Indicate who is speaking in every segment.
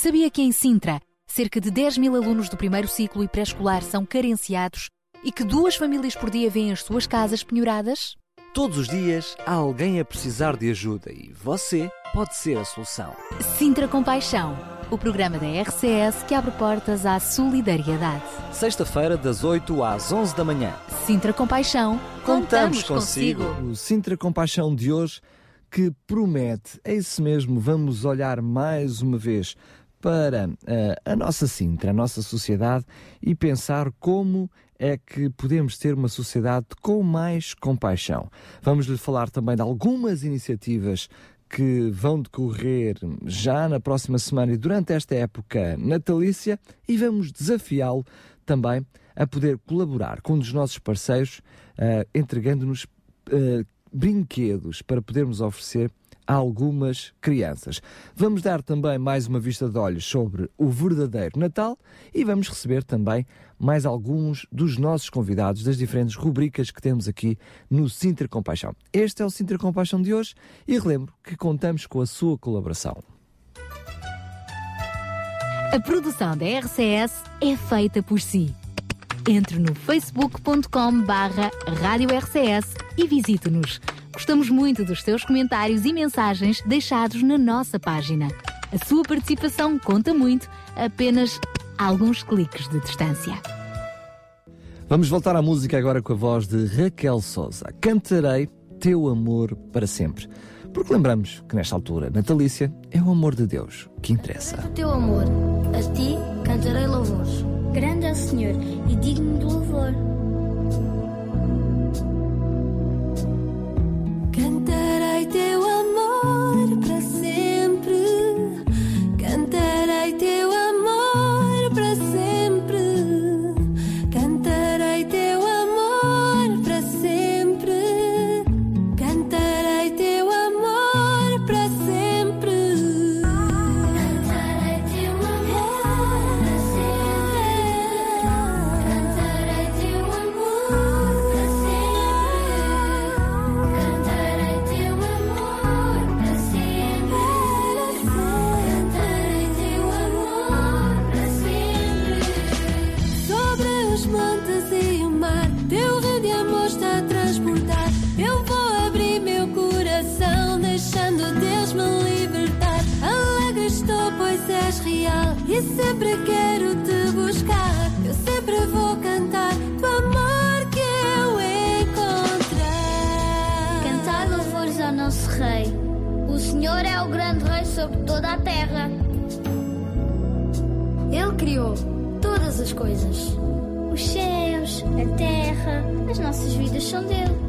Speaker 1: Sabia que em Sintra, cerca de 10 mil alunos do primeiro ciclo e pré-escolar são carenciados e que duas famílias por dia vêm as suas casas penhoradas?
Speaker 2: Todos os dias há alguém a precisar de ajuda e você pode ser a solução.
Speaker 1: Sintra Compaixão, o programa da RCS que abre portas à solidariedade.
Speaker 2: Sexta-feira, das 8 às 11 da manhã.
Speaker 1: Sintra Compaixão, contamos,
Speaker 2: Contamos consigo.
Speaker 1: consigo.
Speaker 3: O Sintra Compaixão de hoje que promete, é isso mesmo, vamos olhar mais uma vez para eh, a nossa Sintra, a nossa sociedade e pensar como é que podemos ter uma sociedade com mais compaixão. Vamos lhe falar também de algumas iniciativas que vão decorrer já na próxima semana e durante esta época natalícia e vamos desafiá-lo também a poder colaborar com um dos nossos parceiros, eh, entregando-nos eh, brinquedos para podermos oferecer algumas crianças. Vamos dar também mais uma vista de olhos sobre o verdadeiro Natal e vamos receber também mais alguns dos nossos convidados das diferentes rubricas que temos aqui no Sintra Compaixão. Este é o Sintra Compaixão de hoje e relembro que contamos com a sua colaboração.
Speaker 1: A produção da RCS é feita por si. Entre no facebook.com barra Rádio RCS e visite-nos. Gostamos muito dos seus comentários e mensagens deixados na nossa página. A sua participação conta muito, apenas alguns cliques de distância.
Speaker 3: Vamos voltar à música agora com a voz de Raquel Souza. Cantarei teu amor para sempre. Porque lembramos que nesta altura natalícia é o amor de Deus que interessa.
Speaker 4: O teu amor, a ti cantarei louvores. Grande é o Senhor e digno de louvor.
Speaker 5: Sobre
Speaker 4: toda a terra. Ele criou todas as coisas. Os céus, a terra, as nossas vidas são dele.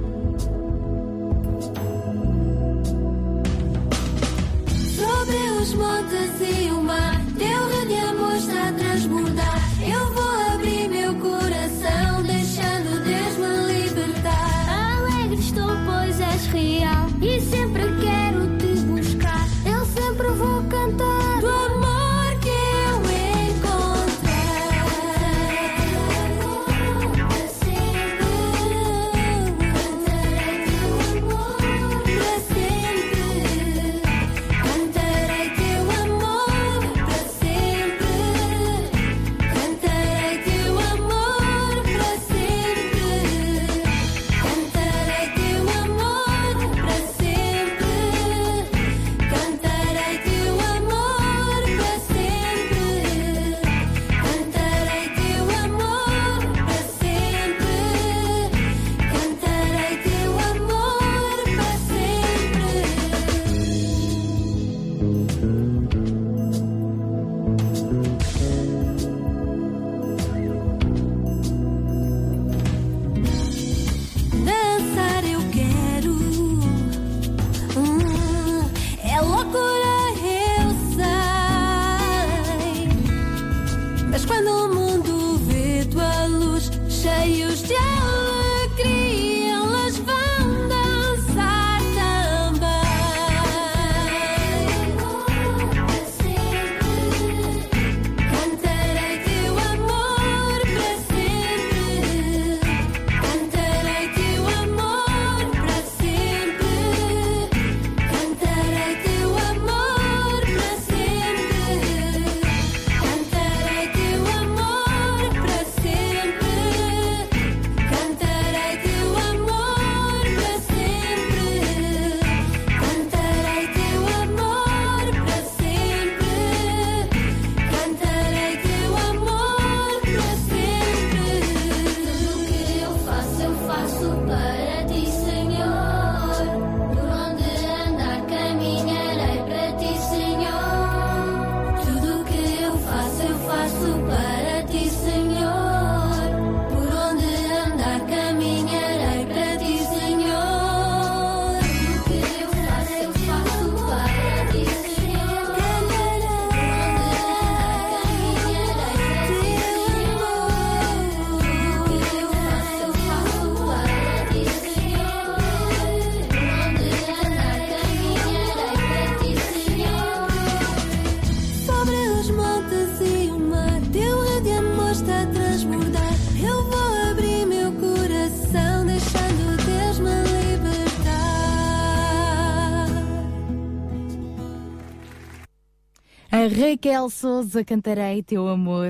Speaker 1: Raquel Souza cantarei teu amor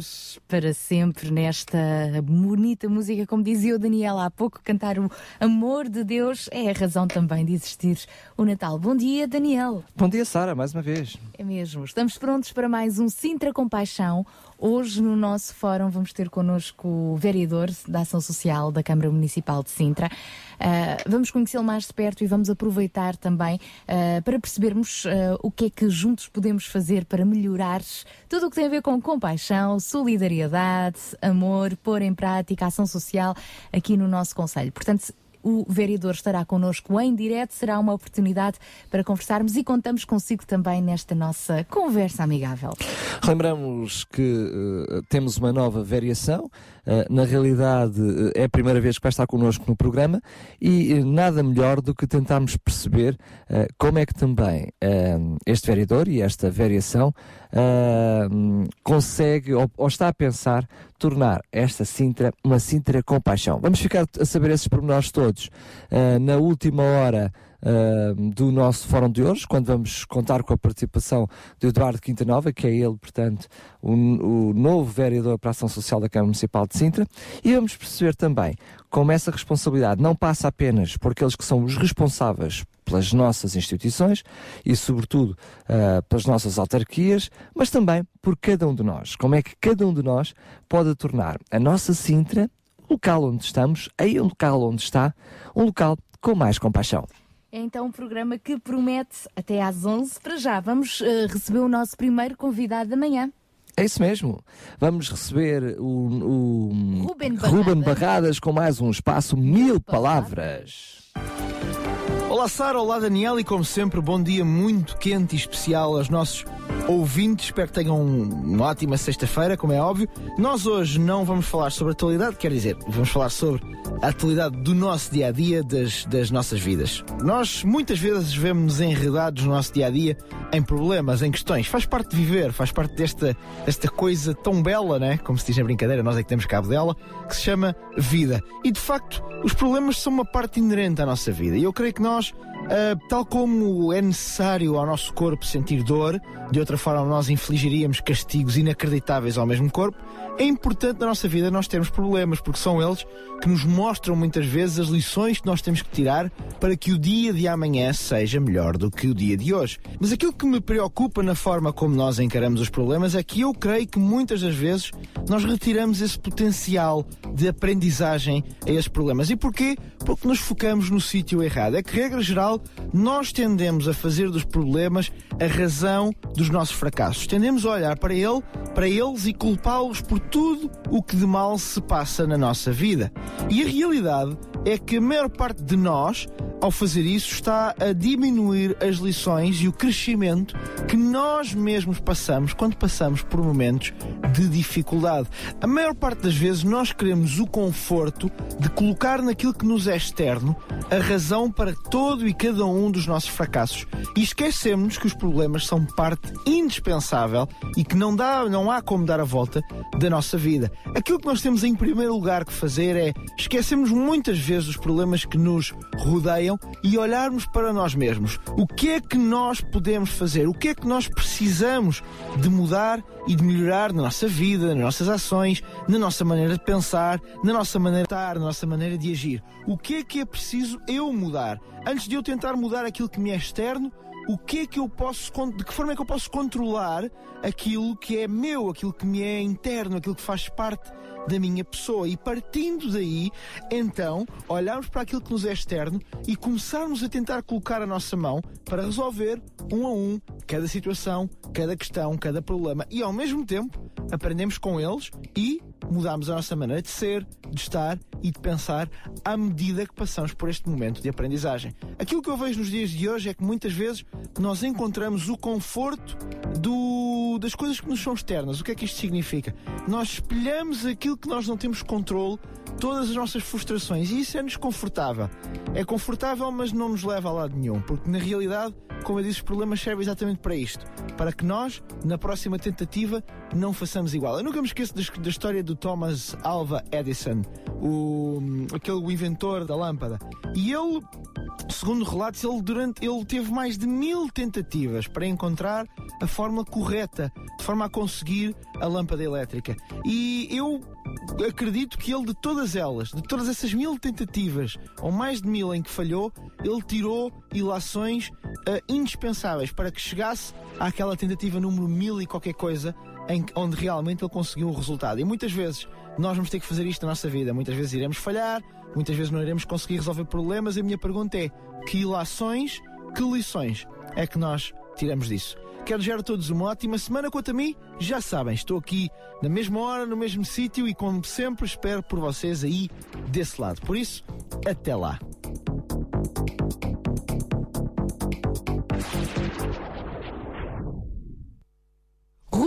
Speaker 1: para sempre nesta bonita música, como dizia o Daniel há pouco, cantar o amor de Deus é a razão também de existir o Natal. Bom dia, Daniel.
Speaker 3: Bom dia, Sara, mais uma vez.
Speaker 1: É mesmo. Estamos prontos para mais um Sintra Compaixão. Hoje no nosso fórum vamos ter connosco o vereador da Ação Social da Câmara Municipal de Sintra. Uh, vamos conhecê-lo mais de perto e vamos aproveitar também uh, para percebermos uh, o que é que juntos podemos fazer para melhorar tudo o que tem a ver com compaixão, solidariedade, amor, pôr em prática ação social aqui no nosso Conselho. Portanto, o vereador estará connosco em direto, será uma oportunidade para conversarmos e contamos consigo também nesta nossa conversa amigável.
Speaker 3: Lembramos que uh, temos uma nova variação, na realidade uh, é a primeira vez que vai estar connosco no programa e nada melhor do que tentarmos perceber como é que também este vereador e esta variação consegue ou, ou está a pensar tornar esta Sintra uma Sintra com paixão. Vamos ficar a saber esses pormenores todos na última hora uh, do nosso fórum de hoje, quando vamos contar com a participação de Eduardo Quintanova, que é ele, portanto, o, o novo vereador para a Ação Social da Câmara Municipal de Sintra, e vamos perceber também como essa responsabilidade não passa apenas por aqueles que são os responsáveis pelas nossas instituições e, sobretudo, uh, pelas nossas autarquias, mas também por cada um de nós. Como é que cada um de nós pode tornar a nossa Sintra, o local onde estamos, aí um local onde está, um local com mais compaixão.
Speaker 1: É então um programa que promete até às 11 para já. Vamos uh, receber o nosso primeiro convidado da manhã.
Speaker 3: É isso mesmo. Vamos receber o, o
Speaker 1: Ruben, Barradas.
Speaker 3: Ruben Barradas com mais um espaço Mil Palavras.
Speaker 6: Olá Sara, olá Daniel e como sempre, bom dia muito quente e especial aos nossos ouvintes. Espero que tenham uma ótima sexta-feira, como é óbvio. Nós hoje não vamos falar sobre atualidade, quer dizer, vamos falar sobre a atualidade do nosso dia a dia, das, das nossas vidas. Nós muitas vezes vemos-nos enredados no nosso dia a dia em problemas, em questões. Faz parte de viver, faz parte desta, desta coisa tão bela, né? Como se diz na brincadeira, nós é que temos cabo dela, que se chama vida. E de facto, os problemas são uma parte inerente à nossa vida. E eu creio que nós slash Uh, tal como é necessário ao nosso corpo sentir dor, de outra forma nós infligiríamos castigos inacreditáveis ao mesmo corpo, é importante na nossa vida nós termos problemas, porque são eles que nos mostram muitas vezes as lições que nós temos que tirar para que o dia de amanhã seja melhor do que o dia de hoje. Mas aquilo que me preocupa na forma como nós encaramos os problemas é que eu creio que muitas das vezes nós retiramos esse potencial de aprendizagem a esses problemas. E porquê? Porque nos focamos no sítio errado. É que, regra geral, nós tendemos a fazer dos problemas a razão dos nossos fracassos. Tendemos a olhar para ele, para eles e culpá-los por tudo o que de mal se passa na nossa vida. E a realidade é que a maior parte de nós, ao fazer isso, está a diminuir as lições e o crescimento que nós mesmos passamos quando passamos por momentos de dificuldade. A maior parte das vezes nós queremos o conforto de colocar naquilo que nos é externo a razão para todo e cada um dos nossos fracassos. E esquecemos que os problemas são parte indispensável e que não, dá, não há como dar a volta da nossa vida. Aquilo que nós temos em primeiro lugar que fazer é esquecermos muitas vezes os problemas que nos rodeiam e olharmos para nós mesmos. O que é que nós podemos fazer? O que é que nós precisamos de mudar e de melhorar na nossa vida, nas nossas ações, na nossa maneira de pensar, na nossa maneira de estar, na nossa maneira de agir? O que é que é preciso eu mudar? Antes de eu tentar mudar aquilo que me é externo, o que é que eu posso, de que forma é que eu posso controlar aquilo que é meu, aquilo que me é interno, aquilo que faz parte da minha pessoa. E partindo daí, então, olharmos para aquilo que nos é externo e começarmos a tentar colocar a nossa mão para resolver um a um cada situação, cada questão, cada problema. E ao mesmo tempo, aprendemos com eles e mudamos a nossa maneira de ser, de estar e de pensar à medida que passamos por este momento de aprendizagem. Aquilo que eu vejo nos dias de hoje é que muitas vezes nós encontramos o conforto do, das coisas que nos são externas. O que é que isto significa? Nós espelhamos aquilo que nós não temos controle todas as nossas frustrações. E isso é-nos confortável. É confortável, mas não nos leva a lado nenhum, porque na realidade, como eu disse, os problemas servem exatamente para isto. Para que nós, na próxima tentativa, não façamos igual. Eu nunca me esqueço da, da história do Thomas Alva Edison, o, aquele inventor da lâmpada. E ele segundo relatos, ele, durante, ele teve mais de mil tentativas para encontrar a fórmula correta, de forma a conseguir a lâmpada elétrica. E eu acredito que ele, de todas elas, de todas essas mil tentativas, ou mais de mil em que falhou, ele tirou ilações uh, indispensáveis para que chegasse àquela tentativa número mil e qualquer coisa, em, onde realmente ele conseguiu o resultado. E muitas vezes nós vamos ter que fazer isto na nossa vida. Muitas vezes iremos falhar, muitas vezes não iremos conseguir resolver problemas. E a minha pergunta é: que ilações, que lições é que nós tiramos disso? Quero desejar a todos uma ótima semana quanto a mim. Já sabem, estou aqui na mesma hora, no mesmo sítio e, como sempre, espero por vocês aí desse lado. Por isso, até lá.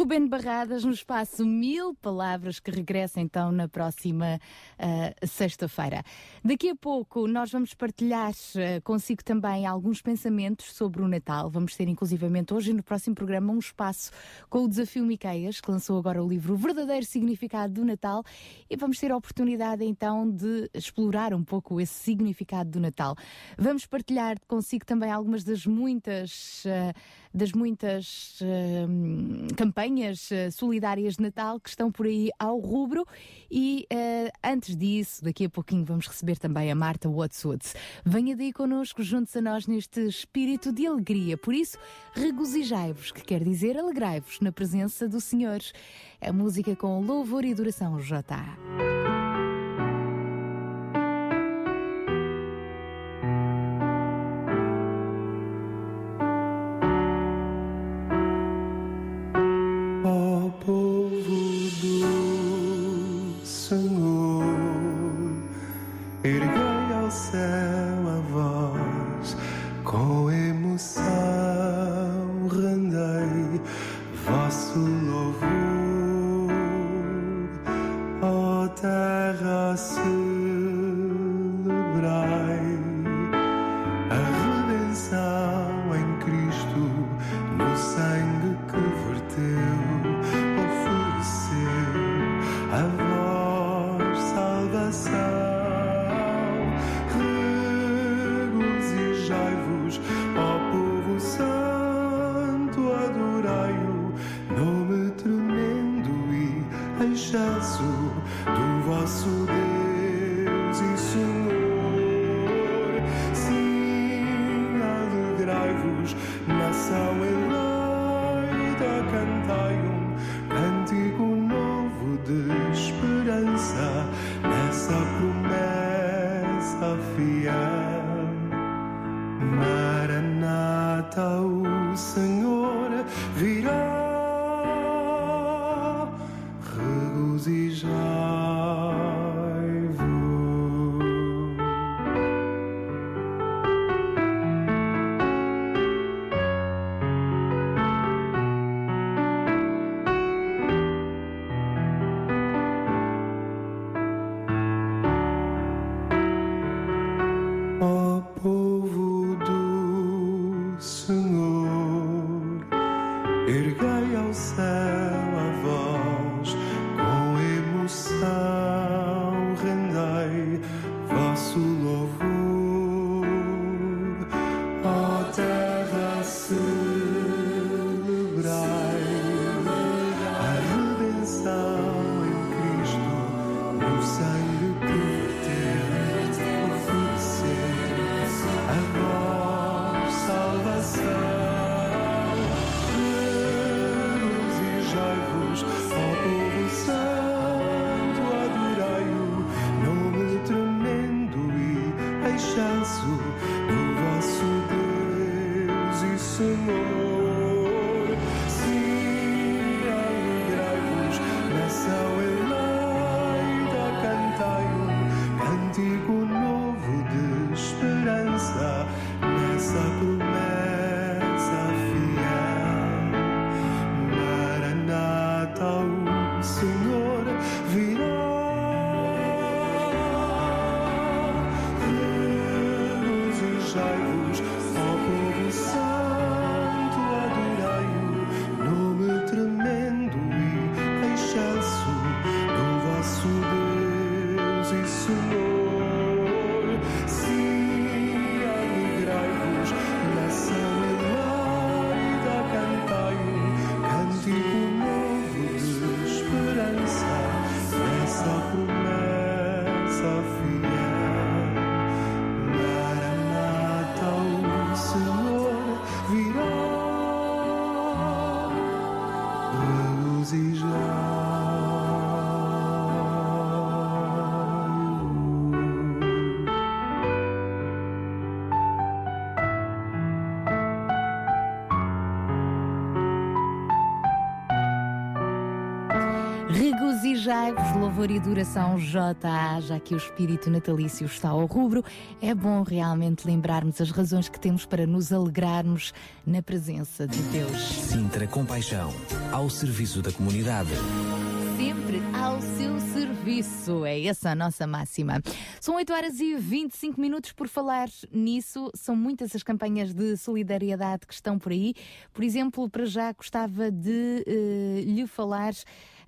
Speaker 7: Ruben Barradas no espaço Mil Palavras que regressa então na próxima uh, sexta-feira. Daqui a pouco nós vamos partilhar uh, consigo também alguns pensamentos sobre o Natal. Vamos ter inclusivamente hoje no próximo programa um espaço com o Desafio Miqueias, que lançou agora o livro O Verdadeiro Significado do Natal e vamos ter a oportunidade então de explorar um pouco esse significado do Natal. Vamos partilhar consigo também algumas das muitas, uh, das muitas campanhas campanhas uh, solidárias de Natal que estão por aí ao rubro e uh, antes disso, daqui a pouquinho vamos receber também a Marta Watswoods. Venha daí connosco, juntos a nós neste espírito de alegria. Por isso, regozijai-vos, que quer dizer alegrai-vos na presença do Senhor. É música com louvor e duração J.
Speaker 1: louvor e duração JA, já que o espírito natalício está ao rubro, é bom realmente lembrarmos as razões que temos para nos alegrarmos na presença de Deus.
Speaker 8: Sintra Compaixão, ao serviço da comunidade.
Speaker 1: Sempre ao seu serviço, é essa a nossa máxima. São 8 horas e 25 minutos por falar nisso. São muitas as campanhas de solidariedade que estão por aí. Por exemplo, para já gostava de uh, lhe falar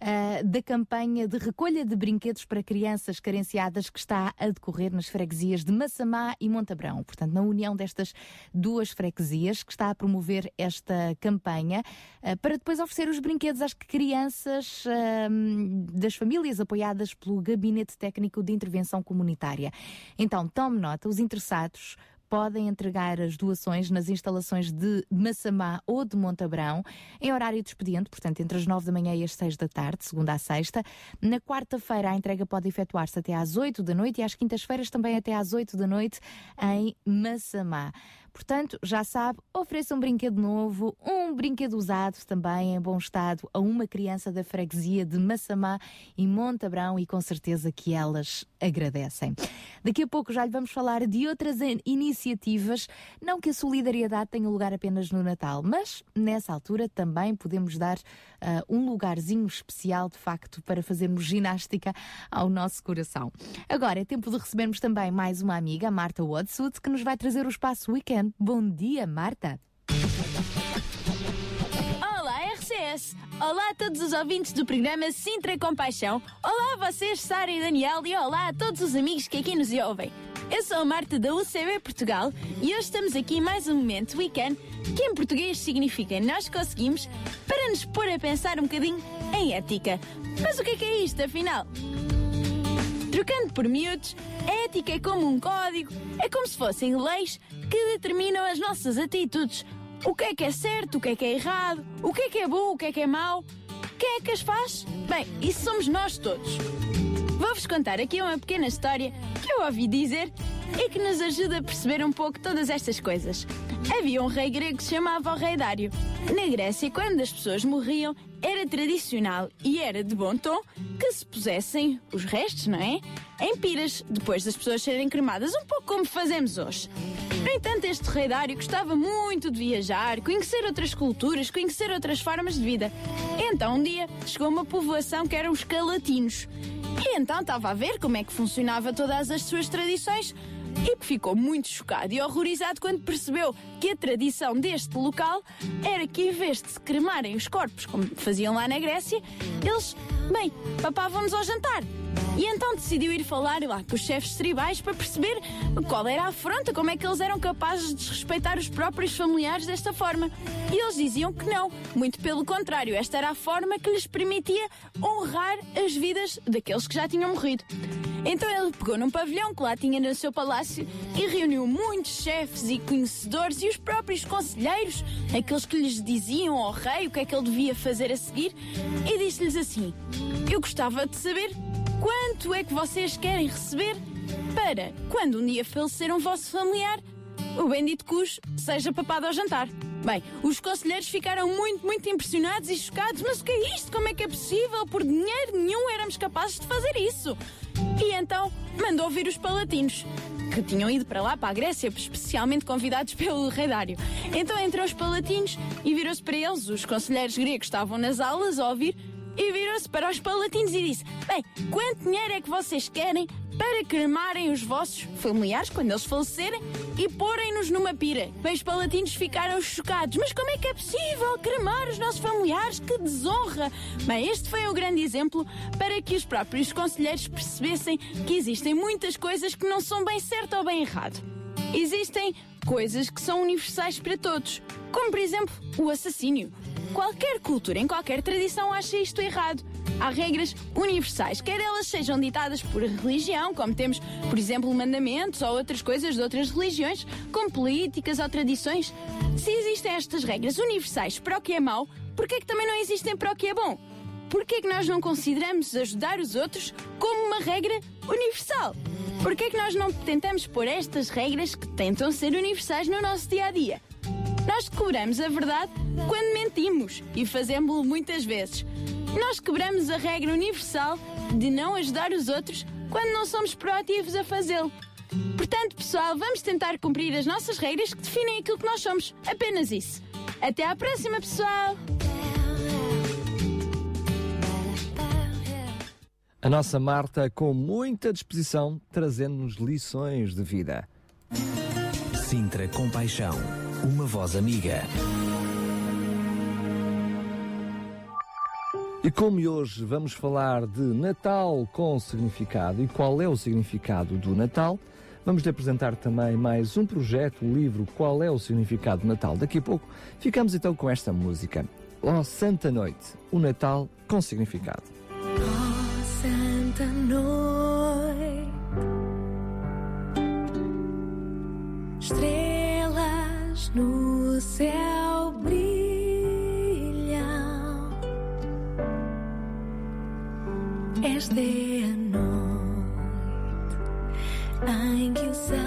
Speaker 1: uh, da campanha de recolha de brinquedos para crianças carenciadas que está a decorrer nas freguesias de Massamá e Montabrão. Portanto, na união destas duas freguesias que está a promover esta campanha uh, para depois oferecer os brinquedos às crianças uh, das famílias apoiadas pelo Gabinete Técnico de Intervenção Comunitária. Então, tome nota, os interessados podem entregar as doações nas instalações de Massamá ou de Montabrão, em horário de expediente, portanto, entre as 9 da manhã e as 6 da tarde, segunda a sexta. Na quarta-feira, a entrega pode efetuar-se até às 8 da noite e às quintas-feiras também até às 8 da noite em Massamá. Portanto, já sabe, ofereça um brinquedo novo, um brinquedo usado também em bom estado a uma criança da freguesia de Massamá e Montabrão e com certeza que elas agradecem. Daqui a pouco já lhe vamos falar de outras iniciativas, não que a solidariedade tenha lugar apenas no Natal, mas nessa altura também podemos dar uh, um lugarzinho especial de facto para fazermos ginástica ao nosso coração. Agora é tempo de recebermos também mais uma amiga, Marta Wadsud, que nos vai trazer o espaço Weekend Bom dia, Marta.
Speaker 9: Olá, RCS! Olá a todos os ouvintes do programa Sintra Compaixão. Olá a vocês, Sara e Daniel, e olá a todos os amigos que aqui nos ouvem. Eu sou a Marta da UCB Portugal e hoje estamos aqui mais um momento weekend que em português significa nós conseguimos para nos pôr a pensar um bocadinho em ética. Mas o que é que é isto, afinal? Trocando por miúdos, a ética é como um código, é como se fossem leis que determinam as nossas atitudes. O que é que é certo, o que é que é errado, o que é que é bom, o que é que é mau. Quem é que as faz? Bem, isso somos nós todos. Vou-vos contar aqui uma pequena história que eu ouvi dizer e que nos ajuda a perceber um pouco todas estas coisas. Havia um rei grego que se chamava o Rei Dário. Na Grécia, quando as pessoas morriam, era tradicional e era de bom tom que se pusessem os restos, não é? Em piras, depois das pessoas serem cremadas, um pouco como fazemos hoje. No entanto, este rei Dário gostava muito de viajar, conhecer outras culturas, conhecer outras formas de vida. Então, um dia, chegou uma povoação que eram os calatinos. E então estava a ver como é que funcionava todas as suas tradições e ficou muito chocado e horrorizado quando percebeu que a tradição deste local era que, em vez de se cremarem os corpos, como faziam lá na Grécia, eles, bem, papavam-nos ao jantar. E então decidiu ir falar lá com os chefes tribais para perceber qual era a afronta, como é que eles eram capazes de desrespeitar os próprios familiares desta forma. E eles diziam que não, muito pelo contrário, esta era a forma que lhes permitia honrar as vidas daqueles que já tinham morrido. Então ele pegou num pavilhão que lá tinha no seu palácio e reuniu muitos chefes e conhecedores e os próprios conselheiros, aqueles que lhes diziam ao rei o que é que ele devia fazer a seguir, e disse-lhes assim: Eu gostava de saber quanto é que vocês querem receber para, quando um dia falecer um vosso familiar, o bendito Cus seja papado ao jantar. Bem, os conselheiros ficaram muito, muito impressionados e chocados. Mas o que é isto? Como é que é possível? Por dinheiro nenhum éramos capazes de fazer isso. E então mandou vir os palatinos, que tinham ido para lá, para a Grécia, especialmente convidados pelo rei Dário. Então entrou os palatinos e virou-se para eles. Os conselheiros gregos estavam nas aulas a ouvir e virou-se para os palatinos e disse: Bem, quanto dinheiro é que vocês querem para cremarem os vossos familiares quando eles falecerem e porem-nos numa pira? Os palatinos ficaram chocados. Mas como é que é possível cremar os nossos familiares? Que desonra! Bem, este foi o grande exemplo para que os próprios conselheiros percebessem que existem muitas coisas que não são bem certo ou bem errado. Existem coisas que são universais para todos, como por exemplo o assassínio. Qualquer cultura, em qualquer tradição, acha isto errado. Há regras universais, quer elas sejam ditadas por religião, como temos, por exemplo, mandamentos ou outras coisas de outras religiões, como políticas ou tradições. Se existem estas regras universais para o que é mau, por que é que também não existem para o que é bom? Por que é que nós não consideramos ajudar os outros como uma regra universal? Por que é que nós não tentamos pôr estas regras que tentam ser universais no nosso dia a dia? Nós descobramos a verdade quando mentimos e fazemos-lo muitas vezes. Nós quebramos a regra universal de não ajudar os outros quando não somos proativos a fazê-lo. Portanto, pessoal, vamos tentar cumprir as nossas regras que definem aquilo que nós somos. Apenas isso. Até à próxima, pessoal!
Speaker 3: A nossa Marta, com muita disposição, trazendo-nos lições de vida.
Speaker 8: Sintra Compaixão, uma voz amiga.
Speaker 3: E como hoje vamos falar de Natal com significado e qual é o significado do Natal, vamos lhe apresentar também mais um projeto, o livro Qual é o Significado do Natal. Daqui a pouco ficamos então com esta música. Ó Santa Noite, o Natal com significado.
Speaker 4: Estrelas no céu brilham. Esta é a noite em que o Salvador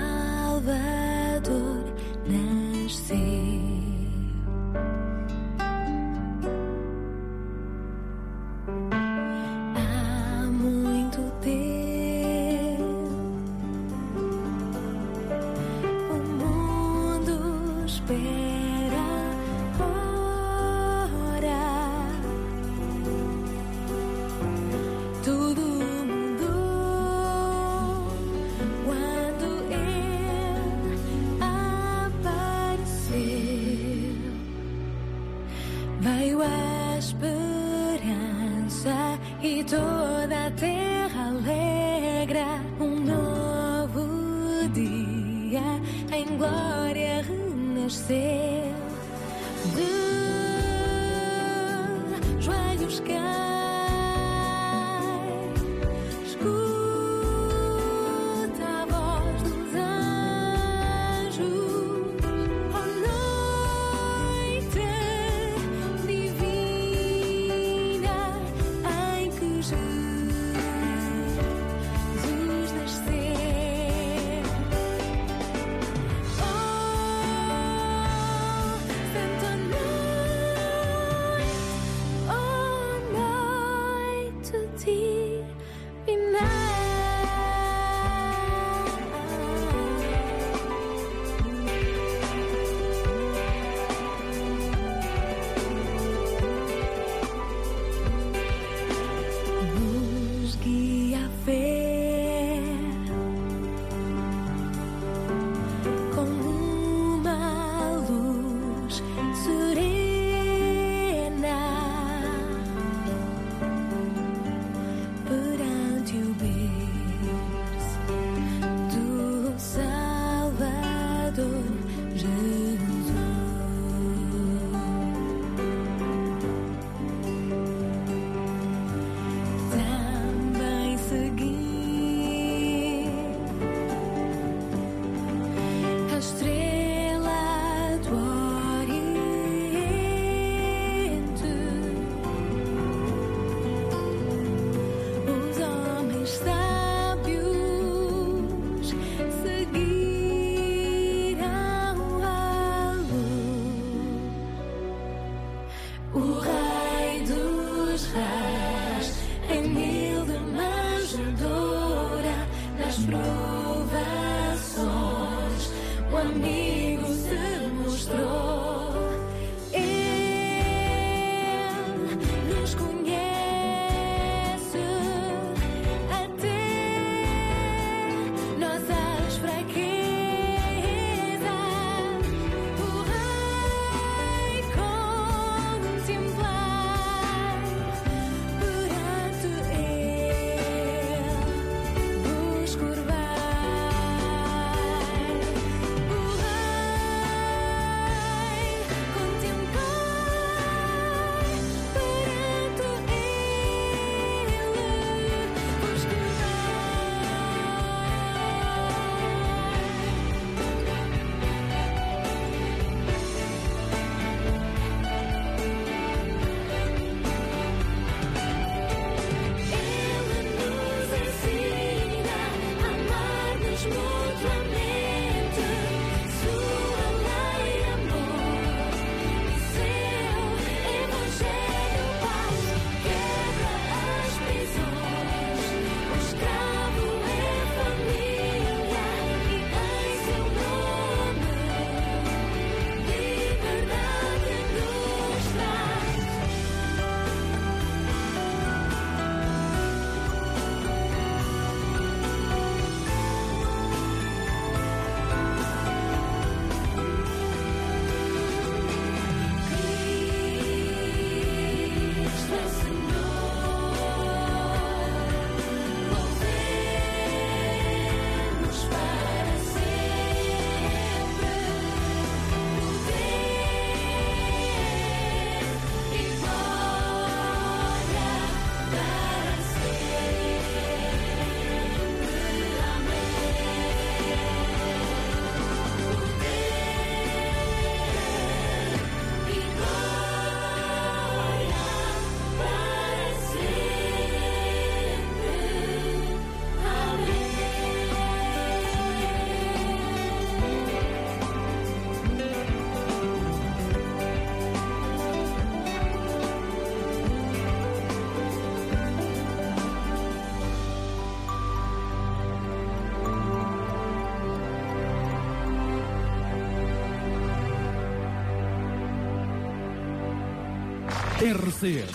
Speaker 10: RCS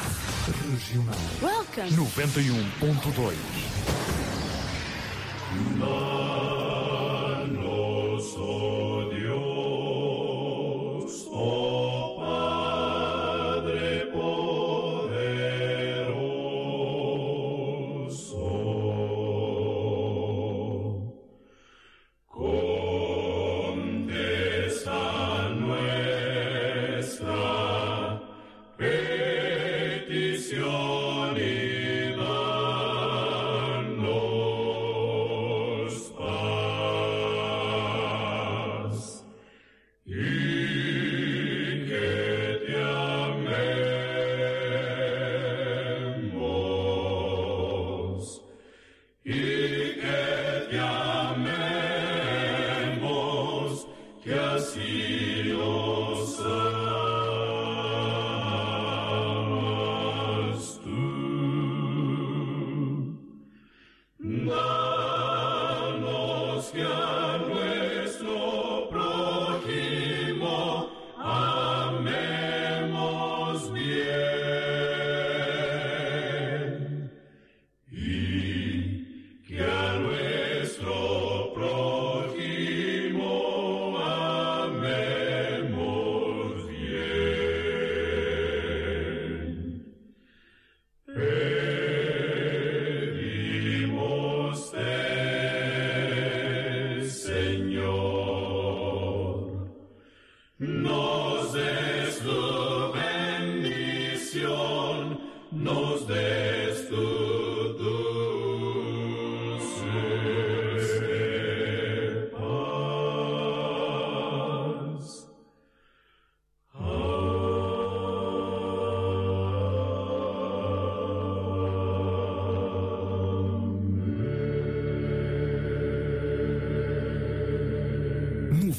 Speaker 10: Regional
Speaker 11: Welcome.
Speaker 10: 91.2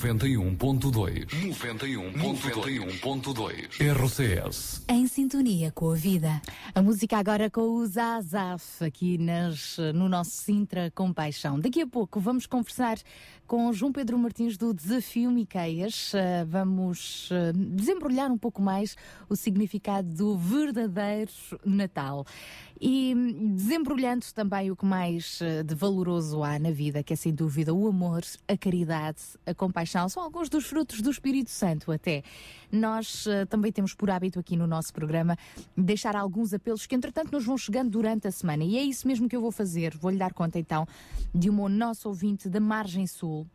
Speaker 10: 91.2. 91.2. RCS.
Speaker 1: Em sintonia com a vida. A música agora com o Zazaf aqui nas, no nosso Sintra Compaixão. Daqui a pouco vamos conversar com João Pedro Martins do Desafio Miqueias. Ah, vamos ah, desembrulhar um pouco mais o significado do verdadeiro Natal. E hum, desembrulhando também o que mais uh, de valoroso há na vida, que é sem dúvida o amor, a caridade, a compaixão. São alguns dos frutos do Espírito Santo até. Nós uh, também temos por hábito aqui no nosso programa deixar alguns apelos que entretanto nos vão chegando durante a semana. E é isso mesmo que eu vou fazer. Vou-lhe dar conta então de uma nossa ouvinte da Margem Sul,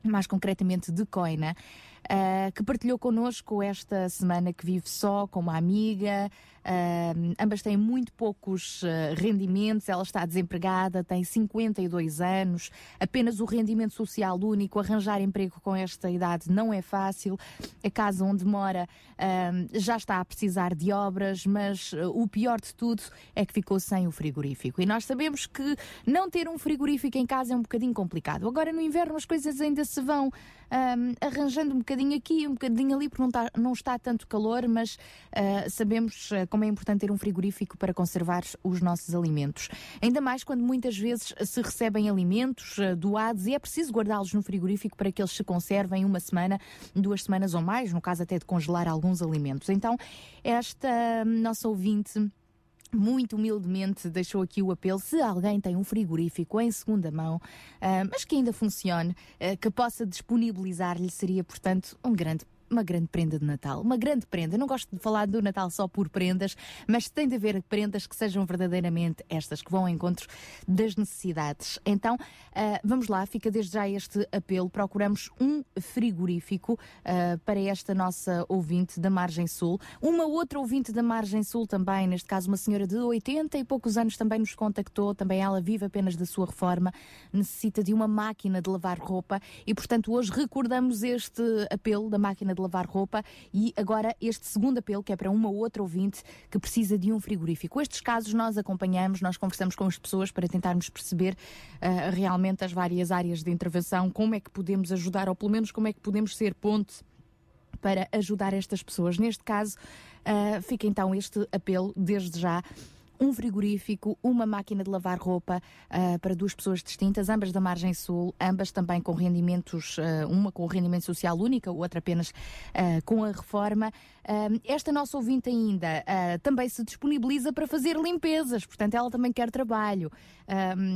Speaker 1: mais concretamente de Coina, uh, que partilhou connosco esta semana que vive só com uma amiga. Uh, ambas têm muito poucos uh, rendimentos, ela está desempregada, tem 52 anos, apenas o rendimento social único, arranjar emprego com esta idade não é fácil. A casa onde mora já está a precisar de obras, mas o pior de tudo é que ficou sem o frigorífico. E nós sabemos que não ter um frigorífico em casa é um bocadinho complicado. Agora no inverno as coisas ainda se vão arranjando um bocadinho aqui, um bocadinho ali, porque não está, não está tanto calor, mas uh, sabemos uh, como é importante ter um frigorífico para conservar os nossos alimentos. Ainda mais quando muitas vezes se recebem alimentos uh, doados e é preciso guardá-los no frigorífico para que eles se conservem uma semana, duas semanas ou mais, no caso até de congelar alguns alimentos. Então, esta nossa ouvinte muito humildemente deixou aqui o apelo, se alguém tem um frigorífico em segunda mão, uh, mas que ainda funcione, uh, que possa disponibilizar-lhe, seria, portanto, um grande uma grande prenda de Natal, uma grande prenda. Eu não gosto de falar do Natal só por prendas, mas tem de haver prendas que sejam verdadeiramente estas, que vão ao encontro das necessidades. Então, uh, vamos lá, fica desde já este apelo. Procuramos um frigorífico uh, para esta nossa ouvinte da Margem Sul. Uma outra ouvinte da Margem Sul também, neste caso uma senhora de 80 e poucos anos também nos contactou, também ela vive apenas da sua reforma, necessita de uma máquina de lavar roupa e, portanto, hoje recordamos este apelo da máquina de lavar roupa e agora este segundo apelo, que é para uma outra ouvinte que precisa de um frigorífico. Estes casos nós acompanhamos, nós conversamos com as pessoas para tentarmos perceber uh, realmente as várias áreas de intervenção, como é que podemos ajudar, ou pelo menos como é que podemos ser ponte para ajudar estas pessoas. Neste caso, uh, fica então este apelo desde já um frigorífico, uma máquina de lavar roupa ah, para duas pessoas distintas, ambas da margem sul, ambas também com rendimentos, ah, uma com rendimento social única, outra apenas ah, com a reforma. Esta nossa ouvinte ainda também se disponibiliza para fazer limpezas, portanto ela também quer trabalho.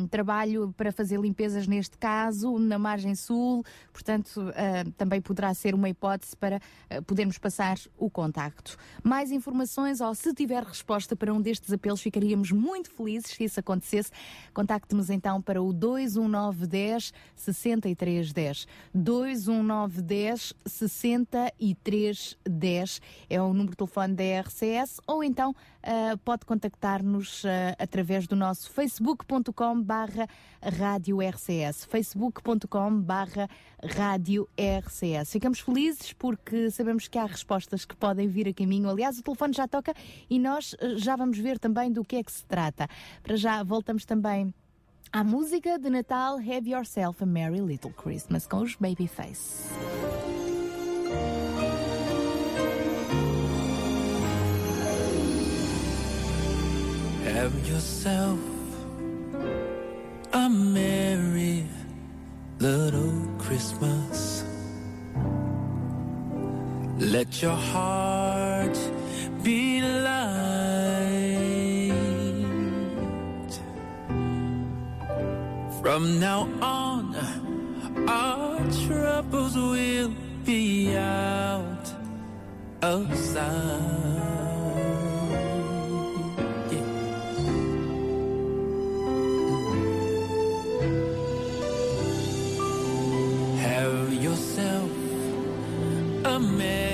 Speaker 1: Trabalho para fazer limpezas neste caso, na margem sul, portanto também poderá ser uma hipótese para podermos passar o contacto. Mais informações ou se tiver resposta para um destes apelos, ficaríamos muito felizes se isso acontecesse. Contacte-nos então para o 21910 6310. 21910 6310 é o número de telefone da RCS ou então ah, pode contactar-nos ah, através do nosso facebook.com barra rádio RCS facebook.com barra rádio RCS ficamos felizes porque sabemos que há respostas que podem vir a caminho aliás o telefone já toca e nós ah, já vamos ver também do que é que se trata para já voltamos também à música de Natal Have Yourself a Merry Little Christmas com os Babyface
Speaker 12: Have yourself a merry little Christmas. Let your heart be light. From now on, our troubles will be out of sight. Have yourself a merry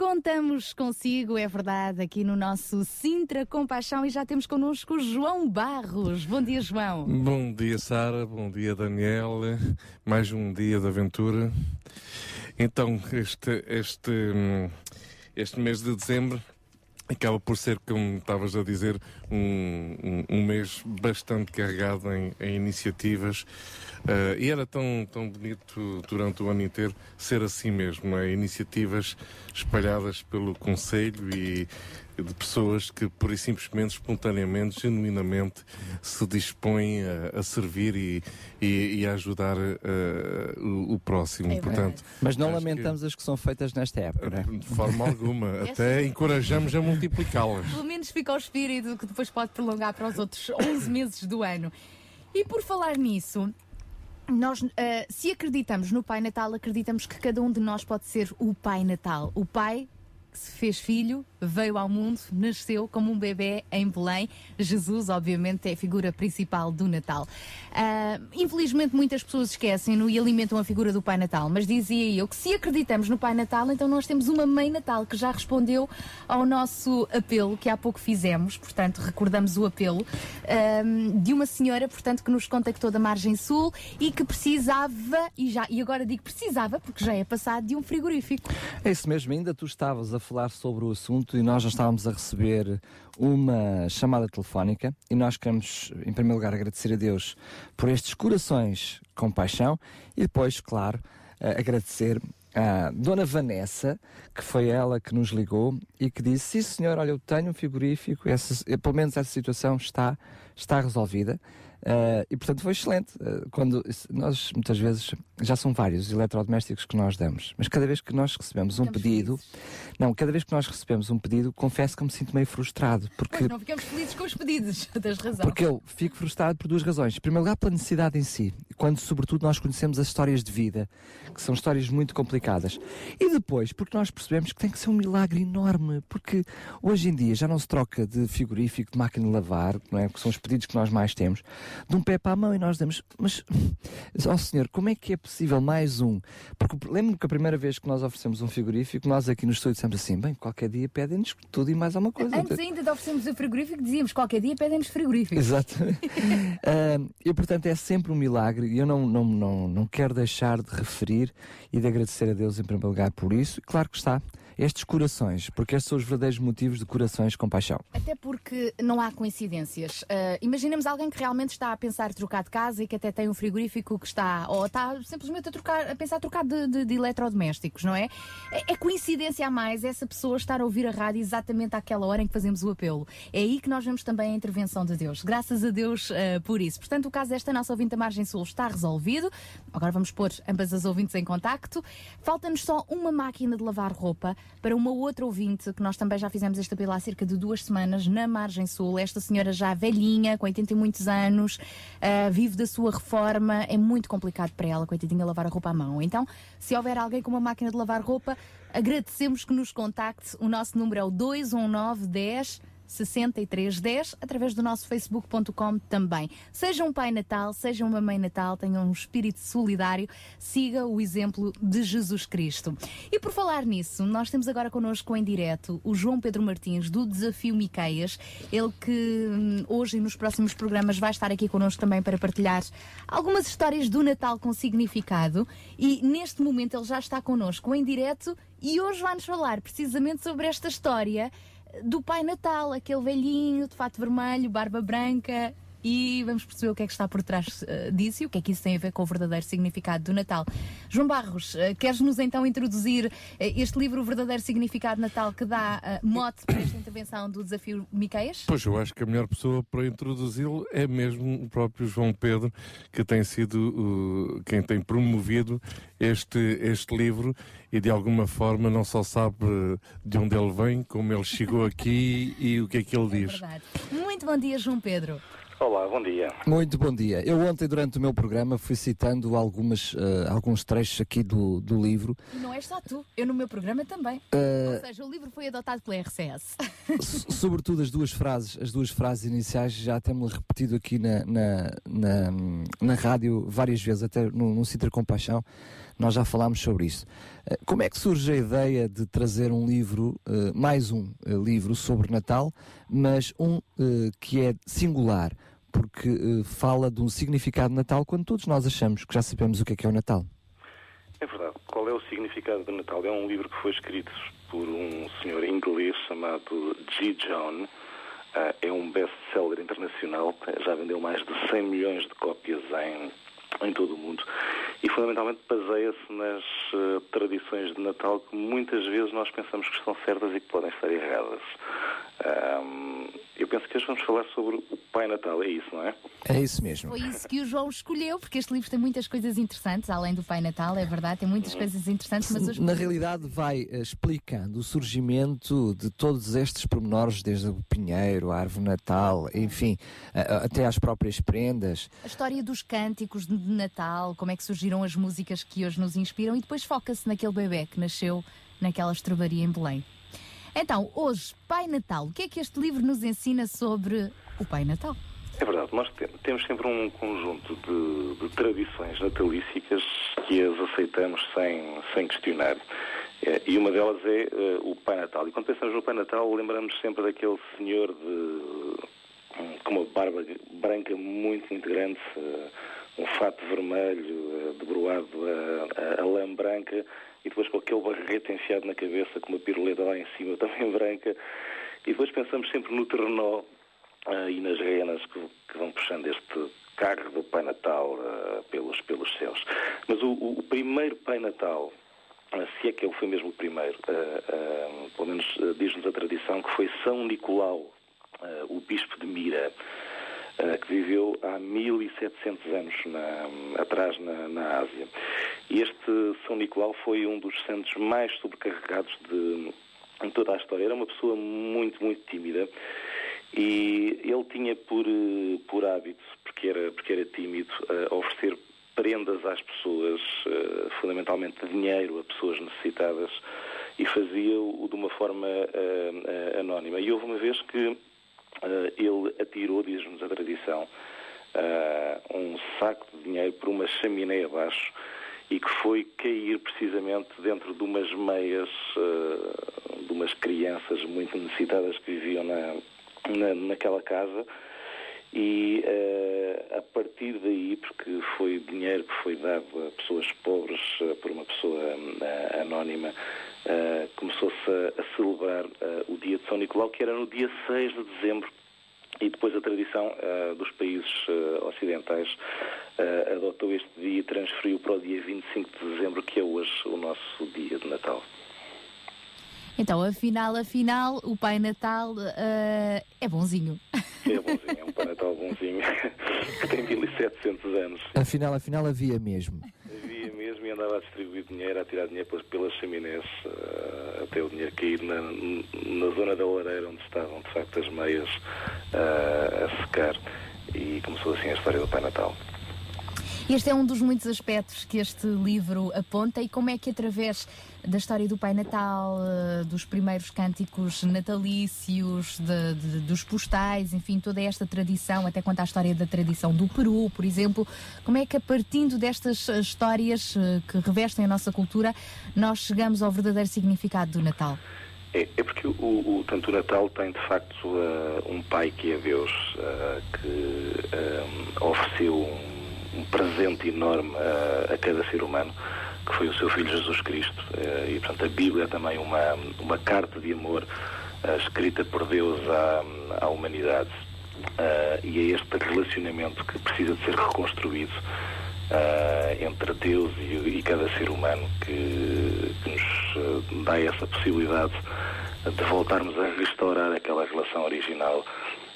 Speaker 1: Contamos consigo, é verdade, aqui no nosso Sintra Compaixão e já temos connosco João Barros. Bom dia, João.
Speaker 13: Bom dia, Sara. Bom dia, Daniel. Mais um dia de aventura. Então, este, este, hum, este mês de dezembro acaba por ser, como estavas a dizer, um, um, um mês bastante carregado em, em iniciativas. Uh, e era tão, tão bonito durante o ano inteiro ser assim mesmo, é? iniciativas espalhadas pelo Conselho e de pessoas que, por e simplesmente, espontaneamente, genuinamente, se dispõem a, a servir e, e, e, a ajudar uh, o, o, próximo.
Speaker 3: É
Speaker 13: Portanto,
Speaker 3: Mas não lamentamos que... as que são feitas nesta época, não é?
Speaker 13: De forma alguma. Até encorajamos a multiplicá-las.
Speaker 1: Pelo menos fica o espírito que depois pode prolongar para os outros 11 meses do ano. E por falar nisso, nós, uh, se acreditamos no Pai Natal, acreditamos que cada um de nós pode ser o Pai Natal. O Pai se fez filho, veio ao mundo, nasceu como um bebê em Belém. Jesus, obviamente, é a figura principal do Natal. Uh, infelizmente, muitas pessoas esquecem-no e alimentam a figura do Pai Natal, mas dizia eu que se acreditamos no Pai Natal, então nós temos uma Mãe Natal que já respondeu ao nosso apelo que há pouco fizemos, portanto, recordamos o apelo, uh, de uma senhora, portanto, que nos contactou da Margem Sul e que precisava, e, já, e agora digo precisava, porque já é passado, de um frigorífico.
Speaker 3: É isso mesmo, ainda tu estavas a falar sobre o assunto e nós já estávamos a receber uma chamada telefónica e nós queremos, em primeiro lugar, agradecer a Deus por estes corações com paixão e depois, claro, agradecer à Dona Vanessa, que foi ela que nos ligou e que disse: Sim, senhor, olha, eu tenho um frigorífico, essa, pelo menos essa situação está, está resolvida. Uh, e portanto foi excelente. Uh, quando nós muitas vezes já são vários os eletrodomésticos que nós damos, mas cada vez que nós recebemos um ficamos pedido, felizes. não, cada vez que nós recebemos um pedido, confesso que me sinto meio frustrado porque
Speaker 1: pois não ficamos felizes com os pedidos, tens razão.
Speaker 3: Porque eu fico frustrado por duas razões. Em primeiro lugar, pela necessidade em si, quando sobretudo nós conhecemos as histórias de vida, que são histórias muito complicadas, e depois porque nós percebemos que tem que ser um milagre enorme, porque hoje em dia já não se troca de frigorífico, de máquina de lavar, não é? que são os pedidos que nós mais temos de um pé para a mão e nós dizemos, mas, ó oh, senhor, como é que é possível mais um? Porque lembro-me que a primeira vez que nós oferecemos um frigorífico, nós aqui no estúdio dissemos assim, bem, qualquer dia pedem-nos tudo e mais alguma coisa.
Speaker 1: Antes ainda de oferecermos o frigorífico, dizíamos, qualquer dia pedem-nos frigorífico.
Speaker 3: Exato. uh, e portanto é sempre um milagre e eu não, não, não, não quero deixar de referir e de agradecer a Deus em primeiro lugar por isso. Claro que está estes corações, porque estes são os verdadeiros motivos de corações com paixão.
Speaker 1: Até porque não há coincidências. Uh, imaginemos alguém que realmente está a pensar trocar de casa e que até tem um frigorífico que está, ou está simplesmente a, trocar, a pensar trocar de, de, de eletrodomésticos, não é? é? é? coincidência a mais essa pessoa estar a ouvir a rádio exatamente àquela hora em que fazemos o apelo. É aí que nós vemos também a intervenção de Deus. Graças a Deus uh, por isso. Portanto, o caso desta nossa ouvinte da Margem Sul está resolvido. Agora vamos pôr ambas as ouvintes em contacto. Falta-nos só uma máquina de lavar roupa para uma outra ouvinte, que nós também já fizemos este apelo há cerca de duas semanas, na Margem Sul. Esta senhora já velhinha, com 80 e muitos anos, uh, vive da sua reforma, é muito complicado para ela, coitadinha, lavar a roupa à mão. Então, se houver alguém com uma máquina de lavar roupa, agradecemos que nos contacte. O nosso número é o 219 10 6310 através do nosso facebook.com também. Seja um pai natal, seja uma mãe natal, tenham um espírito solidário, siga o exemplo de Jesus Cristo. E por falar nisso, nós temos agora connosco em direto o João Pedro Martins do Desafio Miqueias, ele que hum, hoje e nos próximos programas vai estar aqui connosco também para partilhar algumas histórias do Natal com significado e neste momento ele já está connosco em direto e hoje vai-nos falar precisamente sobre esta história do Pai Natal, aquele velhinho de fato vermelho, barba branca. E vamos perceber o que é que está por trás uh, disso e o que é que isso tem a ver com o verdadeiro significado do Natal. João Barros, uh, queres-nos então introduzir uh, este livro, O Verdadeiro Significado de Natal, que dá mote para esta intervenção do Desafio Miqueias?
Speaker 13: Pois, eu acho que a melhor pessoa para introduzi-lo é mesmo o próprio João Pedro, que tem sido quem tem promovido este, este livro e de alguma forma não só sabe de onde ele vem, como ele chegou aqui e o que é que ele
Speaker 1: é
Speaker 13: diz.
Speaker 1: Verdade. Muito bom dia, João Pedro.
Speaker 14: Olá, bom dia.
Speaker 3: Muito bom dia. Eu ontem, durante o meu programa, fui citando algumas, uh, alguns trechos aqui do, do livro.
Speaker 1: E não és só tu, eu no meu programa também. Uh... Ou seja, o livro foi adotado pela RCS.
Speaker 3: Sobretudo as duas frases, as duas frases iniciais, já temos repetido aqui na, na, na, na, rádio várias vezes, até no, no Citra Compaixão nós já falámos sobre isso. Eh, como é que surge a ideia de trazer um livro, mais um livro sobre Natal, mas um que é singular, porque eh, fala de um significado de Natal quando todos nós achamos que já sabemos o que é que é o Natal?
Speaker 14: É verdade. Qual é o significado do Natal? É um livro que foi escrito por um senhor inglês chamado G. John. Ah, é um best-seller internacional. Já vendeu mais de 100 milhões de cópias em, em todo o mundo. E fundamentalmente baseia-se nas ah, tradições de Natal que muitas vezes nós pensamos que estão certas e que podem estar erradas. Ahm, eu penso que hoje vamos falar sobre o Pai Natal. É isso, não é?
Speaker 3: É isso mesmo.
Speaker 1: Foi isso que o João escolheu, porque este livro tem muitas coisas interessantes, além do Pai Natal, é verdade, tem muitas coisas interessantes, mas hoje
Speaker 3: Na realidade, vai eh, explicando o surgimento de todos estes pormenores, desde o pinheiro, a árvore natal, enfim, até às próprias prendas.
Speaker 1: a história dos cânticos de Natal, como é que surgiram as músicas que hoje nos inspiram e depois foca-se naquele bebê que nasceu naquela estrebaria em Belém. Então, hoje, Pai Natal, o que é que este livro nos ensina sobre o Pai Natal?
Speaker 14: É verdade, nós te- temos sempre um conjunto de, de tradições natalísticas que as aceitamos sem, sem questionar. Eh, E uma delas é eh, o Pai Natal. E quando pensamos no Pai Natal, lembramos sempre daquele senhor de, com uma barba branca muito, muito grande, eh, um fato vermelho, eh, debruado a, a, a lã branca, e depois com aquele barrete enfiado na cabeça, com uma piruleta lá em cima também branca. E depois pensamos sempre no Ternó, ah, e nas renas que, que vão puxando este carro do Pai Natal ah, pelos, pelos céus. Mas o, o- primeiro Pai Natal, ah, se é que ele foi mesmo o primeiro, pelo menos diz-nos a tradição que foi São Nicolau, o bispo de Mira, que viveu há 1700 anos na- atrás na, na Ásia. Este São Nicolau foi um dos santos mais sobrecarregados de, em toda a história. Era uma pessoa muito, muito tímida e ele tinha por, eh, por hábito, porque era, porque era tímido, eh, oferecer prendas às pessoas, eh, fundamentalmente dinheiro a pessoas necessitadas, e fazia-o de uma forma eh, eh, anónima. E houve uma vez que eh, ele atirou, diz-nos a tradição, eh, um saco de dinheiro por uma chaminé abaixo e que foi cair precisamente dentro de umas meias eh, de umas crianças muito necessitadas que viviam na, na- naquela casa. E eh, a partir daí, porque foi dinheiro que foi dado a pessoas pobres eh, por uma pessoa eh, anónima, eh, começou-se a, a celebrar eh, o dia de São Nicolau, que era no dia 6 de dezembro, e depois a tradição eh, dos países ocidentais adotou este dia e transferiu para o dia 25 de dezembro, que é hoje o nosso dia de Natal.
Speaker 1: Então, afinal, afinal, o Pai Natal é bonzinho.
Speaker 14: É bonzinho, é um Pai Natal bonzinho, que tem 1700 anos.
Speaker 3: Afinal, afinal havia mesmo.
Speaker 14: E andava a distribuir dinheiro, a tirar dinheiro pelas, chaminés, eh, até o dinheiro cair na, na zona da lareira onde estavam, de facto, as meias eh, a secar. E começou assim a história do Pai Natal.
Speaker 1: Este é um dos muitos aspectos que este livro aponta e como é que através da história do Pai Natal, eh, dos primeiros cânticos natalícios, de- de- dos postais, enfim, toda esta tradição, até quanto à história da tradição do Peru, por exemplo, como é que a partindo destas eh, histórias eh, que revestem a nossa cultura, nós chegamos ao verdadeiro significado do Natal?
Speaker 14: É, é porque o, o- tanto o Natal tem de facto eh, um pai que é Deus, eh, que ofereceu um, um presente enorme a, a cada ser humano, que foi o seu Filho Jesus Cristo. Eh, e portanto a Bíblia é também uma, uma carta de amor eh, escrita por Deus à, à humanidade. Eh, e é este relacionamento que precisa de ser reconstruído entre Deus e, e cada ser humano que, que nos dá essa possibilidade de voltarmos a restaurar aquela relação original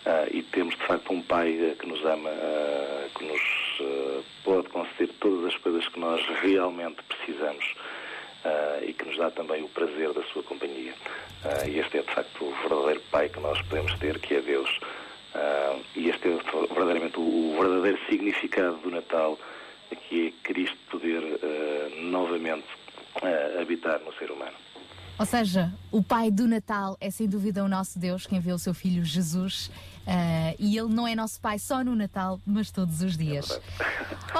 Speaker 14: ah, e temos de facto um Pai ah, que nos ama, ah, que nos ah, pode conceder todas as coisas que nós realmente precisamos e que nos dá também o prazer da sua companhia. E este é de facto o verdadeiro Pai que nós podemos ter, que é Deus. E este é verdadeiramente o, verdadeiro significado do Natal, que é Cristo poder novamente habitar no ser humano.
Speaker 1: Ou seja, o Pai do Natal é sem dúvida o nosso Deus, quem vê o seu Filho Jesus. Uh, e ele não é nosso Pai só no Natal, mas todos os dias.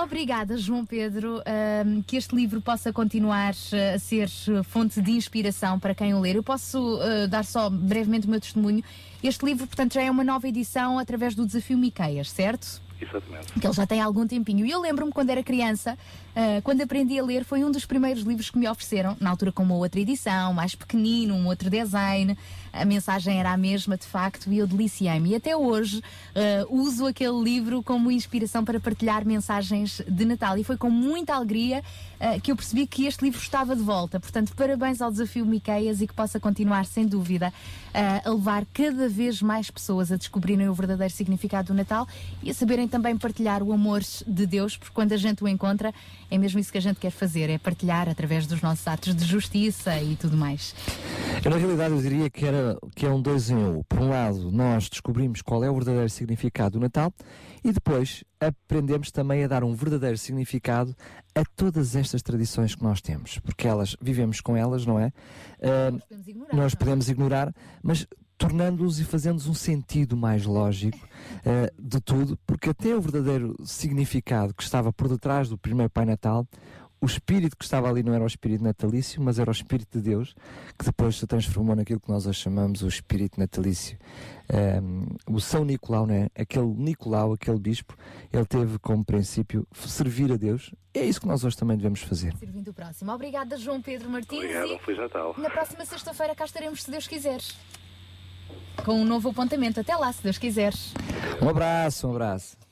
Speaker 1: Obrigada, João Pedro, uh, que este livro possa continuar a ser fonte de inspiração para quem o ler. Eu posso uh, dar só brevemente o meu testemunho. Este livro, portanto, já é uma nova edição através do Desafio Miqueias, certo?
Speaker 14: Exatamente.
Speaker 1: Que ele já tem algum tempinho. E eu lembro-me quando era criança, uh, quando aprendi a ler, foi um dos primeiros livros que me ofereceram, na altura com uma outra edição, mais pequenino, um outro design. A mensagem era a mesma, de facto, e eu deliciei-me. E até hoje uh, uso aquele livro como inspiração para partilhar mensagens de Natal. E foi com muita alegria uh, que eu percebi que este livro estava de volta. Portanto, parabéns ao desafio Miqueias e que possa continuar, sem dúvida, uh, a levar cada vez mais pessoas a descobrirem o verdadeiro significado do Natal e a saberem também partilhar o amor de Deus, porque quando a gente o encontra, é mesmo isso que a gente quer fazer, é partilhar através dos nossos atos de justiça e tudo mais.
Speaker 3: Eu, na realidade, eu diria que, era, que é um dois em um. Por um lado, nós descobrimos qual é o verdadeiro significado do Natal e depois aprendemos também a dar um verdadeiro significado a todas estas tradições que nós temos, porque elas, vivemos com elas, não é? Uh, nós podemos ignorar, nós podemos ignorar mas tornando-os e fazendo-os um sentido mais lógico uh, de tudo, porque até o verdadeiro significado que estava por detrás do primeiro Pai Natal, o espírito que estava ali não era o espírito natalício, mas era o espírito de Deus, que depois se transformou naquilo que nós hoje chamamos o espírito natalício. Um, o São Nicolau, né? aquele Nicolau, aquele bispo, ele teve como princípio servir a Deus. É isso que nós hoje também devemos fazer.
Speaker 1: Servindo o próximo. Obrigada, João Pedro Martins.
Speaker 14: Obrigado, um Feliz Natal.
Speaker 1: Na próxima sexta-feira cá estaremos, se Deus quiseres. Com um novo apontamento. Até lá, se Deus quiseres.
Speaker 3: Um abraço, um abraço.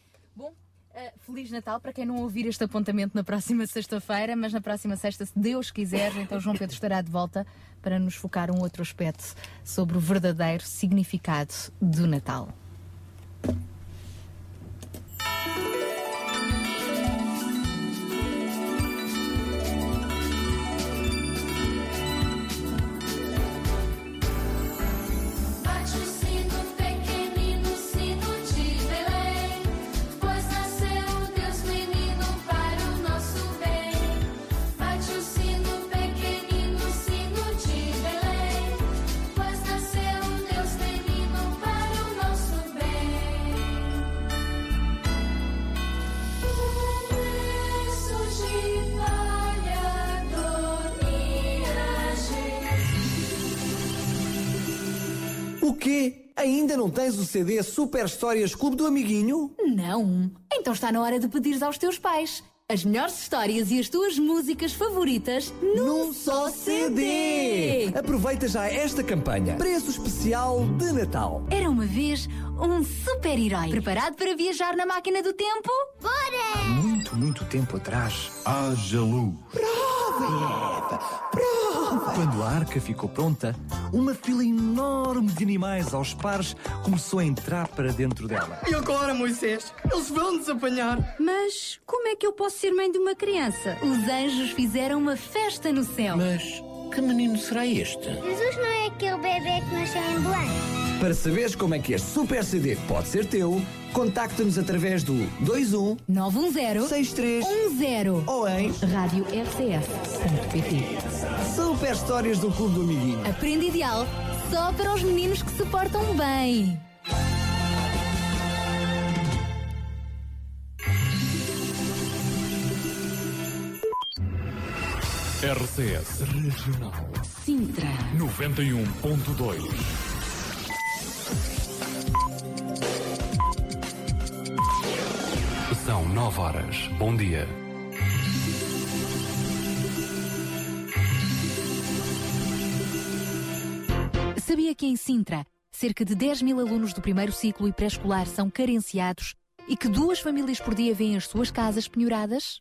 Speaker 1: Uh, Feliz Natal para quem não ouvir este apontamento na próxima sexta-feira, mas na próxima sexta, se Deus quiser, então João Pedro estará de volta para nos focar um outro aspecto sobre o verdadeiro significado do Natal.
Speaker 15: Ainda não tens o CD Super Histórias Clube do Amiguinho?
Speaker 1: Não. Então está na hora de pedir aos teus pais. As melhores histórias e as tuas músicas favoritas num, num só CD.
Speaker 15: Aproveita já esta campanha. Preço especial de Natal.
Speaker 1: Era uma vez um super-herói. Preparado para viajar na máquina do tempo?
Speaker 15: Bora! Muito, muito tempo atrás.
Speaker 16: Haja luz.
Speaker 15: Prova, Eva! Prova!
Speaker 3: Quando a arca ficou pronta, uma fila enorme de animais aos pares começou a entrar para dentro dela.
Speaker 17: E agora, Moisés? Eles vão nos apanhar.
Speaker 18: Mas como é que eu posso ser mãe de uma criança?
Speaker 1: Os anjos fizeram uma festa no céu.
Speaker 16: Mas que menino será este?
Speaker 5: Jesus não é aquele bebê que nasceu em Belém.
Speaker 15: Para saberes como é que este super CD pode ser teu, contacta-nos através do 21
Speaker 1: 910
Speaker 15: 6310 ou em
Speaker 1: radiorcs.pt.
Speaker 15: Super Histórias do Clube do Amiguinho.
Speaker 1: Aprende ideal só para os meninos que se portam bem.
Speaker 10: RCS Regional
Speaker 1: Sintra
Speaker 10: 91.2 São 9 horas. Bom dia.
Speaker 4: Sabia que em Sintra, cerca de 10 mil alunos do primeiro ciclo e pré-escolar são carenciados e que duas famílias por dia vêm as suas casas penhoradas?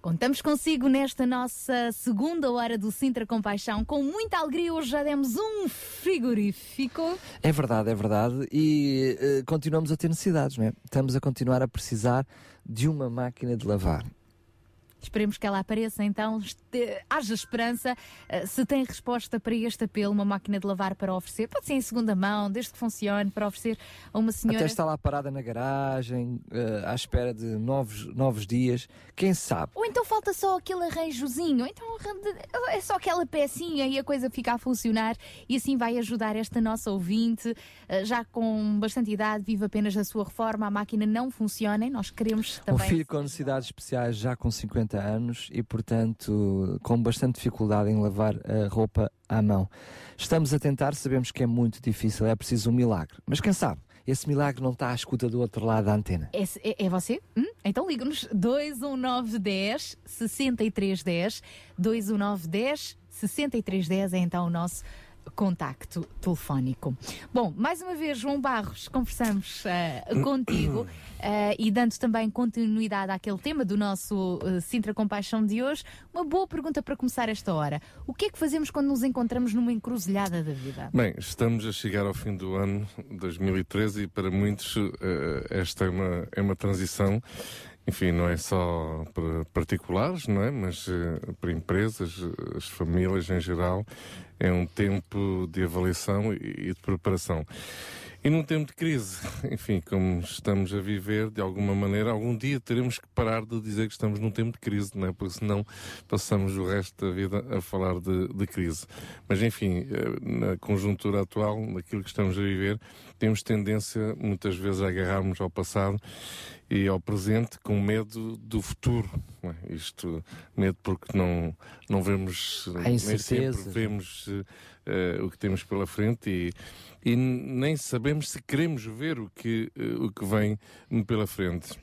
Speaker 4: Contamos consigo nesta nossa segunda hora do Sintra Compaixão. Com muita alegria, hoje já demos um frigorífico.
Speaker 3: É verdade, é verdade. E uh, continuamos a ter necessidades, não é? Estamos a continuar a precisar de uma máquina de lavar.
Speaker 1: Esperemos que ela apareça então, este- haja esperança. Eh, Se tem resposta para este apelo, uma máquina de lavar para oferecer, pode ser em segunda mão, desde que funcione, para oferecer a uma senhora.
Speaker 3: Até está lá parada na garagem, eh, à espera de novos, novos dias. Quem sabe?
Speaker 1: Ou então falta só aquele arranjozinho, então é só aquela pecinha e a coisa fica a funcionar e assim vai ajudar esta nossa ouvinte, eh, já com bastante idade, vive apenas a sua reforma, a máquina não funciona e nós queremos
Speaker 3: Um
Speaker 1: também.
Speaker 3: filho com necessidades especiais já com 50 anos e, portanto, com bastante dificuldade em lavar a roupa à mão. Estamos a tentar, sabemos que é muito difícil, é preciso um milagre. Mas quem sabe, esse milagre não está à escuta do outro lado da antena.
Speaker 1: É, é- é você? Hum? Então liga-nos 21910 6310 21910 6310 é então o nosso contacto telefónico. Bom, mais uma vez, João Barros, conversamos eh, contigo eh, e dando também continuidade àquele tema do nosso eh, Sintra Compaixão de hoje, uma boa pergunta para começar esta hora. O que é que fazemos quando nos encontramos numa encruzilhada da vida?
Speaker 13: Bem, estamos a chegar ao fim do ano 2013 e para muitos eh, esta é uma, é uma transição. Enfim, não é só para particulares, não é? Mas eh, para empresas, as famílias em geral, é um tempo de avaliação e de preparação. E num tempo de crise, enfim, como estamos a viver, de alguma maneira, algum dia teremos que parar de dizer que estamos num tempo de crise, não é? Porque senão passamos o resto da vida a falar de, de crise. Mas, enfim, eh, na conjuntura atual, naquilo que estamos a viver, temos tendência, muitas vezes, a agarrarmos ao passado e ao presente com medo do futuro. é? Isto, medo porque não, não vemos, nem sempre
Speaker 3: incertezas.
Speaker 13: vemos eh, o que temos pela frente e, e nem sabemos se queremos ver o que, eh, o que vem pela frente.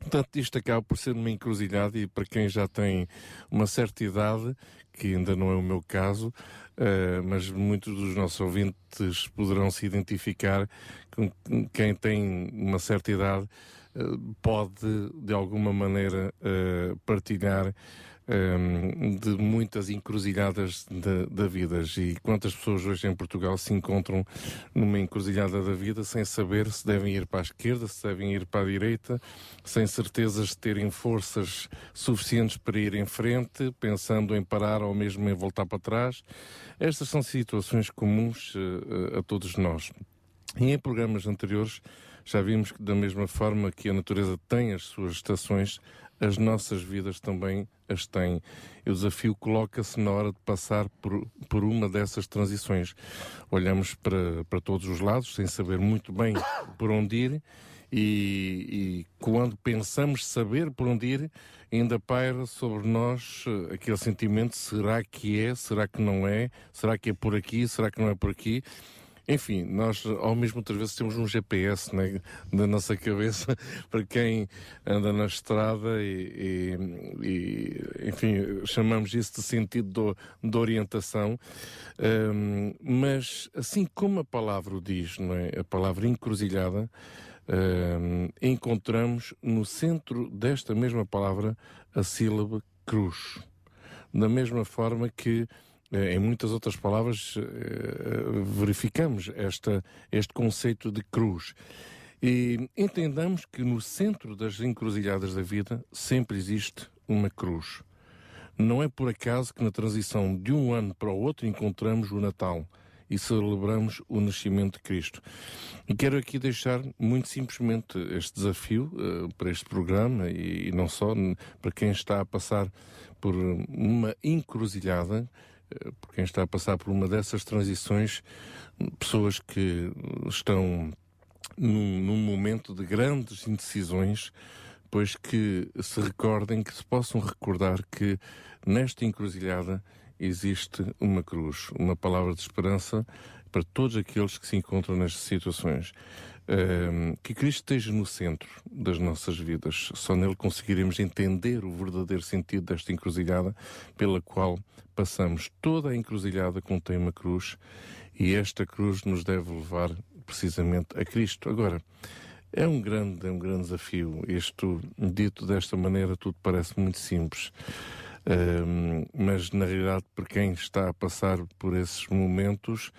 Speaker 13: Portanto, isto acaba por ser uma encruzilhada e para quem já tem uma certa idade, que ainda não é o meu caso, eh, mas muitos dos nossos ouvintes poderão se identificar com quem tem uma certa idade, pode de alguma maneira eh, partilhar eh, de muitas encruzilhadas da, da vida. E quantas pessoas hoje em Portugal se encontram numa encruzilhada da vida sem saber se devem ir para a esquerda, se devem ir para a direita, sem certezas de terem forças suficientes para ir em frente, pensando em parar ou mesmo em voltar para trás. Estas são situações comuns eh, a todos nós. E em programas anteriores já vimos que da mesma forma que a natureza tem as suas estações, as nossas vidas também as têm. E o desafio coloca-se na hora de passar por, por uma dessas transições. Olhamos para, para todos os lados, sem saber muito bem por onde ir, e, e quando pensamos saber por onde ir, ainda paira sobre nós eh, aquele sentimento: será que é? Será que não é? Será que é por aqui? Será que não é por aqui? Enfim, nós ao mesmo outras vezes temos um GPS né, na nossa cabeça para quem anda na estrada e, e- e, enfim, chamamos isso de sentido de, orientação. Ahm, mas assim como a palavra o diz, não é? A palavra encruzilhada, ahm, encontramos no centro desta mesma palavra a sílaba cruz. Da mesma forma que em muitas outras palavras eh, verificamos esta, este conceito de cruz. E entendamos que no centro das encruzilhadas da vida sempre existe uma cruz. Não é por acaso que na transição de um ano para o outro encontramos o Natal e celebramos o nascimento de Cristo. E quero aqui deixar muito simplesmente este desafio eh, para este programa e, e não só para quem está a passar por uma encruzilhada, eh, por quem está a passar por uma dessas transições, pessoas que estão num, num momento de grandes indecisões, pois que se recordem, que se possam recordar que nesta encruzilhada existe uma cruz, uma palavra de esperança para todos aqueles que se encontram nestas situações. Que Cristo esteja no centro das nossas vidas. Só nele conseguiremos entender o verdadeiro sentido desta encruzilhada pela qual passamos. Toda a encruzilhada contém uma cruz e esta cruz nos deve levar precisamente a Cristo. Agora, é um grande, é um grande desafio. Isto, dito desta maneira, tudo parece muito simples. Mas na realidade, para quem está a passar por esses momentos,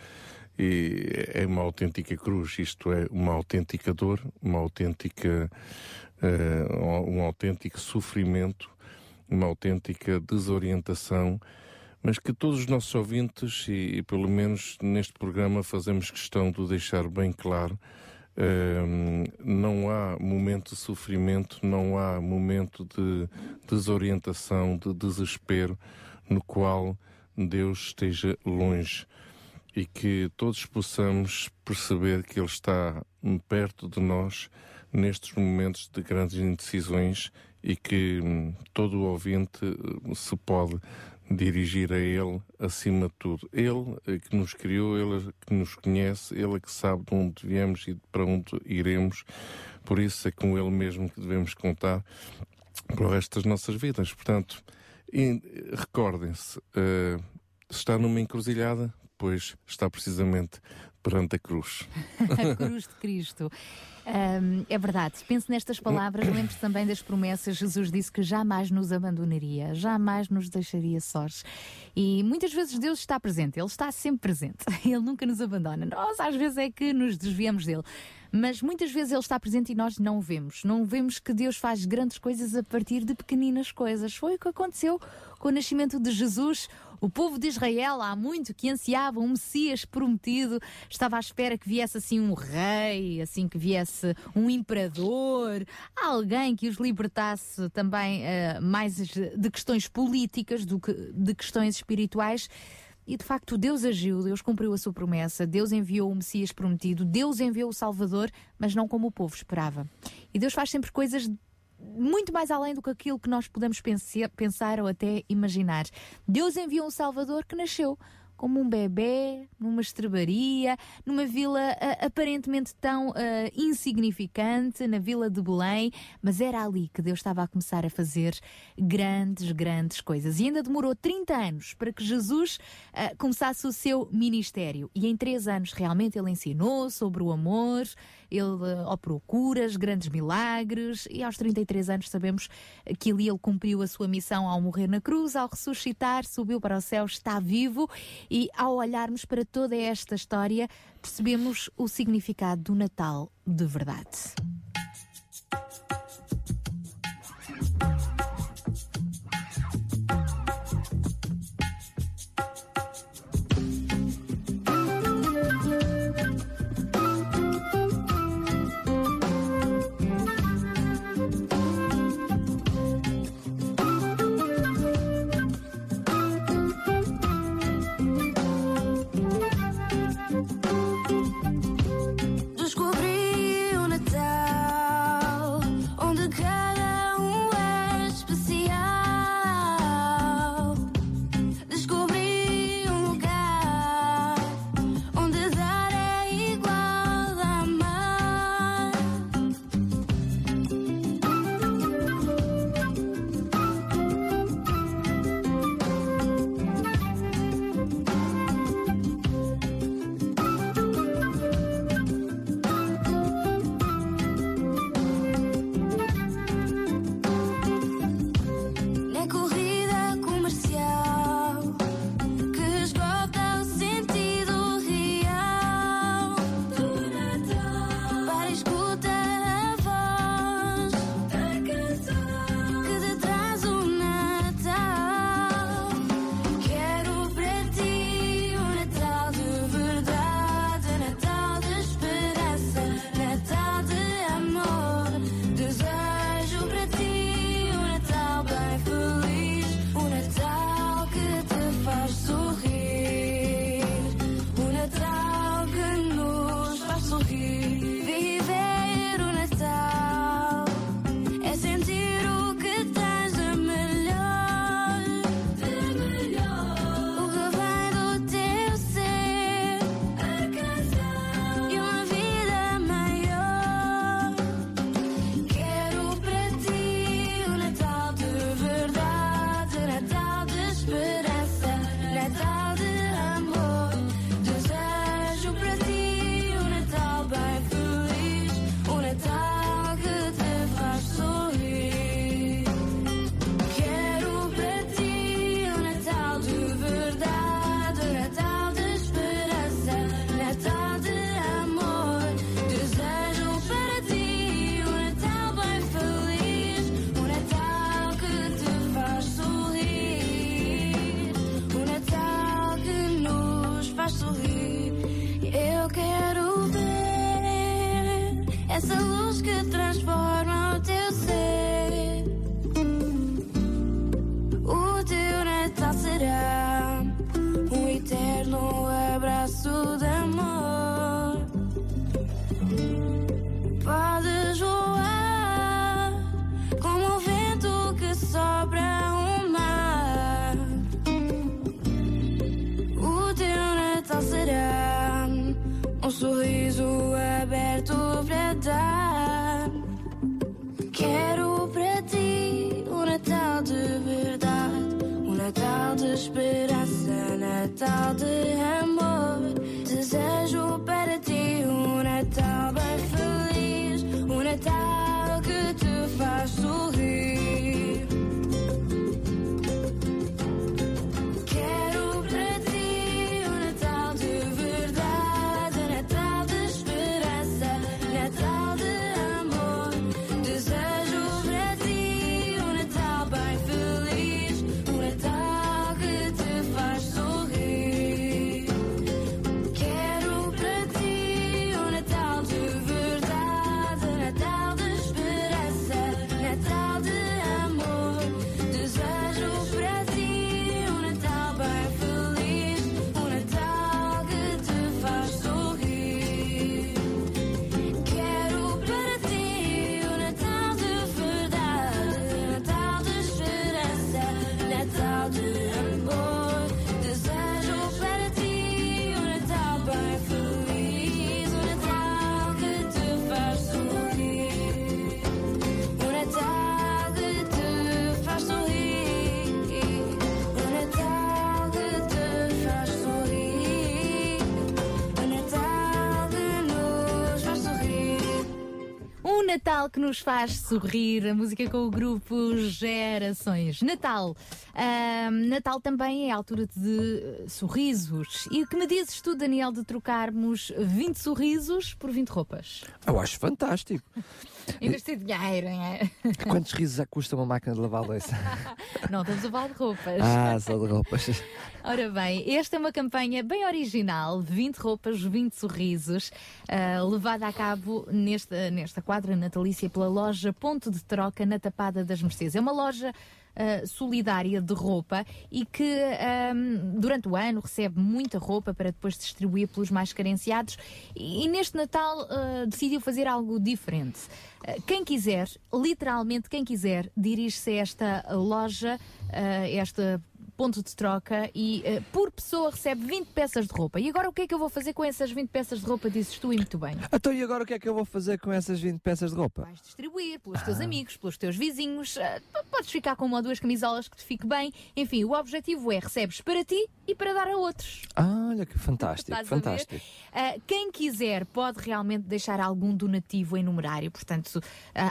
Speaker 13: e é uma autêntica cruz, isto é, uma autêntica dor, uma autêntica, eh, um autêntico sofrimento uma autêntica desorientação, mas que todos os nossos ouvintes, e, e pelo menos neste programa fazemos questão de deixar bem claro, ehm, não há momento de sofrimento, não há momento de desorientação, de desespero, no qual Deus esteja longe e que todos possamos perceber que Ele está perto de nós nestes momentos de grandes indecisões e que hum, todo ouvinte hum, se pode dirigir a Ele acima de tudo. Ele é que nos criou, Ele que nos conhece, Ele que sabe de onde viemos e para onde iremos. Por isso é com Ele mesmo que devemos contar para o resto das nossas vidas. Portanto, recordem-se, uh, está numa encruzilhada, pois está precisamente perante a cruz.
Speaker 1: a cruz de Cristo. Um, é verdade. Pense nestas palavras, lembre-se também das promessas. Jesus disse que jamais nos abandonaria, jamais nos deixaria sós. E muitas vezes Deus está presente, Ele está sempre presente. Ele nunca nos abandona. Nós, às vezes, é que nos desviamos dele. Mas muitas vezes Ele está presente e nós não o vemos. Não vemos que Deus faz grandes coisas a partir de pequeninas coisas. Foi o que aconteceu com o nascimento de Jesus. O povo de Israel, há muito que ansiava um Messias prometido, estava à espera que viesse assim um rei, assim que viesse um imperador, alguém que os libertasse também uh, mais de questões políticas do que de questões espirituais. E de facto Deus agiu, Deus cumpriu a sua promessa, Deus enviou o Messias prometido, Deus enviou o Salvador, mas não como o povo esperava. E Deus faz sempre coisas muito mais além do que aquilo que nós podemos pensar ou até imaginar. Deus enviou um Salvador que nasceu como um bebê, numa estrebaria, numa vila uh, aparentemente tão uh, insignificante, na vila de Belém, mas era ali que Deus estava a começar a fazer grandes, grandes coisas. E ainda demorou 30 anos para que Jesus uh, começasse o seu ministério. E em três anos realmente ele ensinou sobre o amor, ele operou curas, grandes milagres, e aos 33 anos sabemos que ali ele cumpriu a sua missão ao morrer na cruz, ao ressuscitar, subiu para o céu, está vivo e ao olharmos para toda esta história, percebemos o significado do Natal de verdade.
Speaker 19: Que nos faz sorrir,
Speaker 1: a música com o grupo Gerações. Natal. Ahm, Natal também é a altura de sorrisos. E o que me dizes tu, Daniel, de trocarmos 20 sorrisos por 20 roupas?
Speaker 3: Eu acho fantástico.
Speaker 1: Investir dinheiro, não é?
Speaker 3: Quantos risos é que custa uma máquina de lavar louça?
Speaker 1: Não, estamos a falar de roupas.
Speaker 3: ah, só de roupas.
Speaker 1: Ora bem, esta é uma campanha bem original, 20 roupas, 20 sorrisos, ah, levada a cabo nesta, nesta quadra natalícia pela loja Ponto de Troca na Tapada das Mercedes. É uma loja ah, solidária de roupa e que ahm, durante o ano recebe muita roupa para depois distribuir pelos mais carenciados e, neste Natal ah, decidiu fazer algo diferente. Ah, quem quiser, literalmente quem quiser, dirige-se a esta loja, esta ponto de troca e eh, por pessoa recebe 20 peças de roupa. E agora o que é que eu vou fazer com essas 20 peças de roupa? Dizes tu e muito bem.
Speaker 3: Então e agora o que é que eu vou fazer com essas 20 peças de roupa?
Speaker 1: Distribuir pelos teus amigos, pelos teus vizinhos. p- podes ficar com uma ou duas camisolas que te fique bem. Enfim, o objetivo é recebes para ti e para dar a outros.
Speaker 3: Ah, olha que fantástico,
Speaker 1: Estás
Speaker 3: fantástico.
Speaker 1: Uh, quem quiser pode realmente deixar algum donativo em numerário. Portanto, uh,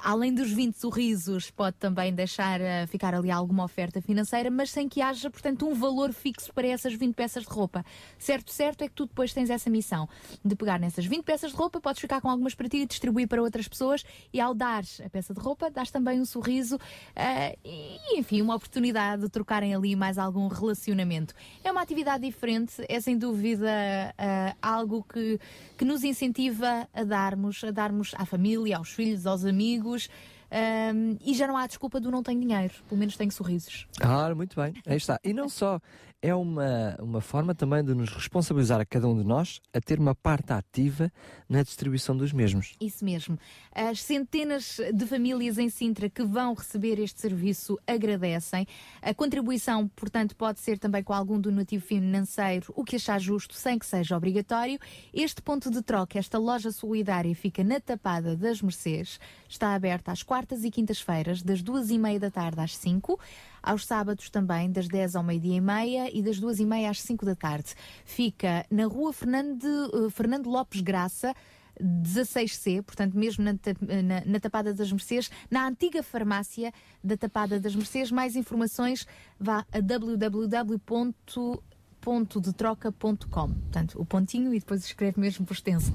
Speaker 1: além dos 20 sorrisos, pode também deixar uh, ficar ali alguma oferta financeira, mas sem que haja, portanto, um valor fixo para essas 20 peças de roupa. Certo, certo é que tu depois tens essa missão de pegar nessas 20 peças de roupa, podes ficar com algumas para ti e distribuir para outras pessoas e ao dares a peça de roupa, dás também um sorriso uh, e, enfim, uma oportunidade de trocarem ali mais algum relacionamento. É uma atividade diferente, é sem dúvida uh, algo que, que nos incentiva a darmos, a darmos à família, aos filhos, aos amigos. Um, e já não há desculpa do não tenho dinheiro, pelo menos tenho sorrisos.
Speaker 3: Ah, muito bem, aí está. E não só, é uma, uma forma também de nos responsabilizar a cada um de nós a ter uma parte ativa na distribuição dos mesmos.
Speaker 1: Isso mesmo. As centenas de famílias em Sintra que vão receber este serviço agradecem. A contribuição, portanto, pode ser também com algum donativo financeiro, o que achar justo, sem que seja obrigatório. Este ponto de troca, esta loja solidária, fica na Tapada das Mercês. Está aberta às quartas e quintas-feiras, das duas e meia da tarde às cinco. Aos sábados também, das 10 ao meio-dia e meia e das duas e meia às 5 da tarde. Fica na rua Fernando, eh, Fernando Lopes Graça, 16C, portanto, mesmo na, na- na Tapada das Mercês, na antiga farmácia da Tapada das Mercês. Mais informações, vá a www.pontodetroca.com. Portanto, o pontinho e depois escreve mesmo por extenso,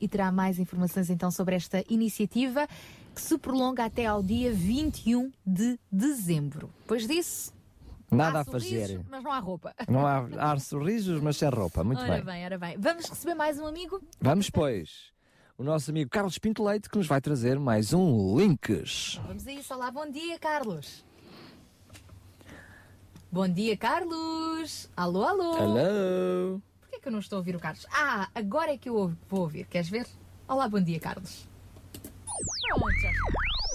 Speaker 1: e terá mais informações então sobre esta iniciativa que se prolonga até ao dia 21 de dezembro. Depois disso,
Speaker 3: Nada
Speaker 1: há
Speaker 3: a fazer.
Speaker 1: sorrisos, Mas não há roupa.
Speaker 3: Não há, há sorrisos, mas sem roupa. Muito
Speaker 1: ora
Speaker 3: bem.
Speaker 1: bem, ora bem. Vamos receber mais um amigo?
Speaker 3: Vamos, pois. O nosso amigo Carlos Pinto Leite que nos vai trazer mais um Links.
Speaker 1: Vamos a isso. Olá, bom dia, Carlos. Bom dia, Carlos. Alô, alô.
Speaker 3: Hello.
Speaker 1: Que eu não estou a ouvir o Carlos? Ah, agora é que eu vou ouvir. Queres ver? Olá, bom dia, Carlos.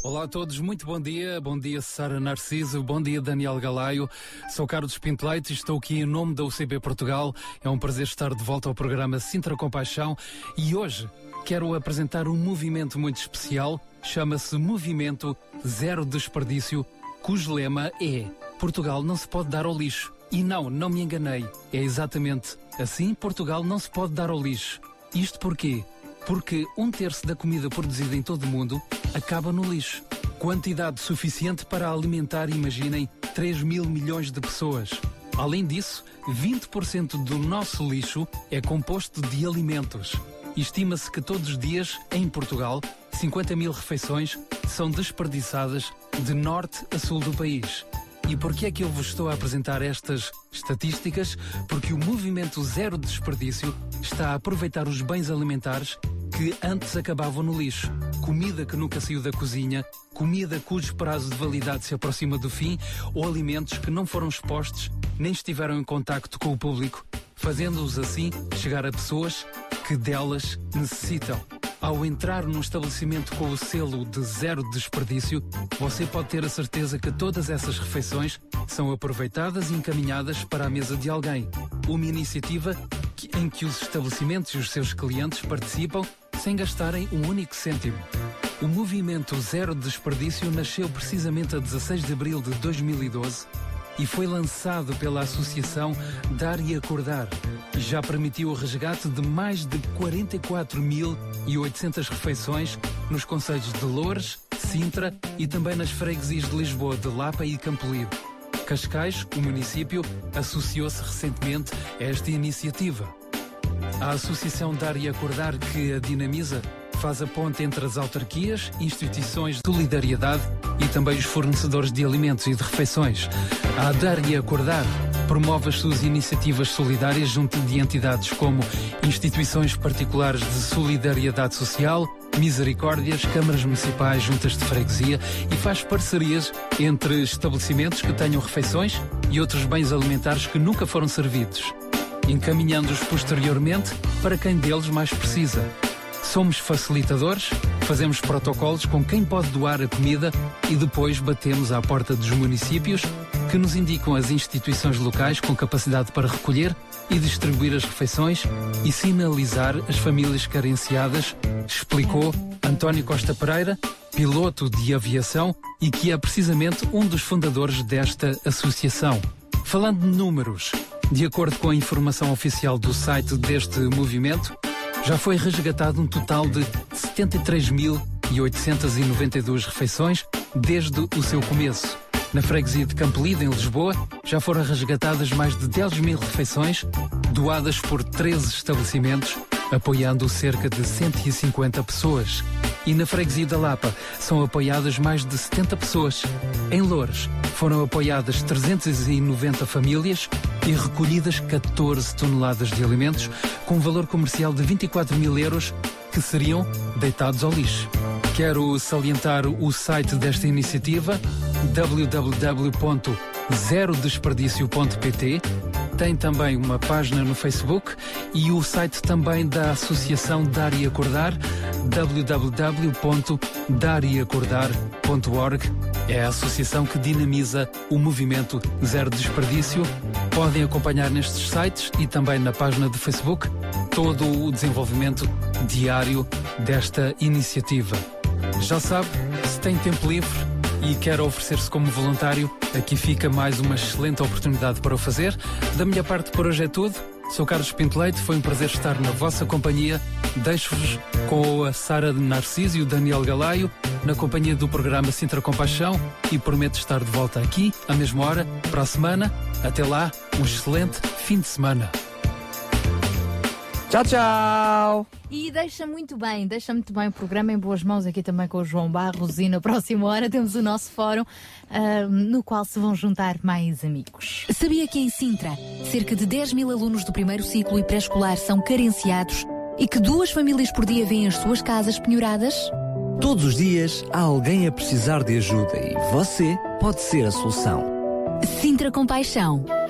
Speaker 20: Olá a todos, muito bom dia. Bom dia, Sara Narciso. Bom dia, Daniel Galaio. Sou Carlos Pinto Leite e estou aqui em nome da UCB Portugal. É um prazer estar de volta ao programa Sintra Compaixão e hoje quero apresentar um movimento muito especial. Chama-se Movimento Zero Desperdício, cujo lema é Portugal não se pode dar ao lixo. E não, não me enganei. É exatamente assim Portugal não se pode dar ao lixo. Isto porquê? Porque um terço da comida produzida em todo o mundo acaba no lixo. Quantidade suficiente para alimentar, imaginem, 3 mil milhões de pessoas. Além disso, 20% do nosso lixo é composto de alimentos. Estima-se que todos os dias, em Portugal, 50 mil refeições são desperdiçadas de norte a sul do país. E por que é que eu vos estou a apresentar estas estatísticas? Porque o movimento Zero Desperdício está a aproveitar os bens alimentares que antes acabavam no lixo. Comida que nunca saiu da cozinha, comida cujo prazo de validade se aproxima do fim ou alimentos que não foram expostos nem estiveram em contacto com o público, fazendo-os assim chegar a pessoas que delas necessitam. Ao entrar num estabelecimento com o selo de zero desperdício, você pode ter a certeza que todas essas refeições são aproveitadas e encaminhadas para a mesa de alguém. Uma iniciativa que- em que os estabelecimentos e os seus clientes participam sem gastarem um único cêntimo. O movimento Zero Desperdício nasceu precisamente a 16 de abril de 2012 e foi lançado pela Associação Dar e Acordar. Já permitiu o resgate de mais de 44.800 refeições nos concelhos de Loures, Sintra e também nas freguesias de Lisboa, de Lapa e Campolide. Cascais, o município, associou-se recentemente a esta iniciativa. A Associação Dar e Acordar, que a dinamiza, faz a ponte entre as autarquias, instituições de solidariedade e também os fornecedores de alimentos e de refeições. A Dar e Acordar promove as suas iniciativas solidárias junto de entidades como instituições particulares de solidariedade social, misericórdias, câmaras municipais, juntas de freguesia e faz parcerias entre estabelecimentos que tenham refeições e outros bens alimentares que nunca foram servidos encaminhando-os posteriormente para quem deles mais precisa. Somos facilitadores, fazemos protocolos com quem pode doar a comida e depois batemos à porta dos municípios que nos indicam as instituições locais com capacidade para recolher e distribuir as refeições e sinalizar as famílias carenciadas, explicou António Costa Pereira, piloto de aviação e que é precisamente um dos fundadores desta associação. Falando de números, de acordo com a informação oficial do site deste movimento, já foi resgatado um total de 73.892 refeições desde o seu começo. Na freguesia de Campolide, em Lisboa, já foram resgatadas mais de 10 mil refeições, doadas por 13 estabelecimentos, apoiando cerca de 150 pessoas. E na freguesia da Lapa são apoiadas mais de 70 pessoas. Em Loures foram apoiadas 390 famílias e recolhidas 14 toneladas de alimentos com valor comercial de 24 mil euros que seriam deitados ao lixo. Quero salientar o site desta iniciativa www.zerodesperdício.pt tem também uma página no Facebook e o site também da Associação Dar e Acordar, www.dariacordar.org. É a associação que dinamiza o movimento Zero Desperdício. Podem acompanhar nestes sites e também na página do Facebook todo o desenvolvimento diário desta iniciativa. Já sabe, se tem tempo livre e quer oferecer-se como voluntário, aqui fica mais uma excelente oportunidade para o fazer. Da minha parte por hoje é tudo. Sou Carlos Pinto Leite, foi um prazer estar na vossa companhia. Deixo-vos com a Sara de Narciso e o Daniel Galaio na companhia do programa Sintra Compaixão e prometo estar de volta aqui à mesma hora para a semana. Até lá, um excelente fim de semana.
Speaker 3: Tchau, tchau!
Speaker 4: E deixa muito bem, deixa muito bem o programa em boas mãos aqui também com o João Barros e na próxima hora temos o nosso fórum ah, no qual se vão juntar mais amigos.
Speaker 21: Sabia que em Sintra, cerca de 10 mil alunos do primeiro ciclo e pré-escolar são carenciados e que duas famílias por dia vêm as suas casas penhoradas?
Speaker 22: Todos os dias há alguém a precisar de ajuda e você pode ser a solução.
Speaker 21: Sintra Compaixão,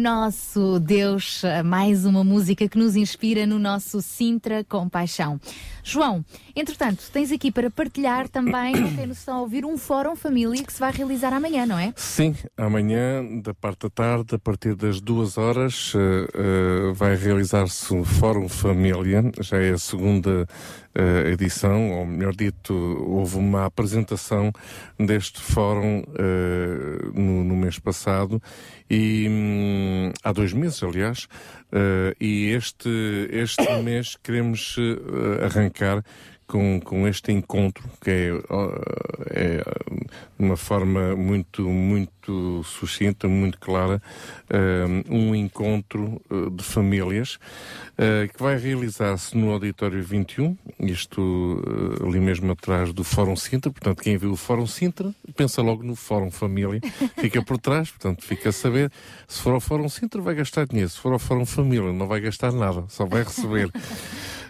Speaker 4: nosso Deus, mais uma música que nos inspira no nosso Sintra Compaixão. João, entretanto, tens aqui para partilhar também, para quem nos está a ouvir, um Fórum Família que se vai realizar amanhã, não é?
Speaker 13: Sim, amanhã, da parte da tarde, a partir das duas horas, eh, eh, vai realizar-se o Fórum Família, já é a segunda eh, edição, ou melhor dito, houve uma apresentação deste fórum eh, no, no mês passado, e hum, há dois meses, aliás, eh, e este, este mês queremos arrancar com, com este encontro, que é, é uma forma muito, muito sucinta, muito clara, um encontro de famílias que vai realizar-se no Auditório 21, isto ali mesmo atrás do Fórum Sintra, portanto, quem viu o Fórum Sintra pensa logo no Fórum Família, fica por trás, portanto, fica a saber. Se for ao Fórum Sintra, vai gastar dinheiro, se for ao Fórum Família, não vai gastar nada, só vai receber.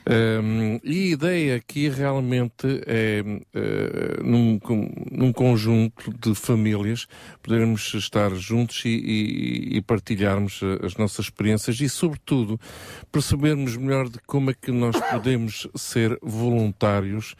Speaker 13: Um, e a ideia aqui realmente é, uh, num, num, conjunto de famílias, podermos estar juntos e, e, e, partilharmos as nossas experiências e, sobretudo, percebermos melhor de como é que nós podemos ser voluntários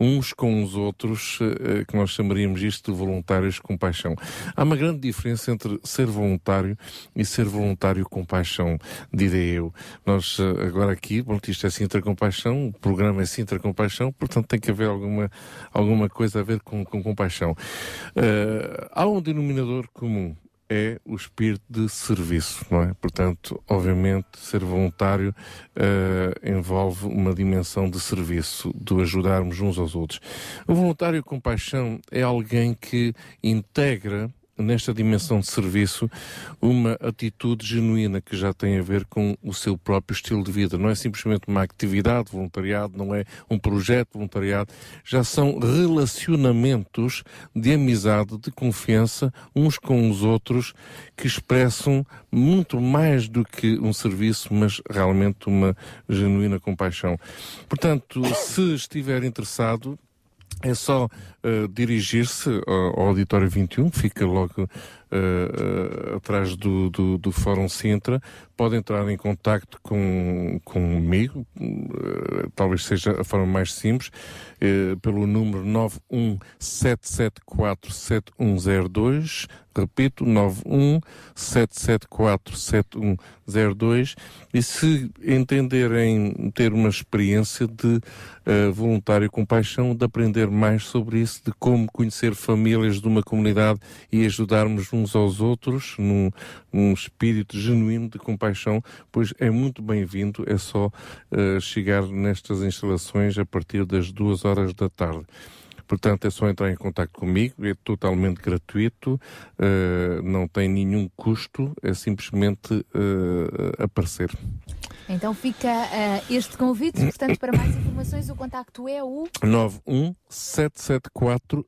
Speaker 13: uns com os outros, uh, que nós chamaríamos isto de voluntários com paixão. Há uma grande diferença entre ser voluntário e ser voluntário com paixão, direi eu. Nós, uh, agora aqui, bom, isto é assim, compaixão, o programa é Sintra Compaixão, portanto tem que haver alguma, alguma coisa a ver com, com compaixão. Uh, há um denominador comum, é o espírito de serviço, não é? Portanto, obviamente, ser voluntário uh, envolve uma dimensão de serviço, de ajudarmos uns aos outros. O voluntário com paixão é alguém que integra nesta dimensão de serviço, uma atitude genuína que já tem a ver com o seu próprio estilo de vida. Não é simplesmente uma atividade, voluntariado, não é um projeto voluntariado, já são relacionamentos de amizade, de confiança uns com os outros que expressam muito mais do que um serviço, mas realmente uma genuína compaixão. Portanto, se estiver interessado, é só uh, dirigir-se ao, ao Auditório 21, que fica logo uh, uh, atrás do, do, do, Fórum Sintra. Pode entrar em contacto com, comigo, talvez seja a forma mais simples, pelo número 917747102. Repito, 917747102. E se entenderem ter uma experiência de voluntário com paixão, de aprender mais sobre isso, de como conhecer famílias de uma comunidade e ajudarmos uns aos outros num, num espírito genuíno de compaixão, pois é muito bem-vindo, é só uh, chegar nestas instalações a partir das duas horas da tarde. Portanto, é só entrar em contato comigo, é totalmente gratuito, uh, não tem nenhum custo, é simplesmente uh, aparecer.
Speaker 1: Então fica uh, este convite, portanto, para mais informações, o contacto é o
Speaker 13: 91774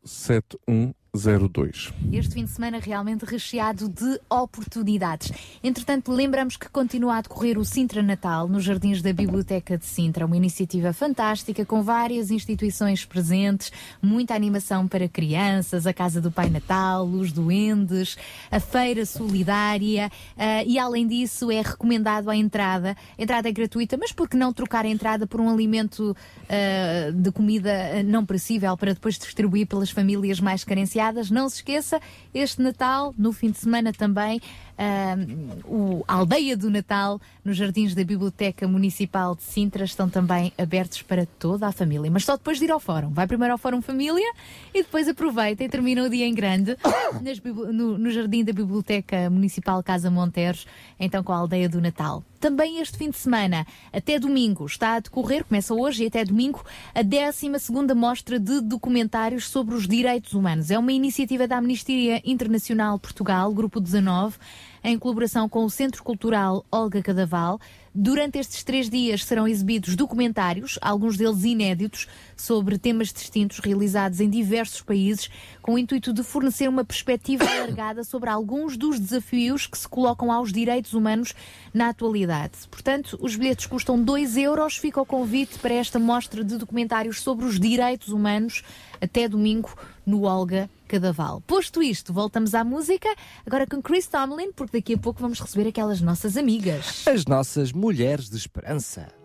Speaker 13: 7102.
Speaker 1: Este fim de semana realmente recheado de oportunidades. Entretanto, lembramos que continua a decorrer o Sintra Natal nos Jardins da Biblioteca de Sintra, uma iniciativa fantástica com várias instituições presentes, muita animação para crianças, a Casa do Pai Natal, os duendes, a Feira Solidária uh, e, além disso, é recomendado a entrada. A entrada é gratuita, mas por que não trocar a entrada por um alimento uh, de comida não perecível para depois distribuir pelas famílias mais carenciadas? Não se esqueça, este Natal, no fim de semana também, uh, o Aldeia do Natal, nos jardins da Biblioteca Municipal de Sintra, estão também abertos para toda a família. Mas só depois de ir ao fórum. Vai primeiro ao Fórum Família e depois aproveita e termina o dia em grande nas, no, no jardim da Biblioteca Municipal Casa Monteros, então com a Aldeia do Natal. Também este fim de semana, até domingo, está a decorrer, começa hoje e até domingo, a 12 Mostra de Documentários sobre os Direitos Humanos. É uma iniciativa da Amnistia Internacional Portugal, Grupo 19, em colaboração com o Centro Cultural Olga Cadaval. Durante estes três dias serão exibidos documentários, alguns deles inéditos, sobre temas distintos realizados em diversos países, com o intuito de fornecer uma perspectiva alargada sobre alguns dos desafios que se colocam aos direitos humanos na atualidade. Portanto, os bilhetes custam 2 euros. Fica o convite para esta mostra de documentários sobre os direitos humanos até domingo no Olga Cadaval. Posto isto, voltamos à música, agora com Chris Tomlin, porque daqui a pouco vamos receber aquelas nossas amigas.
Speaker 22: As nossas mulheres de esperança.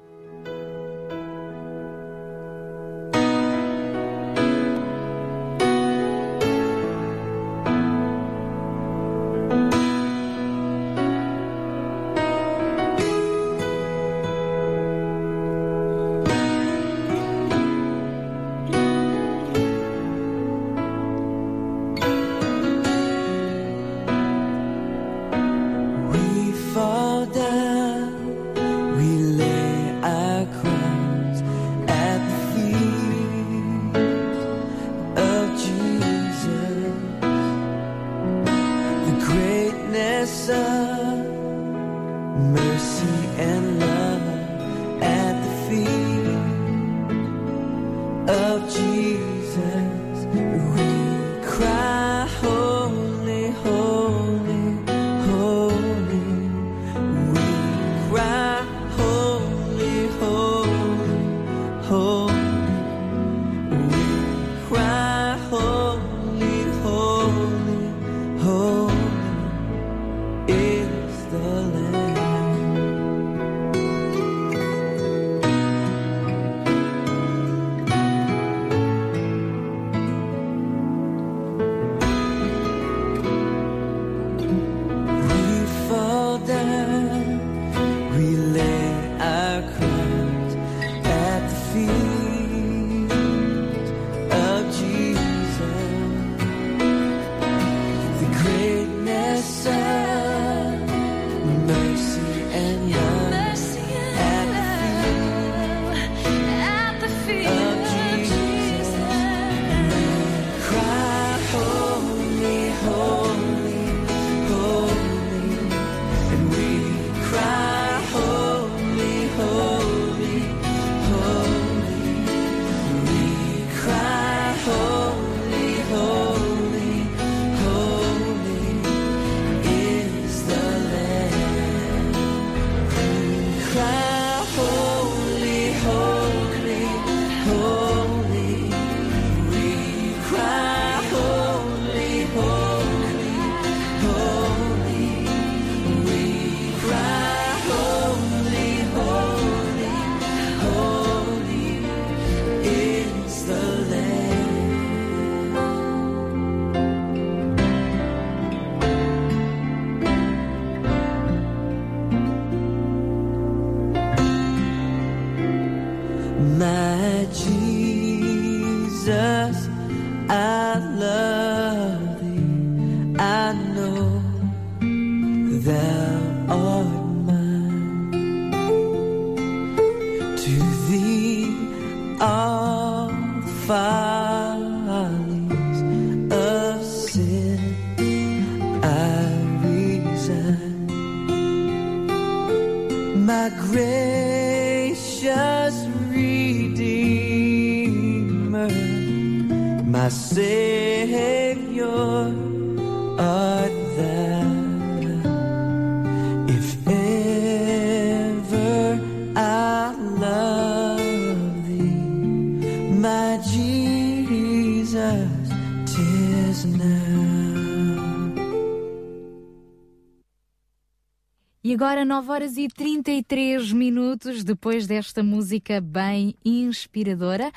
Speaker 1: 19 horas e 33 minutos depois desta música bem inspiradora.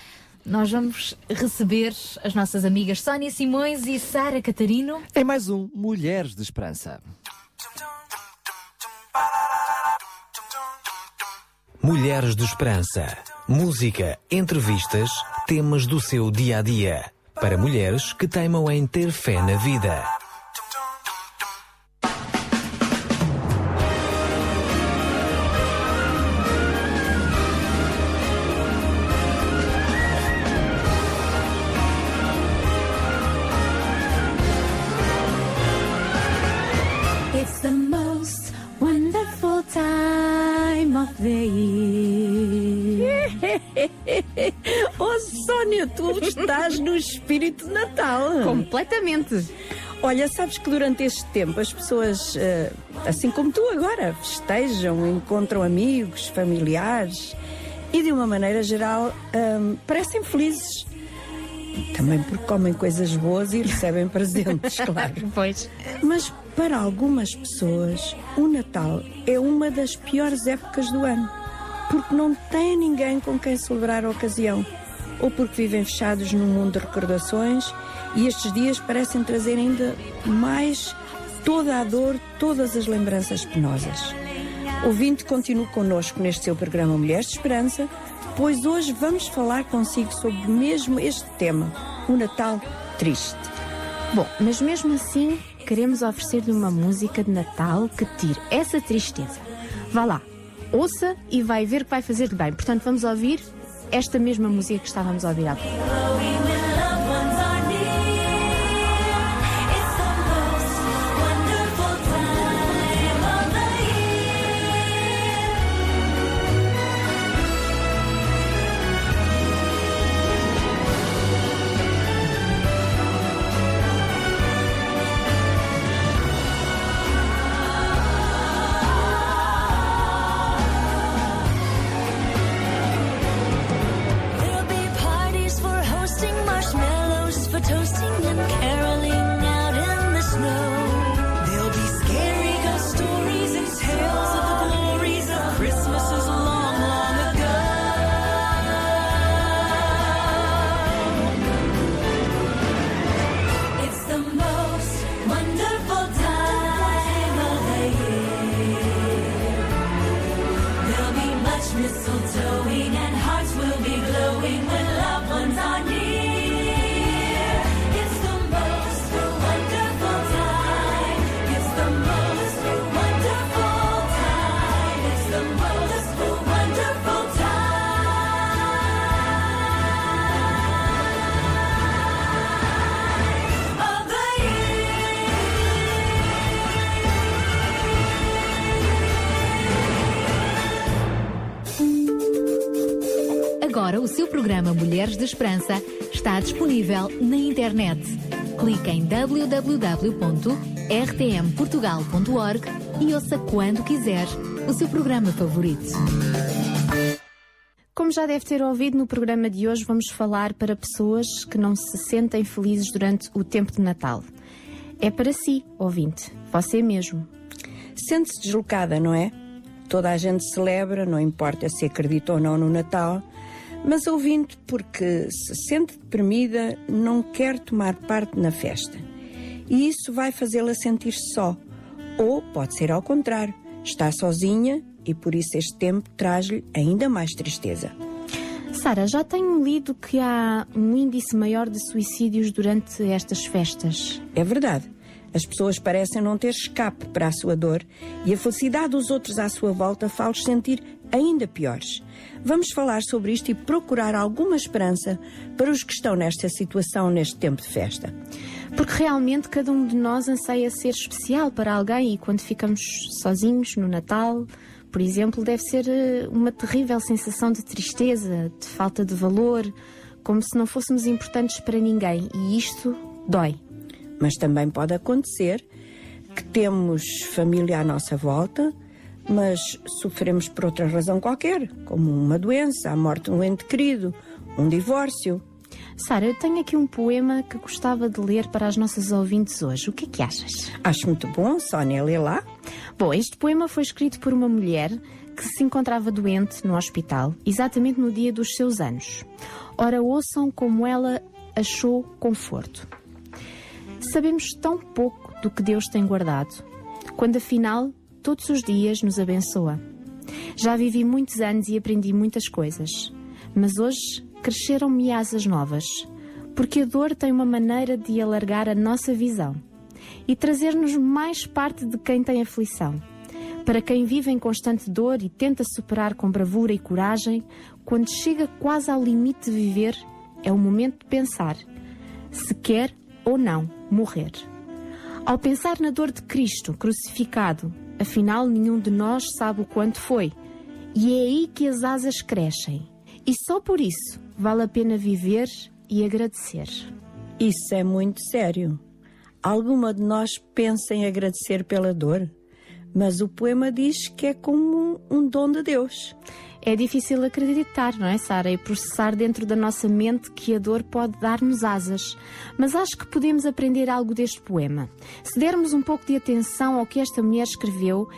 Speaker 1: Nós vamos receber as nossas amigas Sónia Simões e Sara Catarino
Speaker 3: em mais um Mulheres de Esperança.
Speaker 8: Mulheres de Esperança. Música, entrevistas, temas do seu dia a dia. Para mulheres que teimam em ter fé na vida.
Speaker 23: Sónia, tu estás no espírito de Natal.
Speaker 4: Completamente.
Speaker 23: Olha, sabes que durante este tempo as pessoas, eh, assim como tu agora, festejam, encontram amigos, familiares e, de uma maneira geral, hum, parecem felizes. Também porque comem coisas boas e recebem presentes, claro.
Speaker 4: Pois.
Speaker 23: Mas para algumas pessoas, o Natal é uma das piores épocas do ano. Porque não têm ninguém com quem celebrar a ocasião. Ou porque vivem fechados num mundo de recordações e estes dias parecem trazer ainda mais toda a dor, todas as lembranças penosas. Ouvinte, continue connosco neste seu programa Mulheres de Esperança, pois hoje vamos falar consigo sobre mesmo este tema, o Natal triste.
Speaker 4: Bom, mas mesmo assim, queremos oferecer-lhe uma música de Natal que tire essa tristeza. Vá lá, ouça e vai ver que vai fazer-lhe bem. Portanto, vamos ouvir esta mesma música que estávamos a ouvir há pouco.
Speaker 1: Agora o seu programa Mulheres de Esperança está disponível na internet. Clique em www.rtmportugal.org e ouça quando quiser o seu programa favorito.
Speaker 4: Como já deve ter ouvido no programa de hoje, vamos falar para pessoas que não se sentem felizes durante o tempo de Natal. É para si, ouvinte, você mesmo.
Speaker 23: Sente-se deslocada, não é? Toda a gente celebra, não importa se acredita ou não no Natal, mas ouvinte porque se sente deprimida, não quer tomar parte na festa. E isso vai fazê-la sentir-se só. Ou pode ser ao contrário, está sozinha e por isso este tempo traz-lhe ainda mais tristeza.
Speaker 4: Sara, já tenho lido que há um índice maior de suicídios durante estas festas.
Speaker 23: É verdade. As pessoas parecem não ter escape para a sua dor e a felicidade dos outros à sua volta faz-os sentir ainda piores. Vamos falar sobre isto e procurar alguma esperança para os que estão nesta situação neste tempo de festa.
Speaker 4: Porque realmente cada um de nós anseia ser especial para alguém e quando ficamos sozinhos no Natal,
Speaker 24: Por exemplo, deve ser eh, uma terrível sensação de tristeza, de falta de valor, como se não fôssemos importantes para ninguém. E isto dói.
Speaker 23: Mas também pode acontecer que temos família à nossa volta, mas sofremos por outra razão qualquer, como uma doença, a morte de um ente querido, um divórcio.
Speaker 24: Sara, eu tenho aqui um poema que gostava de ler para as nossas ouvintes hoje. O que é que achas?
Speaker 23: Acho muito bom, Sónia, lê lá.
Speaker 24: Bom, este poema foi escrito por uma mulher que se encontrava doente no hospital, exatamente no dia dos seus anos. Ora, ouçam como ela achou conforto. Sabemos tão pouco do que Deus tem guardado, quando afinal todos os dias nos abençoa. Já vivi muitos anos e aprendi muitas coisas, mas hoje cresceram-me asas novas, porque a dor tem uma maneira de alargar a nossa visão e trazer-nos mais parte de quem tem aflição. Para quem vive em constante dor e tenta superar com bravura e coragem, quando chega quase ao limite de viver, é o momento de pensar se quer ou não morrer. Ao pensar na dor de Cristo crucificado, afinal nenhum de nós sabe o quanto foi, e é aí que as asas crescem. E só por isso vale a pena viver e agradecer.
Speaker 23: Isso é muito sério. Alguma de nós pensa em agradecer pela dor, mas o poema diz que é como um dom de Deus.
Speaker 24: É difícil acreditar, não é, Sara? E processar dentro da nossa mente que a dor pode dar-nos asas. Mas acho que podemos aprender algo deste poema. Se dermos um pouco de atenção ao que esta mulher escreveu,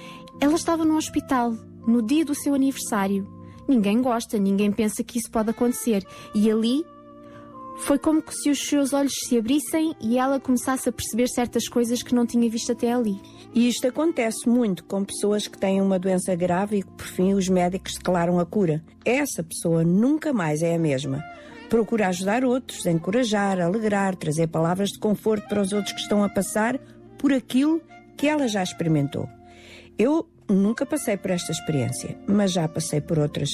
Speaker 24: ela estava no hospital, no dia do seu aniversário. Ninguém gosta, ninguém pensa que isso pode acontecer. E ali foi como se os seus olhos se abrissem e ela começasse a perceber certas coisas que não tinha visto até ali.
Speaker 23: E isto acontece muito com pessoas que têm uma doença grave e que, por fim, os médicos declaram a cura. Essa pessoa nunca mais é a mesma. Procura ajudar outros, encorajar, alegrar, trazer palavras de conforto para os outros que estão a passar por aquilo que ela já experimentou. Eu nunca passei por esta experiência, mas já passei por outras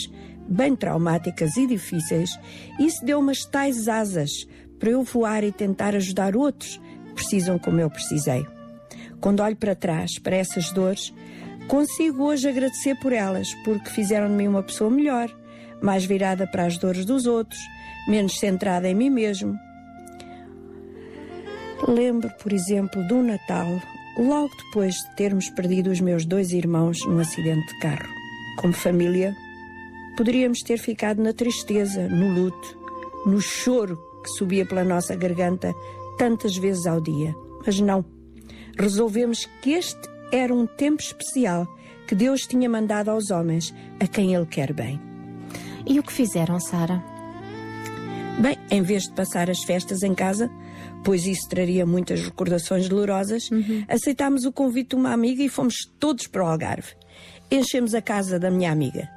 Speaker 23: bem traumáticas e difíceis, isso deu umas tais asas para eu voar e tentar ajudar outros que precisam como eu precisei. Quando olho para trás, para essas dores, consigo hoje agradecer por elas, porque fizeram de mim uma pessoa melhor, mais virada para as dores dos outros, menos centrada em mim mesmo. Lembro, por exemplo, do Natal, logo depois de termos perdido os meus dois irmãos num acidente de carro. Como família, Poderíamos ter ficado na tristeza, no luto, no choro que subia pela nossa garganta tantas vezes ao dia. Mas não. Resolvemos que este era um tempo especial que Deus tinha mandado aos homens, a quem Ele quer bem.
Speaker 24: E o que fizeram, Sara?
Speaker 23: Bem, em vez de passar as festas em casa, pois isso traria muitas recordações dolorosas, uhum. aceitámos o convite de uma amiga e fomos todos para o Algarve. Enchemos a casa da minha amiga.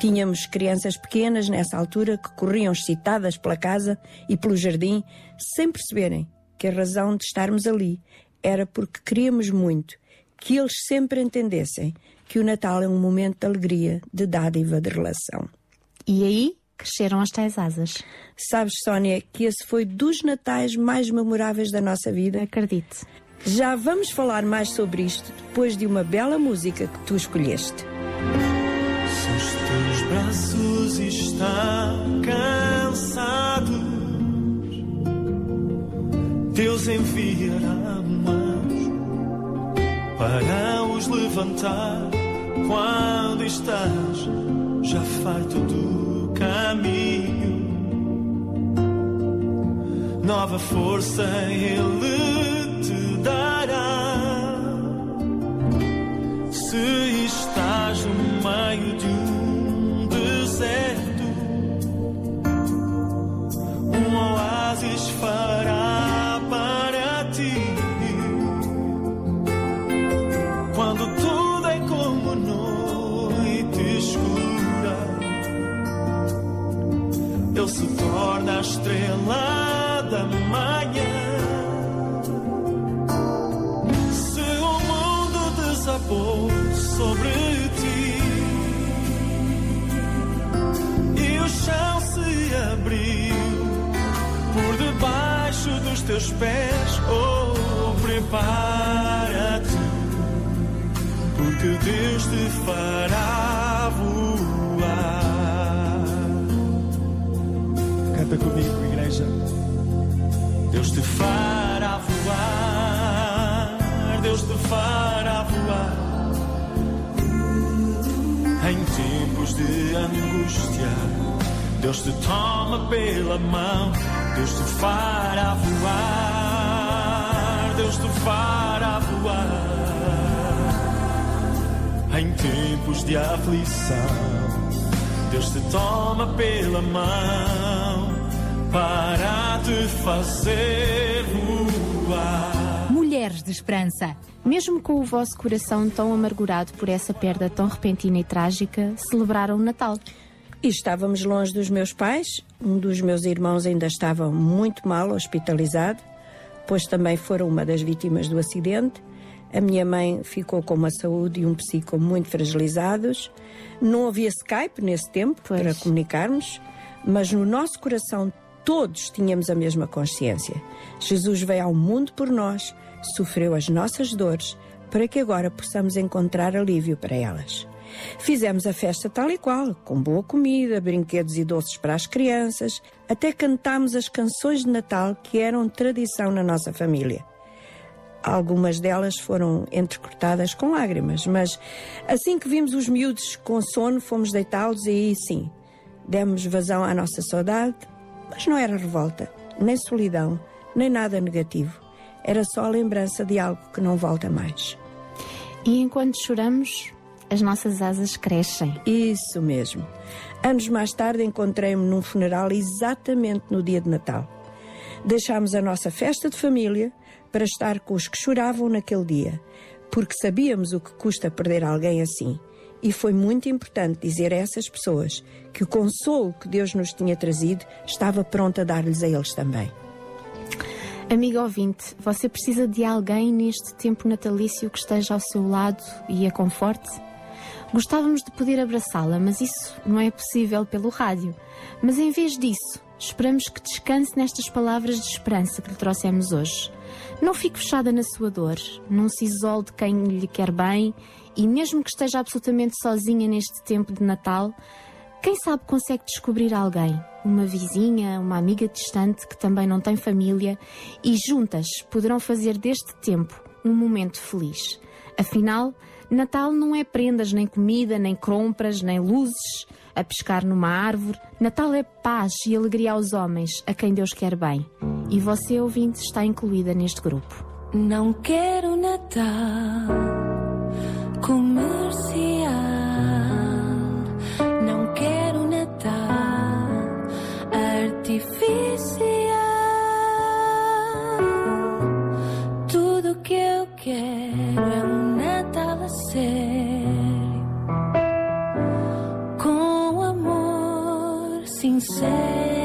Speaker 23: Tínhamos crianças pequenas nessa altura que corriam excitadas pela casa e pelo jardim, sem perceberem que a razão de estarmos ali era porque queríamos muito que eles sempre entendessem que o Natal é um momento de alegria, de dádiva, de relação.
Speaker 24: E aí cresceram as tais asas.
Speaker 23: Sabes, Sónia, que esse foi dos Natais mais memoráveis da nossa vida?
Speaker 24: Acredite.
Speaker 23: Já vamos falar mais sobre isto depois de uma bela música que tu escolheste
Speaker 7: braços estão cansados, Deus enviará anjo para os levantar quando estás já farto do caminho. Nova força Ele te dará. Se estás no meio
Speaker 24: com o vosso coração tão amargurado por essa perda tão repentina e trágica, celebraram o Natal.
Speaker 23: E estávamos longe dos meus pais. Um dos meus irmãos ainda estava muito mal, hospitalizado, pois também foram uma das vítimas do acidente. A minha mãe ficou com uma saúde e um psico muito fragilizados. Não havia Skype nesse tempo para comunicarmos, mas no nosso coração todos tínhamos a mesma consciência. Jesus veio ao mundo por nós, sofreu as nossas dores, para que agora possamos encontrar alívio para elas. Fizemos a festa tal e qual, com boa comida, brinquedos e doces para as crianças, até cantámos as canções de Natal que eram tradição na nossa família. Algumas delas foram entrecortadas com lágrimas, mas assim que vimos os miúdos com sono, fomos deitá-los e aí sim, demos vazão à nossa saudade, mas não era revolta, nem solidão, nem nada negativo. Era só a lembrança de algo que não volta mais.
Speaker 24: E enquanto choramos, as nossas asas crescem.
Speaker 23: Isso mesmo. Anos mais tarde encontrei-me num funeral exatamente no dia de Natal. Deixámos a nossa festa de família para estar com os que choravam naquele dia, porque sabíamos o que custa perder alguém assim. E foi muito importante dizer a essas pessoas que o consolo que Deus nos tinha trazido estava pronto a dar-lhes a eles também.
Speaker 24: Amigo ouvinte, você precisa de alguém neste tempo natalício que esteja ao seu lado e a conforte? Gostávamos de poder abraçá-la, mas isso não é possível pelo rádio. Mas em vez disso, esperamos que descanse nestas palavras de esperança que lhe trouxemos hoje. Não fique fechada na sua dor, não se isole de quem lhe quer bem e, mesmo que esteja absolutamente sozinha neste tempo de Natal, quem sabe consegue descobrir alguém, uma vizinha, uma amiga distante que também não tem família e juntas poderão fazer deste tempo um momento feliz. Afinal, Natal não é prendas, nem comida, nem compras, nem luzes a pescar numa árvore. Natal é paz e alegria aos homens, a quem Deus quer bem. E você, ouvinte, está incluída neste grupo.
Speaker 4: Não quero Natal comercial. Artificial. Tudo que eu quero é um Natal sério, com amor sincero.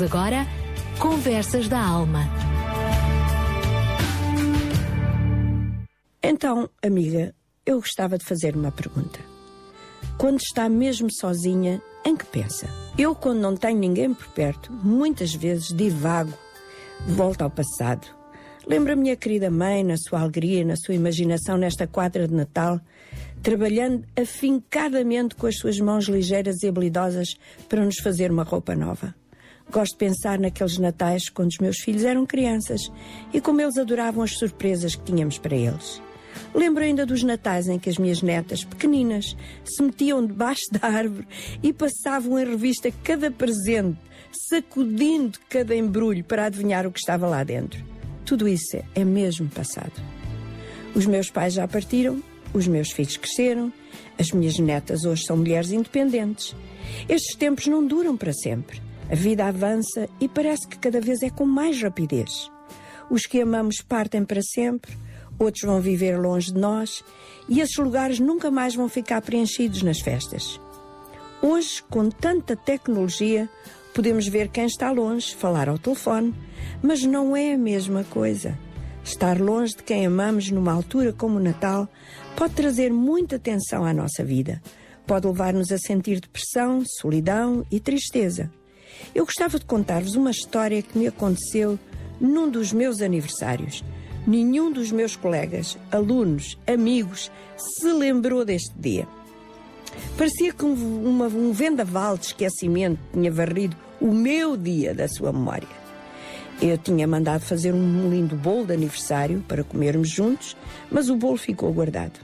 Speaker 1: Agora Conversas da Alma.
Speaker 23: Então, amiga, eu gostava de fazer uma pergunta. Quando está mesmo sozinha, em que pensa? Eu, quando não tenho ninguém por perto, muitas vezes divago, volto ao passado. Lembro a minha querida mãe, na sua alegria, na sua imaginação, nesta quadra de Natal, trabalhando afincadamente com as suas mãos ligeiras e habilidosas para nos fazer uma roupa nova. Gosto de pensar naqueles natais quando os meus filhos eram crianças e como eles adoravam as surpresas que tínhamos para eles. Lembro ainda dos natais em que as minhas netas, pequeninas, se metiam debaixo da árvore e passavam em revista cada presente, sacudindo cada embrulho para adivinhar o que estava lá dentro. Tudo isso é mesmo passado. Os meus pais já partiram, os meus filhos cresceram, as minhas netas hoje são mulheres independentes. Estes tempos não duram para sempre. A vida avança e parece que cada vez é com mais rapidez. Os que amamos partem para sempre, outros vão viver longe de nós e esses lugares nunca mais vão ficar preenchidos nas festas. Hoje, com tanta tecnologia, podemos ver quem está longe, falar ao telefone, mas não é a mesma coisa. Estar longe de quem amamos numa altura como o Natal pode trazer muita tensão à nossa vida. Pode levar-nos a sentir depressão, solidão e tristeza. Eu gostava de contar-vos uma história que me aconteceu num dos meus aniversários. Nenhum dos meus colegas, alunos, amigos se lembrou deste dia. Parecia que um, uma, um vendaval de esquecimento tinha varrido o meu dia da sua memória. Eu tinha mandado fazer um lindo bolo de aniversário para comermos juntos, mas o bolo ficou guardado.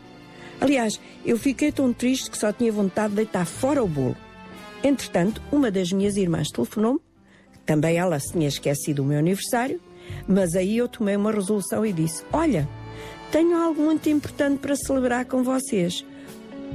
Speaker 23: Aliás, eu fiquei tão triste que só tinha vontade de deitar fora o bolo. Entretanto, uma das minhas irmãs telefonou-me, também ela se tinha esquecido o meu aniversário, mas aí eu tomei uma resolução e disse: Olha, tenho algo muito importante para celebrar com vocês.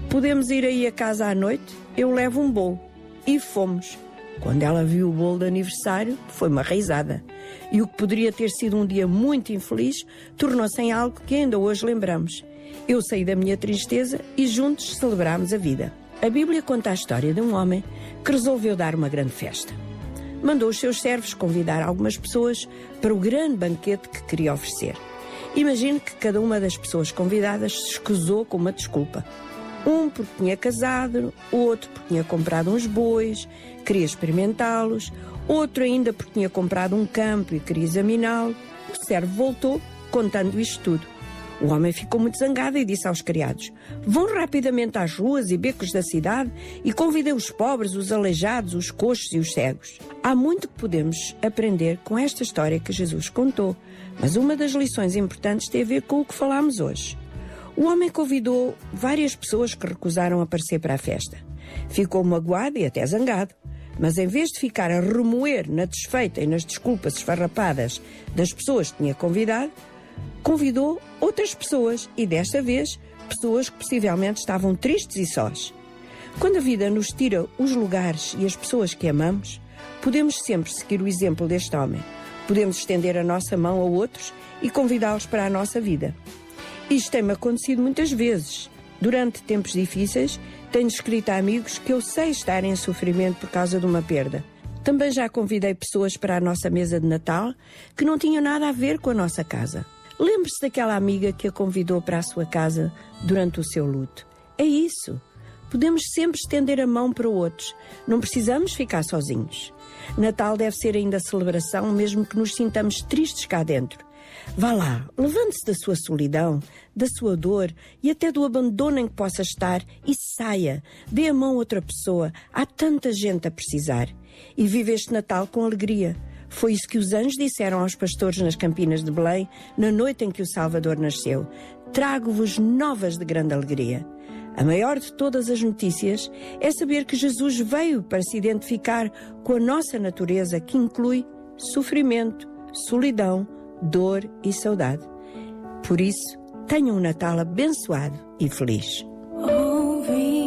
Speaker 23: Podemos ir aí a casa à noite? Eu levo um bolo. E fomos. Quando ela viu o bolo de aniversário, foi uma risada. E o que poderia ter sido um dia muito infeliz tornou-se em algo que ainda hoje lembramos. Eu saí da minha tristeza e juntos celebramos a vida. A Bíblia conta a história de um homem que resolveu dar uma grande festa. Mandou os seus servos convidar algumas pessoas para o grande banquete que queria oferecer. Imagine que cada uma das pessoas convidadas se escusou com uma desculpa. Um porque tinha casado, outro porque tinha comprado uns bois, queria experimentá-los, outro ainda porque tinha comprado um campo e queria examiná-lo. O servo voltou contando isto tudo. O homem ficou muito zangado e disse aos criados: Vão rapidamente às ruas e becos da cidade e convidem os pobres, os aleijados, os coxos e os cegos. Há muito que podemos aprender com esta história que Jesus contou, mas uma das lições importantes tem a ver com o que falámos hoje. O homem convidou várias pessoas que recusaram aparecer para a festa. Ficou magoado e até zangado. Mas em vez de ficar a remoer na desfeita e nas desculpas esfarrapadas das pessoas que tinha convidado, convidou outras pessoas e desta vez pessoas que possivelmente estavam tristes e sós. Quando a vida nos tira os lugares e as pessoas que amamos, podemos sempre seguir o exemplo deste homem. Podemos estender a nossa mão a outros e convidá-los para a nossa vida. Isto tem-me acontecido muitas vezes. Durante tempos difíceis, tenho escrito a amigos que eu sei estar em sofrimento por causa de uma perda. Também já convidei pessoas para a nossa mesa de Natal que não tinham nada a ver com a nossa casa. Lembre-se daquela amiga que a convidou para a sua casa durante o seu luto. É isso. Podemos sempre estender a mão para outros. Não precisamos ficar sozinhos. Natal deve ser ainda celebração, mesmo que nos sintamos tristes cá dentro. Vá lá, levante-se da sua solidão, da sua dor e até do abandono em que possa estar e saia. Dê a mão a outra pessoa. Há tanta gente a precisar. E vive este Natal com alegria. Foi isso que os anjos disseram aos pastores nas campinas de Belém na noite em que o Salvador nasceu. Trago-vos novas de grande alegria. A maior de todas as notícias é saber que Jesus veio para se identificar com a nossa natureza, que inclui sofrimento, solidão, dor e saudade. Por isso, tenham um Natal abençoado e feliz.
Speaker 25: Ouvindo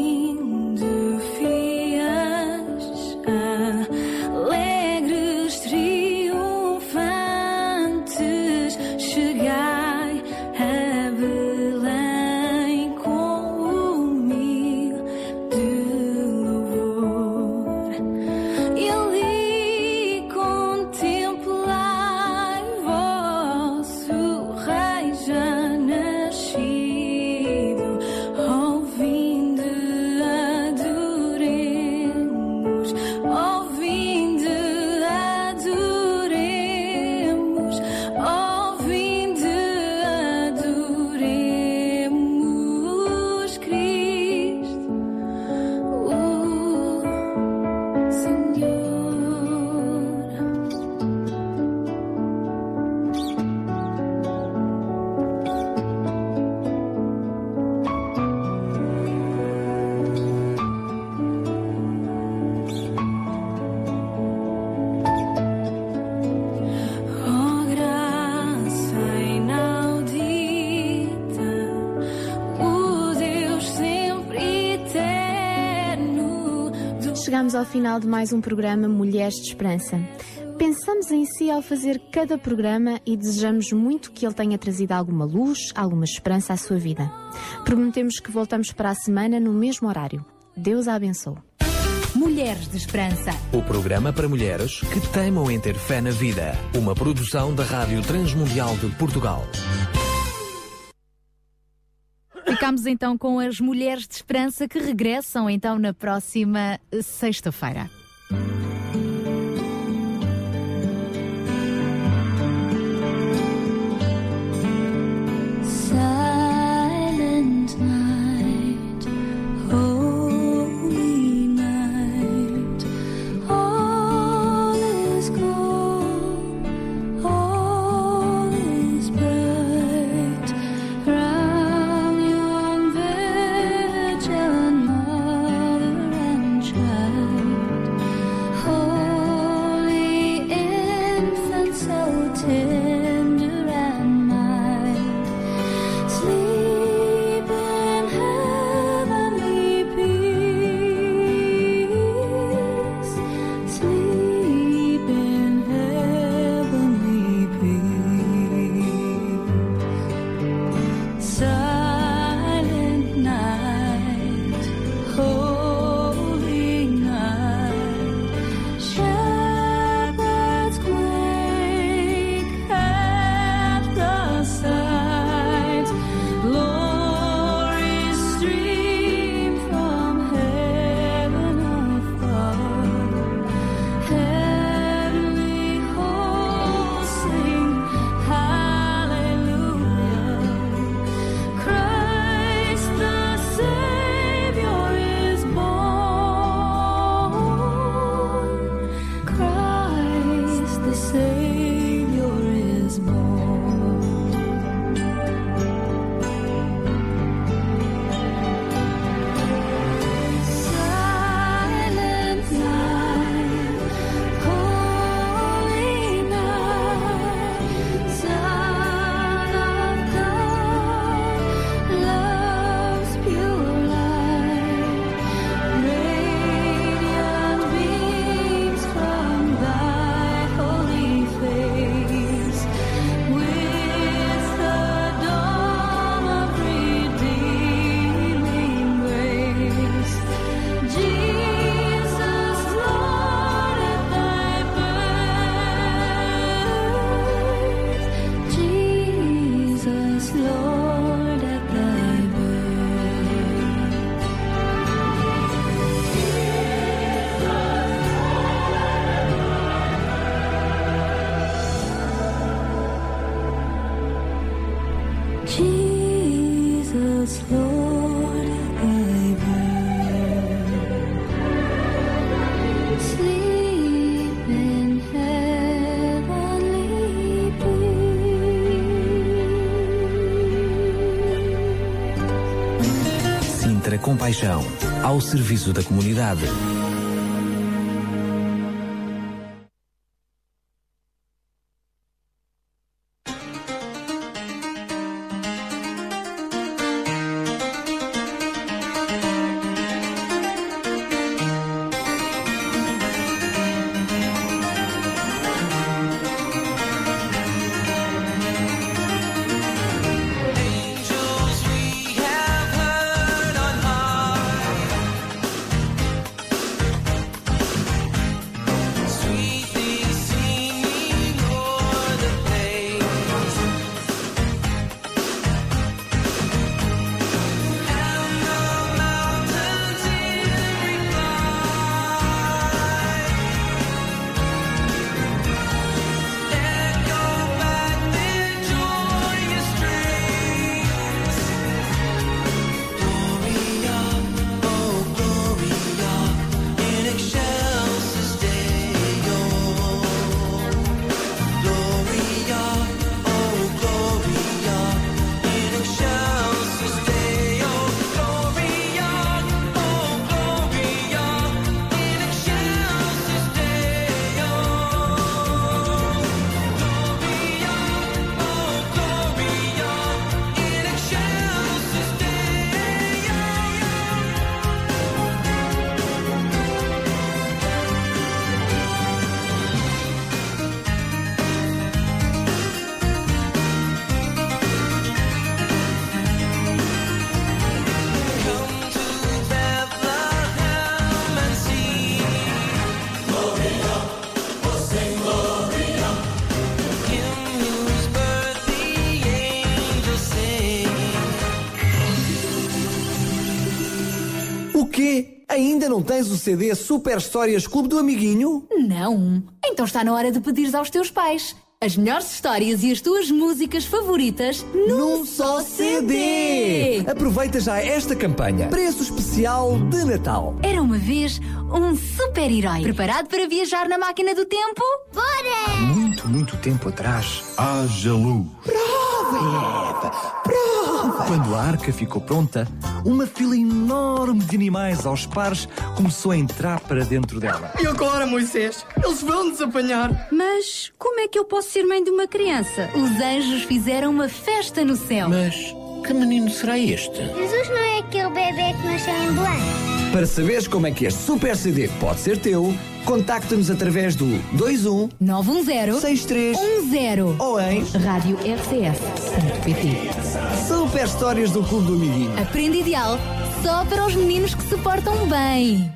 Speaker 24: chegamos ao final de mais um programa Mulheres de Esperança. Pensamos em si ao fazer cada programa e desejamos muito que ele tenha trazido alguma luz, alguma esperança à sua vida. Prometemos que voltamos para a semana no mesmo horário. Deus a abençoe.
Speaker 21: Mulheres de Esperança.
Speaker 8: O programa para mulheres que teimam em ter fé na vida. Uma produção da Rádio Transmundial de Portugal.
Speaker 4: Ficamos então com as Mulheres de Esperança que regressam então na próxima sexta-feira.
Speaker 8: Compaixão. Ao serviço da comunidade.
Speaker 15: Ainda não tens o CD Super Histórias Clube do Amiguinho?
Speaker 26: Não. Então está na hora de pedires aos teus pais. As melhores histórias e as tuas músicas favoritas num, só CD.
Speaker 15: Aproveita já esta campanha. Preço especial de Natal.
Speaker 26: Era uma vez um super-herói. Preparado para viajar na máquina do tempo?
Speaker 18: Bora!
Speaker 8: Muito, muito tempo atrás, haja luz.
Speaker 15: Prova, Eva! Prova!
Speaker 3: Quando a arca ficou pronta, uma fila enorme de animais aos pares começou a entrar para dentro dela.
Speaker 17: E agora, Moisés? Eles vão-nos apanhar.
Speaker 18: Mas como é que eu posso ser mãe de uma criança?
Speaker 26: Os anjos fizeram uma festa no céu.
Speaker 8: Mas que menino será este?
Speaker 5: Jesus não é aquele bebê que nasceu em Belém.
Speaker 15: Para saberes como é que este Super CD pode ser teu, contacta-nos através do 21
Speaker 26: 910
Speaker 15: 6310 ou em
Speaker 26: Rádio RCS.pt.
Speaker 15: Super Histórias do Clube do Amiguinho.
Speaker 26: Aprende ideal só para os meninos que se portam bem.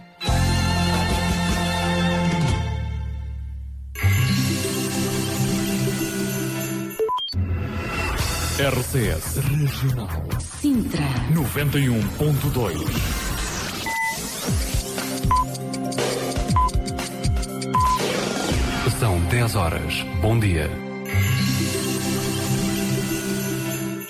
Speaker 10: RCS Regional
Speaker 26: Sintra.
Speaker 10: 91.2 10 horas. Bom dia.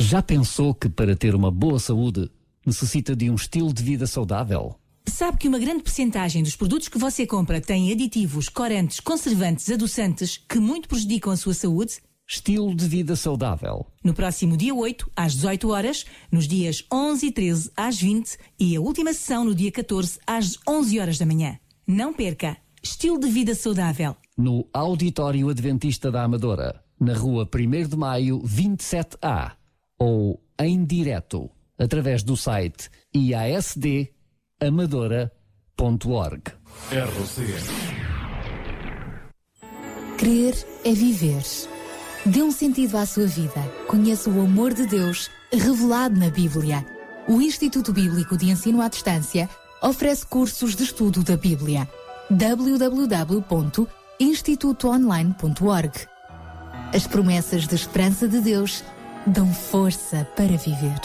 Speaker 27: Já pensou que para ter uma boa saúde necessita de um estilo de vida saudável?
Speaker 28: Sabe que uma grande percentagem dos produtos que você compra têm aditivos, corantes, conservantes, adoçantes que muito prejudicam a sua saúde?
Speaker 27: Estilo de vida saudável.
Speaker 28: No próximo dia 8, às 18 horas, nos dias 11 e 13 às 20 e a última sessão no dia 14 às 11 horas da manhã. Não perca! Estilo de vida saudável.
Speaker 27: No Auditório Adventista da Amadora, na rua 1 de Maio, 27A. Ou em direto, através do site iasdamadora.org.
Speaker 10: RCS
Speaker 1: Crer é viver. Dê um sentido à sua vida. Conheça o amor de Deus revelado na Bíblia. O Instituto Bíblico de Ensino à Distância oferece cursos de estudo da Bíblia. www.institutoonline.org As promessas de esperança de Deus dão força para viver.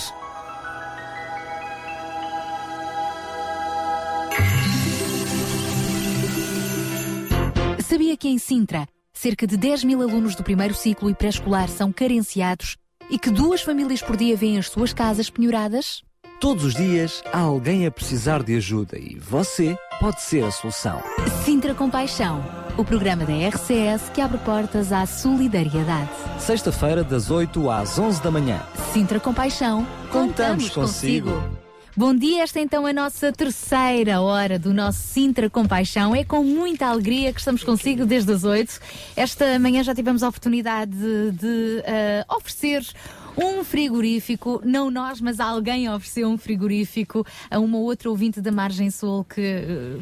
Speaker 1: Sabia que em Sintra, cerca de 10 mil alunos do primeiro ciclo e pré-escolar são carenciados e que duas famílias por dia vêm as suas casas penhoradas?
Speaker 29: Todos os dias há alguém a precisar de ajuda e você pode ser a solução.
Speaker 1: Sintra Compaixão, o programa da RCS que abre portas à solidariedade.
Speaker 29: Sexta-feira, das 8 às 11 da manhã.
Speaker 1: Sintra Compaixão,
Speaker 29: Contamos consigo.
Speaker 1: Bom dia, esta é então a nossa terceira hora do nosso Sintra Compaixão. É com muita alegria que estamos consigo desde as 8. Esta manhã já tivemos a oportunidade de, de, eh, oferecer um frigorífico, não nós, mas alguém ofereceu um frigorífico a uma outra ouvinte da Margem Sul que eh,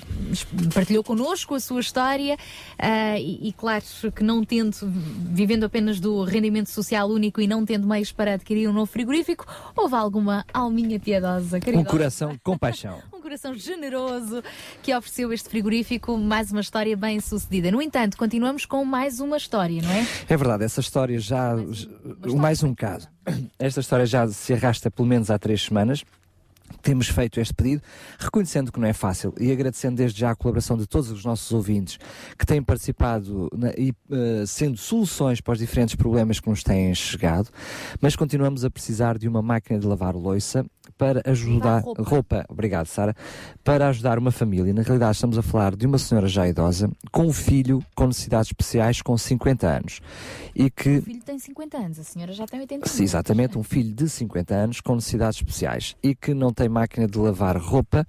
Speaker 1: partilhou connosco a sua história ah, e, e claro que não tendo, vivendo apenas do rendimento social único e não tendo meios para adquirir um novo frigorífico, houve alguma alminha piedosa,
Speaker 3: Um coração com paixão.
Speaker 1: um coração generoso que ofereceu este frigorífico, mais uma história bem sucedida. No entanto, continuamos com mais uma história, não é?
Speaker 3: É verdade, essa história já. Mais um caso. Esta história já se arrasta pelo menos há três semanas. Temos feito este pedido, reconhecendo que não é fácil e agradecendo desde já a colaboração de todos os nossos ouvintes que têm participado na- e eh, sendo soluções para os diferentes problemas que nos têm chegado, mas continuamos a precisar de uma máquina de lavar louça para ajudar
Speaker 1: roupa.
Speaker 3: roupa, obrigado Sara, para ajudar uma família. Na realidade estamos a falar de uma senhora já idosa com um filho com necessidades especiais com 50 anos e que
Speaker 1: O filho tem 50 anos, a senhora já tem 80
Speaker 3: Sim, exatamente, um filho de 50 anos com necessidades especiais e que não tem máquina de lavar roupa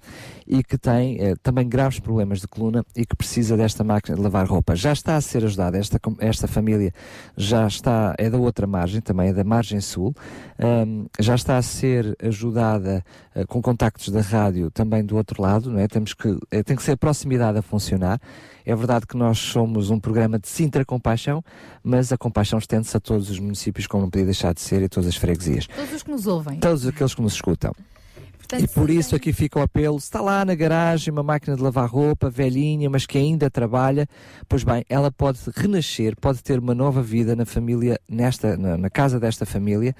Speaker 3: e que tem eh, também graves problemas de coluna e que precisa desta máquina de lavar roupa. Já está a ser ajudada, esta, esta família já está, é da outra margem, também é da margem sul, ahm, já está a ser ajudada eh, com contactos da rádio também do outro lado, não é? Temos que, eh, tem que ser a proximidade a funcionar. É verdade que nós somos um programa de Sintra Compaixão, mas a compaixão estende-se a todos os municípios, como não podia deixar de ser, e todas as freguesias.
Speaker 1: Todos os que nos ouvem.
Speaker 3: Todos aqueles que nos escutam.
Speaker 1: Portanto,
Speaker 3: E por isso aqui fica o apelo, se está lá na garagem uma máquina de lavar roupa, velhinha, mas que ainda trabalha, pois bem, ela pode renascer, pode ter uma nova vida na família, nesta, na, na casa desta família,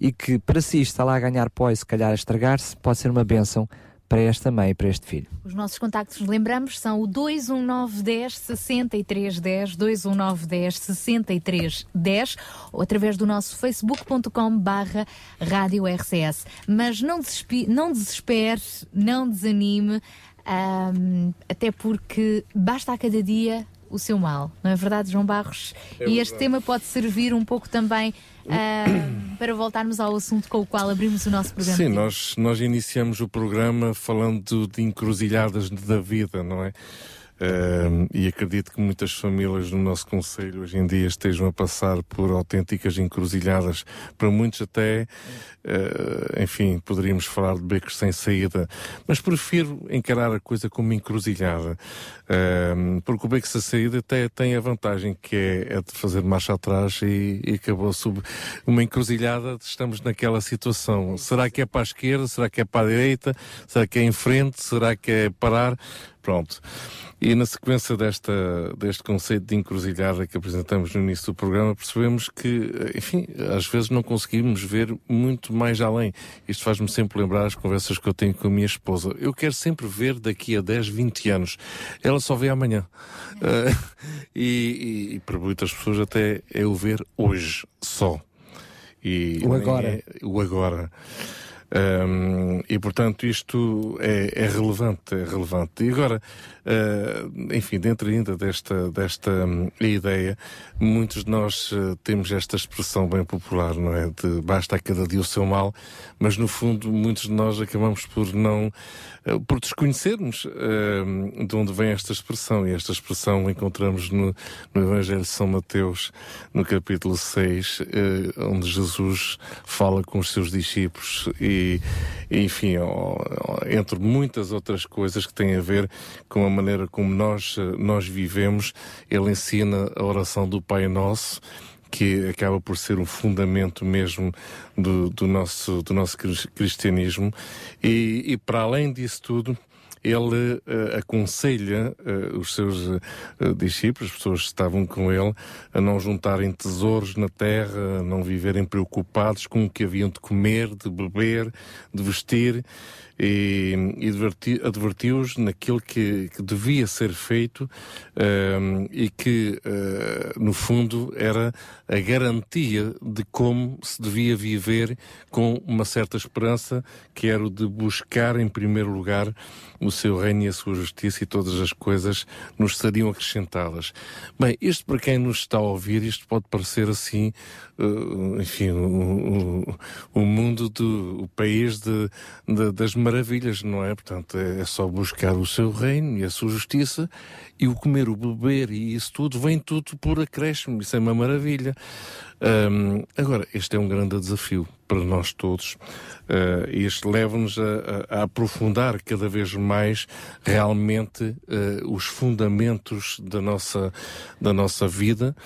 Speaker 3: e que para si está lá a ganhar pó e se calhar a estragar-se, pode ser uma bênção para esta mãe e para este filho.
Speaker 1: Os nossos contactos, lembramos, são o 21910 6310, 21910 6310 ou através do nosso facebook.com barra rádio RCS. Mas não, desespe- não desespere, não desanime, até porque basta a cada dia o seu mal, não é verdade, João Barros?
Speaker 13: É
Speaker 1: e este
Speaker 13: verdade.
Speaker 1: tema pode servir um pouco também para voltarmos ao assunto com o qual abrimos o nosso programa.
Speaker 13: Sim, nós, nós iniciamos o programa falando de encruzilhadas da vida, não é? Ahm, e acredito que muitas famílias no nosso Conselho hoje em dia estejam a passar por autênticas encruzilhadas. Para muitos, até, ah, enfim, poderíamos falar de becos sem saída, mas prefiro encarar a coisa como encruzilhada, Ahm, porque o beco sem saída até tem a vantagem que é, é de fazer marcha atrás e, e acabou sob uma encruzilhada. Estamos naquela situação. Será que é para a esquerda? Será que é para a direita? Será que é em frente? Será que é parar? Pronto. E na sequência desta, deste conceito de encruzilhada que apresentamos no início do programa, percebemos que, enfim, às vezes não conseguimos ver muito mais além. Isto faz-me sempre lembrar as conversas que eu tenho com a minha esposa. Eu quero sempre ver daqui a 10, 20 anos. Ela só vê amanhã. Ah, e, e, para muitas pessoas até é o ver hoje só. E
Speaker 3: O agora.
Speaker 13: é o agora. Hum, e portanto isto é, é relevante, é relevante. E agora, ah, enfim, dentro ainda desta, desta hum, ideia, muitos de nós ah, temos esta expressão bem popular, não é? De basta a cada dia o seu mal, mas no fundo muitos de nós acabamos por não, ah, por desconhecermos de onde vem esta expressão. E esta expressão encontramos no, no Evangelho de São Mateus, no capítulo 6, eh, onde Jesus fala com os seus discípulos e, enfim, entre muitas outras coisas que têm a ver com a maneira como nós, eh, nós vivemos, ele ensina a oração do Pai Nosso, que acaba por ser um fundamento mesmo do, do nosso, do nosso cris- cristianismo. E, e para além disso tudo, ele eh, aconselha eh, os seus eh, discípulos, as pessoas que estavam com ele, a não juntarem tesouros na terra, a não viverem preocupados com o que haviam de comer, de beber, de vestir, e, e adverti- advertiu-os naquilo que, que devia ser feito ehm, e que, eh, no fundo, era a garantia de como se devia viver com uma certa esperança, que era o de buscar, em primeiro lugar, o seu reino e a sua justiça e todas as coisas nos seriam acrescentadas. Bem, isto para quem nos está a ouvir, isto pode parecer assim, eh, enfim, o, o- o mundo do o país de, de- das maravilhas, não é? Portanto, é, é só buscar o seu reino e a sua justiça e o comer, o beber e isso tudo, vem tudo por acréscimo, isso é uma maravilha. Ahm, agora, este é um grande desafio para nós todos. E este leva-nos a, a- aprofundar cada vez mais realmente ah, os fundamentos da nossa, da nossa vida.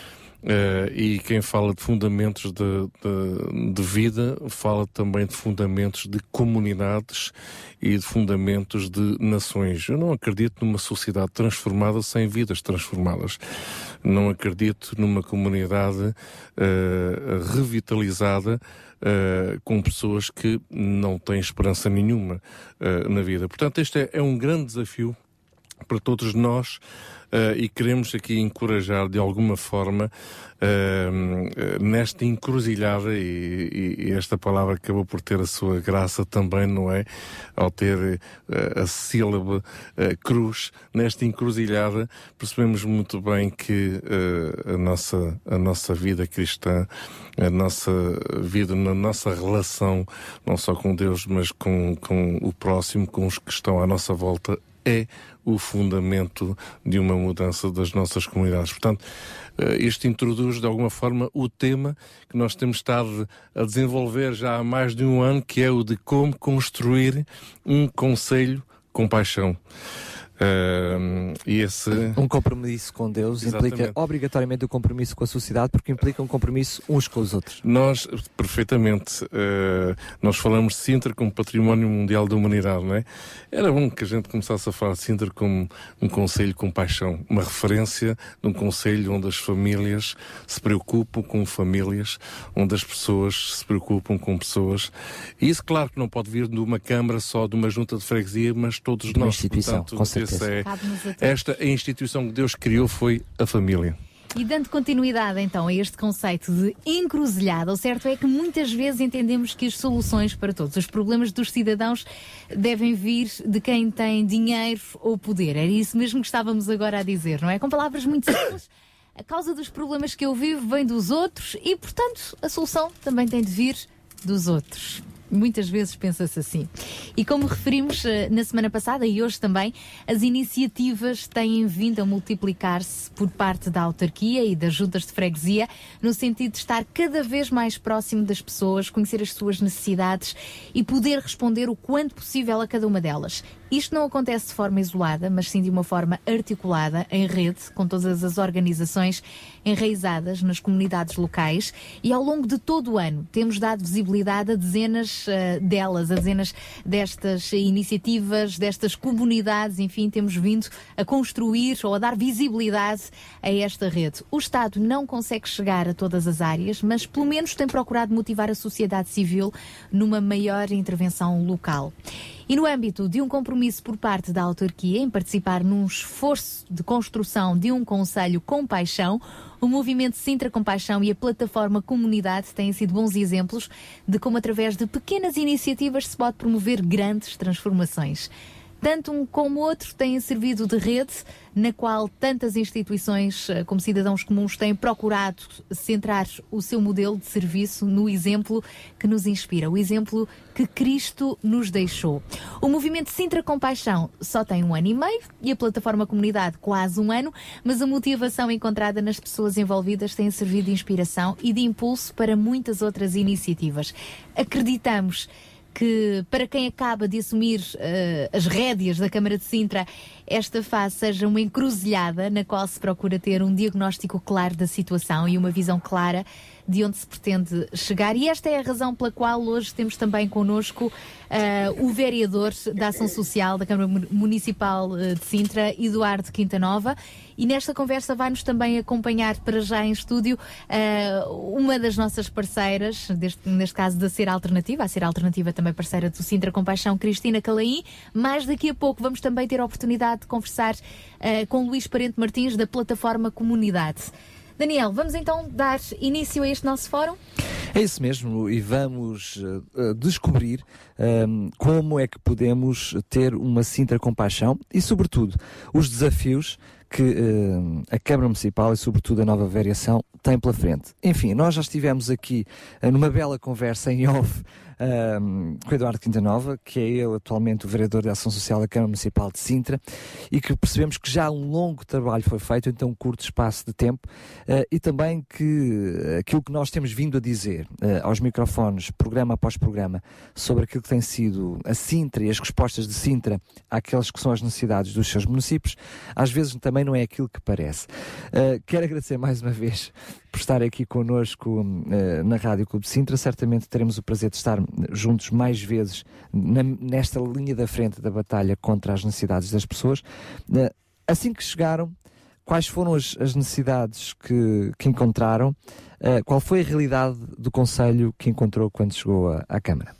Speaker 13: Ah, e quem fala de fundamentos de, de, de vida fala também de fundamentos de comunidades e de fundamentos de nações. Eu não acredito numa sociedade transformada sem vidas transformadas. Não acredito numa comunidade ah, revitalizada ah, com pessoas que não têm esperança nenhuma na vida. Portanto, este é, é um grande desafio para todos nós eh, e queremos aqui encorajar de alguma forma eh, nesta encruzilhada e, e- esta palavra acabou por ter a sua graça também, não é? Ao ter eh, a sílaba cruz, nesta encruzilhada percebemos muito bem que a, nossa, a nossa vida cristã, a nossa vida, na nossa relação, não só com Deus, mas com, com o próximo, com os que estão à nossa volta, é o fundamento de uma mudança das nossas comunidades. Portanto, eh, isto introduz de alguma forma o tema que nós temos estado a desenvolver já há mais de um ano, que é o de como construir um conselho com paixão. Uh, esse...
Speaker 3: Um compromisso com Deus
Speaker 13: Exatamente.
Speaker 3: implica obrigatoriamente o compromisso com a sociedade, porque implica um compromisso uns com os outros.
Speaker 13: Nós, perfeitamente, uh, nós falamos de Sintra como património mundial da humanidade, não é? Era bom que a gente começasse a falar de Sintra como um conselho com paixão, uma referência de um conselho onde as famílias se preocupam com famílias, onde as pessoas se preocupam com pessoas. E isso, claro, que não pode vir de uma Câmara só, de uma junta de freguesia, mas todos
Speaker 3: De
Speaker 13: nós.
Speaker 3: instituição,
Speaker 13: Portanto, é-
Speaker 1: Cabe-nos a todos.
Speaker 13: esta a instituição que Deus criou foi a família.
Speaker 1: E dando continuidade então a este conceito de encruzilhada, o certo é que muitas vezes entendemos que as soluções para todos os problemas dos cidadãos devem vir de quem tem dinheiro ou poder. Era isso mesmo que estávamos agora a dizer, não é? Com palavras muito simples. A causa dos problemas que eu vivo vem dos outros e, portanto, a solução também tem de vir dos outros. Muitas vezes pensa-se assim. E como referimos eh, na semana passada e hoje também, as iniciativas têm vindo a multiplicar-se por parte da autarquia e das juntas de freguesia, no sentido de estar cada vez mais próximo das pessoas, conhecer as suas necessidades e poder responder o quanto possível a cada uma delas. Isto não acontece de forma isolada, mas sim de uma forma articulada, em rede, com todas as organizações enraizadas nas comunidades locais e ao longo de todo o ano temos dado visibilidade a dezenas eh, delas, a dezenas destas iniciativas, destas comunidades, enfim, temos vindo a construir ou a dar visibilidade a esta rede. O Estado não consegue chegar a todas as áreas, mas pelo menos tem procurado motivar a sociedade civil numa maior intervenção local. E no âmbito de um compromisso por parte da autarquia em participar num esforço de construção de um conselho com paixão, o movimento Sintra Compaixão e a plataforma Comunidade têm sido bons exemplos de como, através de pequenas iniciativas, se pode promover grandes transformações. Tanto um como outro têm servido de rede na qual tantas instituições eh, como cidadãos comuns têm procurado centrar o seu modelo de serviço no exemplo que nos inspira, o exemplo que Cristo nos deixou. O movimento Sintra Compaixão só tem um ano e meio e a plataforma Comunidade quase um ano, mas a motivação encontrada nas pessoas envolvidas tem servido de inspiração e de impulso para muitas outras iniciativas. Acreditamos que para quem acaba de assumir eh, as rédeas da Câmara de Sintra, esta fase seja uma encruzilhada na qual se procura ter um diagnóstico claro da situação e uma visão clara de onde se pretende chegar. E esta é a razão pela qual hoje temos também connosco eh, o vereador da Ação Social da Câmara Mu- Municipal eh, de Sintra, Eduardo Quintanova. E nesta conversa vai-nos também acompanhar para já em estúdio eh, uma das nossas parceiras, deste- neste caso da Ser Alternativa, a Ser Alternativa também parceira do Sintra Compaixão, Cristina Calaim. Mais daqui a pouco vamos também ter a oportunidade de conversar eh, com Luís Parente Martins da plataforma Comunidade. Daniel, vamos então dar início a este nosso fórum?
Speaker 3: É isso mesmo, e vamos eh, descobrir ehm, como é que podemos ter uma Sintra compaixão e, sobretudo, os desafios que eh, a Câmara Municipal e, sobretudo, a nova variação tem pela frente. Enfim, nós já estivemos aqui eh, numa bela conversa em off ehm, com Eduardo Quintanova, que é ele atualmente o vereador da Ação Social da Câmara Municipal de Sintra, e que percebemos que já um longo trabalho foi feito em tão curto espaço de tempo eh, e também que aquilo que nós temos vindo a dizer eh, aos microfones, programa após programa, sobre aquilo que tem sido a Sintra e as respostas de Sintra àquelas que são as necessidades dos seus municípios, às vezes também não é aquilo que parece. Eh, quero agradecer mais uma vez por estar aqui connosco eh, na Rádio Clube de Sintra. Certamente teremos o prazer de estar juntos mais vezes na- nesta linha da frente da batalha contra as necessidades das pessoas. Eh, assim que chegaram, quais foram as, as necessidades que, que encontraram? Eh, qual foi a realidade do Conselho que encontrou quando chegou à- à Câmara?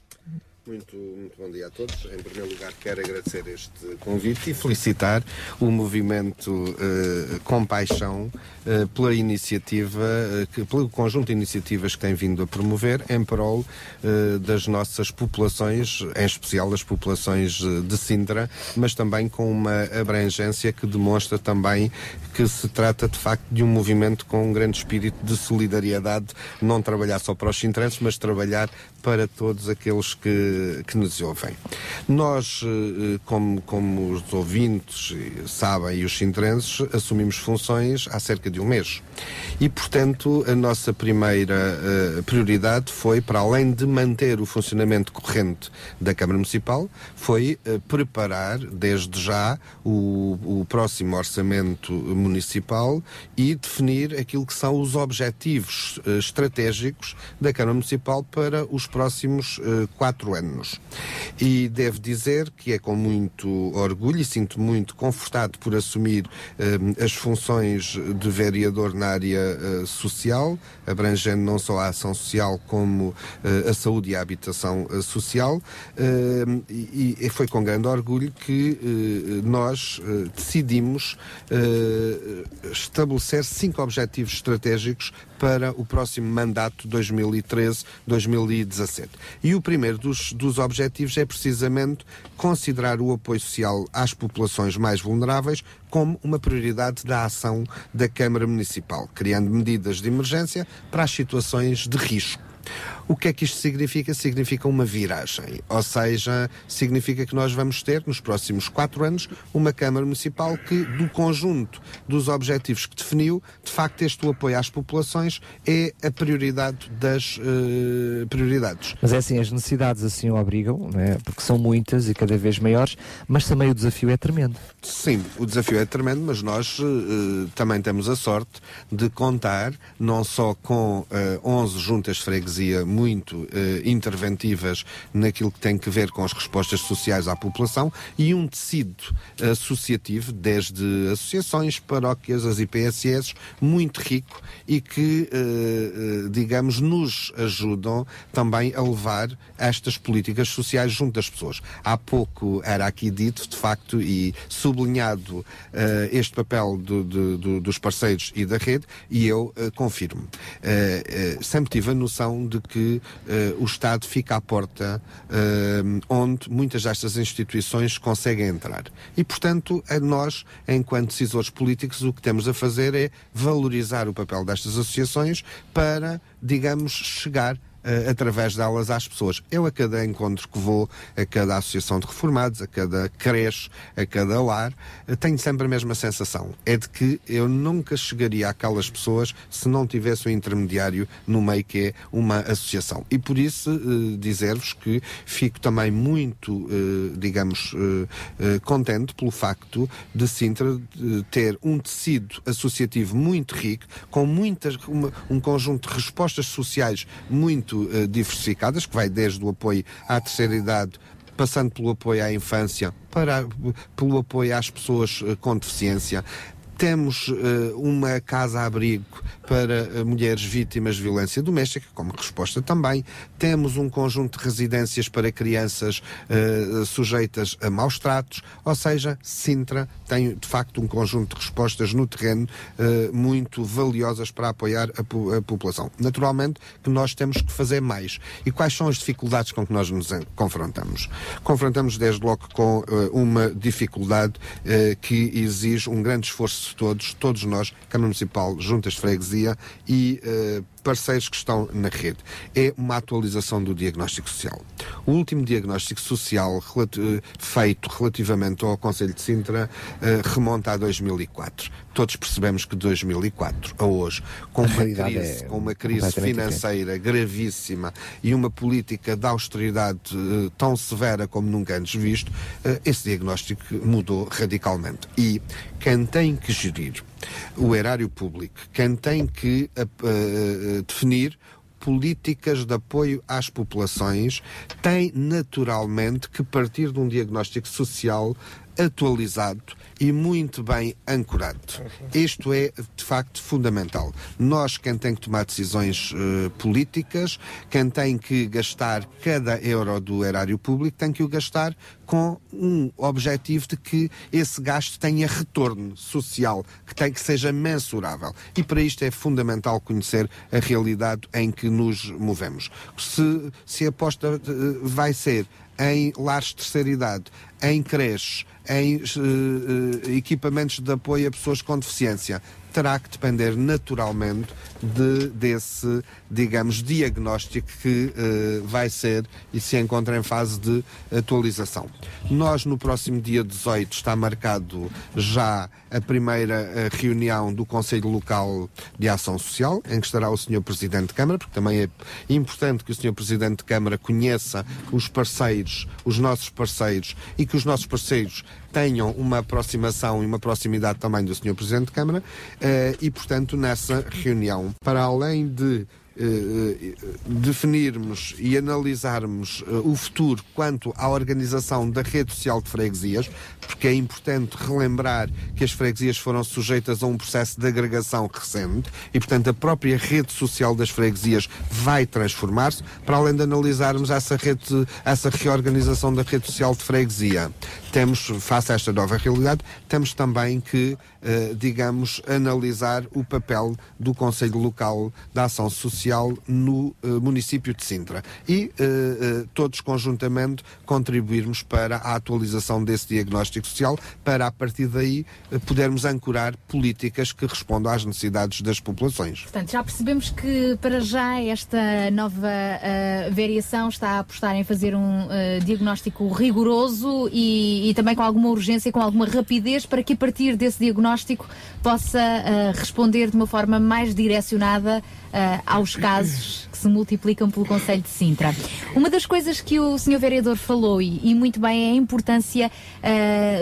Speaker 30: Muito, muito bom dia a todos. Em primeiro lugar, quero agradecer este convite e felicitar o movimento eh, Compaixão eh, pela iniciativa, eh, pelo conjunto de iniciativas que tem vindo a promover em prol eh, das nossas populações, em especial das populações eh, de Sintra, mas também com uma abrangência que demonstra também que se trata de facto de um movimento com um grande espírito de solidariedade, não trabalhar só para os sintrenses, mas trabalhar para todos aqueles que que nos ouvem. Nós, eh, como, como os ouvintes sabem e os sintrenses, assumimos funções há cerca de um mês. E, portanto, a nossa primeira eh, prioridade foi, para além de manter o funcionamento corrente da Câmara Municipal, foi eh, preparar, desde já, o, o próximo orçamento municipal e definir aquilo que são os objetivos eh, estratégicos da Câmara Municipal para os próximos eh, quatro anos. E devo dizer que é com muito orgulho e sinto muito confortado por assumir eh, as funções de vereador na área eh, social, abrangendo não só a ação social como eh, a saúde e a habitação eh, social. Eh, e, e foi com grande orgulho que nós decidimos estabelecer cinco objetivos estratégicos para o próximo mandato 2013-2017. E o primeiro dos, dos objetivos é precisamente considerar o apoio social às populações mais vulneráveis como uma prioridade da ação da Câmara Municipal, criando medidas de emergência para as situações de risco. O que é que isto significa? Significa uma viragem, ou seja, significa que nós vamos ter, nos próximos quatro anos, uma Câmara Municipal que, do conjunto dos objetivos que definiu, de facto, este o apoio às populações é a prioridade das eh, prioridades.
Speaker 3: Mas é assim, as necessidades assim o obrigam, não é? porque são muitas e cada vez maiores, mas também o desafio é tremendo.
Speaker 30: Sim, o desafio é tremendo, mas nós eh, também temos a sorte de contar não só com eh, 11 juntas de freguesia muito eh, interventivas naquilo que tem que ver com as respostas sociais à população e um tecido associativo, desde associações, paróquias, as IPSS, muito rico e que, eh, eh, digamos, nos ajudam também a levar estas políticas sociais junto das pessoas. Há pouco era aqui dito, de facto, e sublinhado eh, este papel do- do- do- dos parceiros e da rede, e eu eh, confirmo. Eh, sempre tive a noção de que eh, o Estado fica à porta eh, onde muitas destas instituições conseguem entrar. E, portanto, nós, enquanto decisores políticos, o que temos a fazer é valorizar o papel destas associações para, digamos, chegar eh, através delas às pessoas. Eu, a cada encontro que vou, a cada associação de reformados, a cada creche, a cada lar, eh, tenho sempre a mesma sensação. É de que eu nunca chegaria àquelas pessoas se não tivesse um intermediário no meio que é uma associação. E por isso, eh, dizer-vos que fico também muito, digamos, contente pelo facto de Sintra ter um tecido associativo muito rico, com muitas, uma- um conjunto de respostas sociais muito eh, diversificadas, que vai desde o apoio à terceira idade passando pelo apoio à infância, para, pelo apoio às pessoas eh, com deficiência. Temos eh, uma casa-abrigo para eh, mulheres vítimas de violência doméstica, como resposta também. Temos um conjunto de residências para crianças eh, sujeitas a maus tratos. Ou seja, Sintra tem de facto um conjunto de respostas no terreno eh, muito valiosas para apoiar a, po- a população. Naturalmente que nós temos que fazer mais. E quais são as dificuldades com que nós nos confrontamos? Confrontamos desde logo com eh, uma dificuldade que exige um grande esforço de todos, todos nós, Câmara Municipal, Juntas de Freguesia e eh, parceiros que estão na rede. É uma atualização do diagnóstico social. O último diagnóstico social relati- eh, feito relativamente ao Conselho de Sintra eh, remonta a 2004. Todos percebemos que de 2004 a hoje, com
Speaker 3: A
Speaker 30: uma crise,
Speaker 3: é
Speaker 30: com uma crise financeira gravíssima e uma política de austeridade eh, tão severa como nunca antes visto, eh, esse diagnóstico mudou radicalmente. E quem tem que gerir o erário público, quem tem que eh, definir políticas de apoio às populações tem naturalmente que partir de um diagnóstico social atualizado e muito bem ancorado. Isto é, de facto, fundamental. Nós, quem tem que tomar decisões eh, políticas, quem tem que gastar cada euro do erário público, tem que o gastar com um objetivo de que esse gasto tenha retorno social, que tem que seja mensurável. E para isto é fundamental conhecer a realidade em que nos movemos. Se, se a aposta eh, vai ser em lares de terceira idade, em creches, em eh, eh, equipamentos de apoio a pessoas com deficiência, terá que depender naturalmente de, desse, digamos, diagnóstico que eh, vai ser e se encontra em fase de atualização. Nós, no próximo dia 18, está marcado já a primeira eh, reunião do Conselho Local de Ação Social, em que estará o Sr. Presidente de Câmara, porque também é importante que o Sr. Presidente de Câmara conheça os parceiros, os nossos parceiros, e que os nossos parceiros tenham uma aproximação e uma proximidade também do Sr. Presidente de Câmara, eh, e, portanto, nessa reunião, para além de eh, definirmos e analisarmos eh, o futuro quanto à organização da rede social de freguesias, porque é importante relembrar que as freguesias foram sujeitas a um processo de agregação recente e, portanto, a própria rede social das freguesias vai transformar-se, para além de analisarmos essa, rede, essa reorganização da rede social de freguesia. Temos, face a esta nova realidade, temos também que, eh, digamos, analisar o papel do Conselho Local da Ação Social no eh, município de Sintra e eh, eh, todos conjuntamente contribuirmos para a atualização desse diagnóstico social, para a partir daí eh, podermos ancorar políticas que respondam às necessidades das populações.
Speaker 1: Portanto, já percebemos que para já esta nova uh, variação está a apostar em fazer um uh, diagnóstico rigoroso e, e, também com alguma urgência, com alguma rapidez, para que a partir desse diagnóstico possa uh, responder de uma forma mais direcionada aos casos que se multiplicam pelo Conselho de Sintra. Uma das coisas que o Sr. Vereador falou, e, e muito bem, é a importância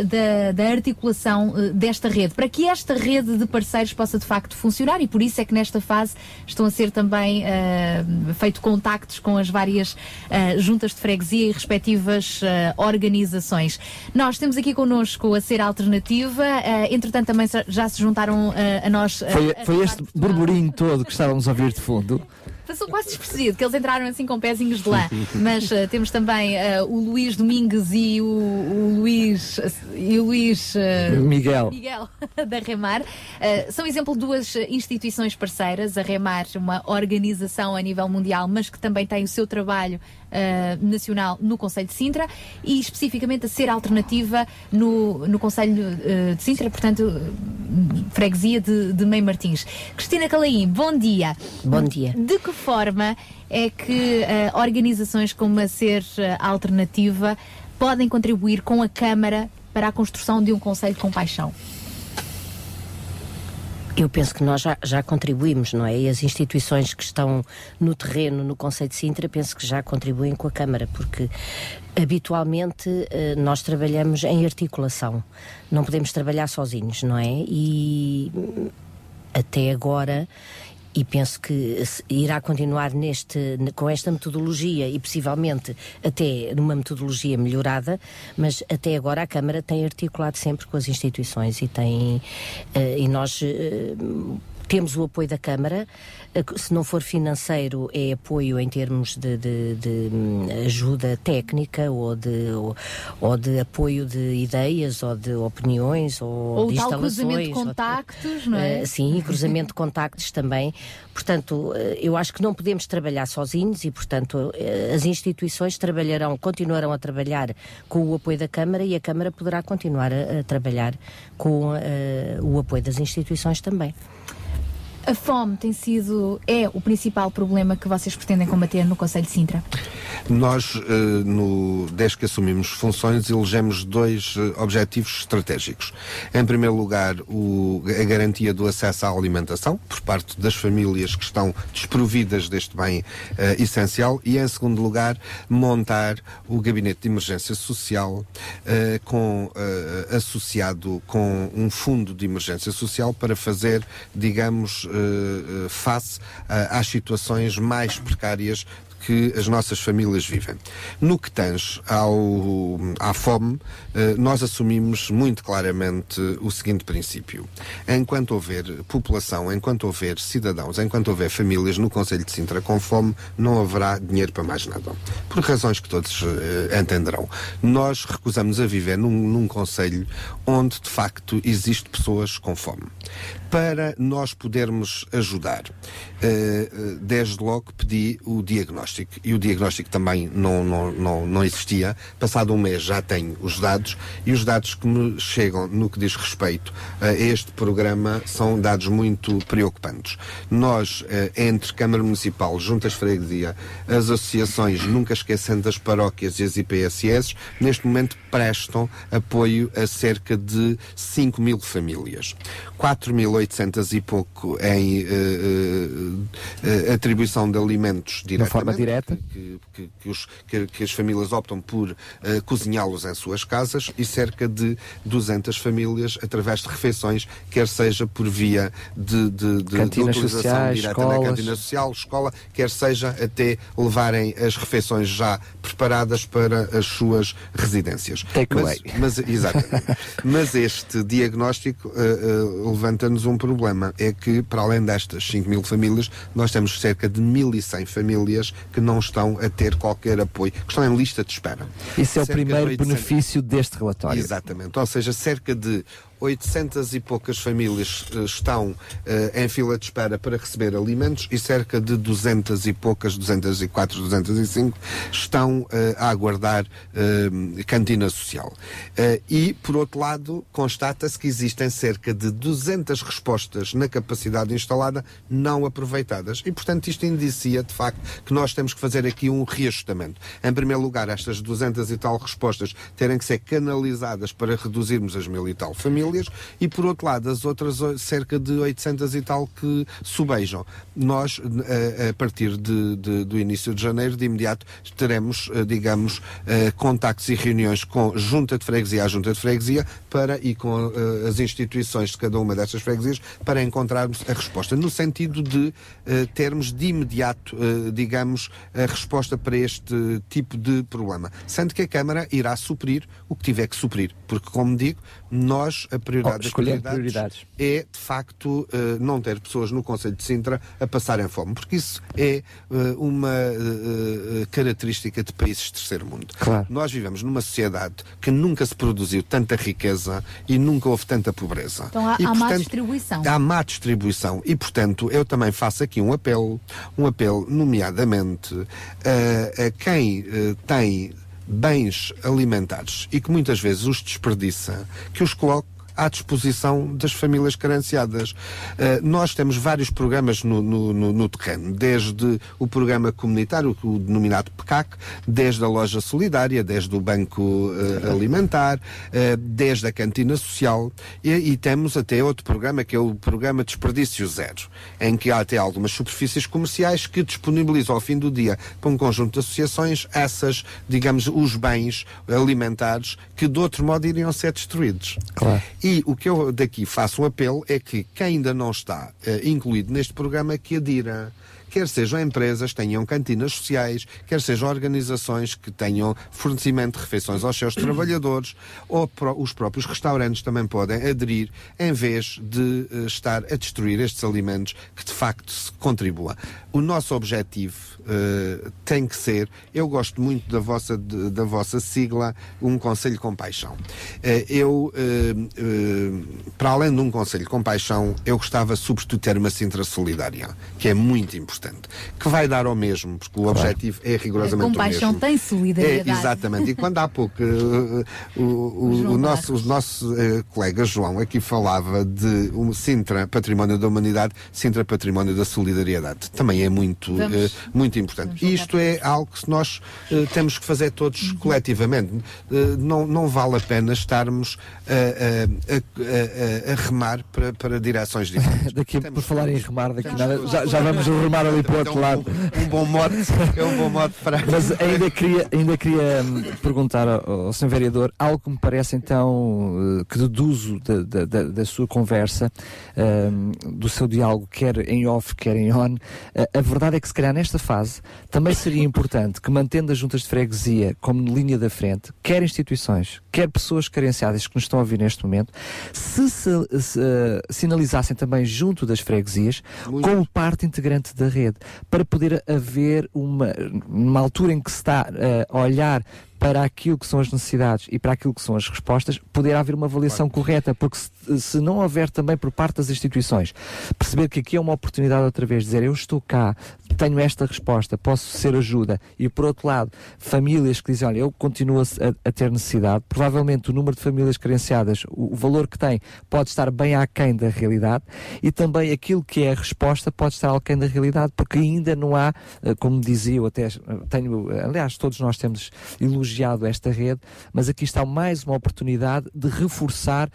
Speaker 1: da, da, articulação desta rede, para que esta rede de parceiros possa de facto funcionar e por isso é que nesta fase estão a ser também uh, feito contactos com as várias uh, juntas de freguesia e respectivas uh, organizações. Nós temos aqui connosco a Ser Alternativa, entretanto também já se juntaram a nós.
Speaker 3: Foi, foi este burburinho todo que estávamos a ouvir de fundo
Speaker 1: passou quase despercebido, que eles entraram assim com pezinhos de lã. Mas uh, temos também uh, o Luís Domingues e o, o Luís, e o Luís uh,
Speaker 3: Miguel.
Speaker 1: Miguel da Remar. são exemplo de duas instituições parceiras. A Remar, uma organização a nível mundial, mas que também tem o seu trabalho uh, nacional no Conselho de Sintra e especificamente a ser alternativa no, no Conselho uh, de Sintra, portanto, freguesia de, de Meio Martins. Cristina Calaim, bom dia.
Speaker 31: Bom dia.
Speaker 1: De que forma é que uh, organizações como a Ser Alternativa podem contribuir com a Câmara para a construção de um Conselho com paixão?
Speaker 31: Eu penso que nós já, já, contribuímos, não é? E as instituições que estão no terreno, no Conselho de Sintra, penso que já contribuem com a Câmara, porque habitualmente eh, nós trabalhamos em articulação. Não podemos trabalhar sozinhos, não é? E até agora e penso que irá continuar neste, com esta metodologia e possivelmente até numa metodologia melhorada, mas até agora a Câmara tem articulado sempre com as instituições e tem uh, e nós uh, temos o apoio da Câmara se não for financeiro, é apoio em termos de, de, de hum, ajuda técnica ou de, ou, ou, de apoio de ideias ou de opiniões ou,
Speaker 1: ou
Speaker 31: de instalações.
Speaker 1: cruzamento de contactos, não é?
Speaker 31: Uh, sim, cruzamento de contactos também. Portanto, uh, eu acho que não podemos trabalhar sozinhos e, portanto, uh, as instituições trabalharão, continuarão a trabalhar com o apoio da Câmara e a Câmara poderá continuar a, a trabalhar com o apoio das instituições também.
Speaker 1: A fome tem sido, é o principal problema que vocês pretendem combater no Conselho de Sintra?
Speaker 30: Nós, eh, no, desde que assumimos funções, elegemos dois eh, objetivos estratégicos. Em primeiro lugar, o, a garantia do acesso à alimentação por parte das famílias que estão desprovidas deste bem uh, essencial e, em segundo lugar, montar o gabinete de emergência social uh, com, uh, associado com um fundo de emergência social para fazer, digamos, face às situações mais precárias que as nossas famílias vivem. No que tange ao, à fome, eh, nós assumimos muito claramente o seguinte princípio. Enquanto houver população, enquanto houver cidadãos, enquanto houver famílias no Conselho de Sintra com fome, não haverá dinheiro para mais nada. Por razões que todos uh, entenderão. Nós recusamos a viver num, num Conselho onde, de facto, existe pessoas com fome. Para nós podermos ajudar, uh, desde logo pedi o diagnóstico e o diagnóstico também não, não, não, não existia. Passado um mês já tenho os dados e os dados que me chegam no que diz respeito a este programa são dados muito preocupantes. Nós, eh, entre Câmara Municipal, Juntas Freguesia, as associações, nunca esquecendo as paróquias e as IPSS, neste momento prestam apoio a cerca de 5 mil famílias. 4.800 e pouco em eh, atribuição de alimentos diretamente.
Speaker 3: forma direta.
Speaker 30: Que, que- que os- que- as famílias optam por cozinhá-los em suas casas e cerca de 200 famílias através de refeições, quer seja por via de, de, de, de utilização
Speaker 3: sociais,
Speaker 30: direta na
Speaker 3: escolas.
Speaker 30: cantina social, escola, quer seja até levarem as refeições já preparadas para as suas residências.
Speaker 3: Take
Speaker 30: mas,
Speaker 3: away.
Speaker 30: mas, exatamente. mas este diagnóstico eh, eh, levanta-nos um problema. É que, para além destas 5 mil famílias, nós temos cerca de 1.100 famílias que não estão a ter qualquer apoio, que estão em lista de espera.
Speaker 3: Isso é o
Speaker 30: Cerca
Speaker 3: primeiro
Speaker 30: 800
Speaker 3: benefício deste relatório.
Speaker 30: Exatamente. Ou seja, cerca de 800 e poucas famílias eh, estão eh, em fila de espera para receber alimentos e cerca de 200 e poucas, 204, 205, estão eh, a aguardar cantina social. E, por outro lado, constata-se que existem cerca de 200 respostas na capacidade instalada não aproveitadas. E, portanto, isto indicia, de facto, que nós temos que fazer aqui um reajustamento. Em primeiro lugar, estas 200 e tal respostas terem que ser canalizadas para reduzirmos as mil e tal famílias e, por outro lado, as outras cerca de 800 e tal que subejam. Nós, a partir de- de- do início de janeiro, de imediato, teremos, eh, digamos, eh, contactos e reuniões com junta de freguesia a junta de freguesia para, e com eh, as instituições de cada uma destas freguesias para encontrarmos a resposta, no sentido de termos de imediato, digamos, a resposta para este tipo de problema. Sendo que a Câmara irá suprir o que tiver que suprir, porque, como digo, nós, a prioridade
Speaker 3: Oh,
Speaker 30: das
Speaker 3: escolhendo
Speaker 30: prioridades, é, de facto, eh, não ter pessoas no Conselho de Sintra a passarem fome, porque isso é eh, uma eh, característica de países de terceiro mundo.
Speaker 3: Claro.
Speaker 30: Nós vivemos numa sociedade que nunca se produziu tanta riqueza e nunca houve tanta pobreza.
Speaker 1: Então há,
Speaker 30: E,
Speaker 1: há má distribuição.
Speaker 30: Há má distribuição e, portanto, eu também faço aqui um apelo, um apelo, nomeadamente, a, a quem tem bens alimentares e que muitas vezes os desperdiça, que os coloque à disposição das famílias carenciadas. Eh, nós temos vários programas no, no- no- no terreno, desde o programa comunitário, o denominado PECAC, desde a loja solidária, desde o banco eh, alimentar, eh, desde a cantina social e, e temos até outro programa que é o programa Desperdício Zero, em que há até algumas superfícies comerciais que disponibilizam ao fim do dia para um conjunto de associações essas, digamos, os bens alimentares que de outro modo iriam ser destruídos.
Speaker 3: Claro.
Speaker 30: E o que eu daqui faço um apelo é que quem ainda não está eh, incluído neste programa que adira. Quer sejam empresas, tenham cantinas sociais, quer sejam organizações que tenham fornecimento de refeições aos seus trabalhadores, ou pró- os próprios restaurantes também podem aderir, em vez de eh, estar a destruir estes alimentos que de facto se contribuam. O nosso objetivo eh, tem que ser, eu gosto muito da vossa, de- da vossa sigla, um Conselho com Paixão. Eh, eu, eh, para além de um Conselho com Paixão, eu gostava sobretudo de ter uma Sintra solidária, que é muito importante, que vai dar ao mesmo, porque o objetivo é rigorosamente
Speaker 1: Com paixão
Speaker 30: o mesmo.
Speaker 1: tem solidariedade.
Speaker 30: É, exatamente. E quando há pouco o, o- o nosso, o nosso eh, colega João aqui falava de um Sintra Património da Humanidade, Sintra Património da Solidariedade. Também é muito,
Speaker 1: Vamos-
Speaker 30: eh, muito importante. E isto é algo que nós eh, temos que fazer todos
Speaker 1: Uhum.
Speaker 30: coletivamente. Eh, não, não vale a pena estarmos a, a- a- a- a remar para, para direções diferentes.
Speaker 3: Daqui, por falar em remar, daqui
Speaker 30: temos
Speaker 3: nada, já, já vamos remar ali para o outro
Speaker 30: um
Speaker 3: lado.
Speaker 30: bom- um bom modo, é um bom modo para.
Speaker 3: Mas ainda queria, ainda queria hum, perguntar ao, ao Sr. Vereador algo que me parece então que deduzo da, da- da- da sua conversa, hum, do seu diálogo, quer em off, quer em on. A verdade é que se calhar nesta fase também seria importante que mantendo as juntas de freguesia como linha da frente, quer instituições, quer pessoas carenciadas que nos estão a ouvir neste momento, se, se- se, eh, sinalizassem também junto das freguesias como parte integrante da rede, para poder haver uma, uma altura em que se está eh, a olhar para aquilo que são as necessidades e para aquilo que são as respostas, poder haver uma avaliação correta, porque se, se não houver também por parte das instituições perceber que aqui é uma oportunidade outra vez dizer eu estou cá, tenho esta resposta, posso ser ajuda, e por outro lado, famílias que dizem, olha, eu continuo a, a ter necessidade, provavelmente o número de famílias carenciadas, o, o valor que tem, pode estar bem aquém da realidade, e também aquilo que é a resposta pode estar aquém da realidade, porque ainda não há, eh, como dizia, eu até tenho, aliás, todos nós temos elogiado esta rede, mas aqui está mais uma oportunidade de reforçar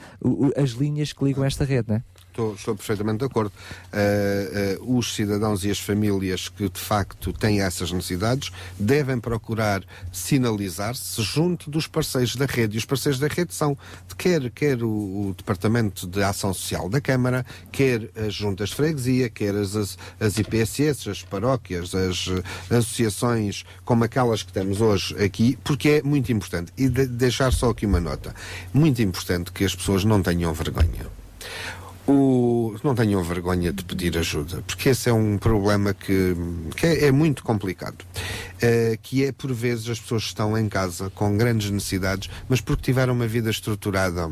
Speaker 3: as linhas que ligam esta rede, não é?
Speaker 30: Estou, estou perfeitamente de acordo. Uh, uh, os cidadãos e as famílias que de facto têm essas necessidades devem procurar sinalizar-se junto dos parceiros da rede. E os parceiros da rede são quer, quer o, o Departamento de Ação Social da Câmara, quer as juntas de freguesia, quer as, as, as IPSS, as paróquias, as uh, associações como aquelas que temos hoje aqui, porque é muito importante. E de- deixar só aqui uma nota. Muito importante que as pessoas não tenham vergonha o, não tenham vergonha de pedir ajuda, porque esse é um problema que, que é, é muito complicado. Eh, que é, por vezes, as pessoas estão em casa com grandes necessidades, mas porque tiveram uma vida estruturada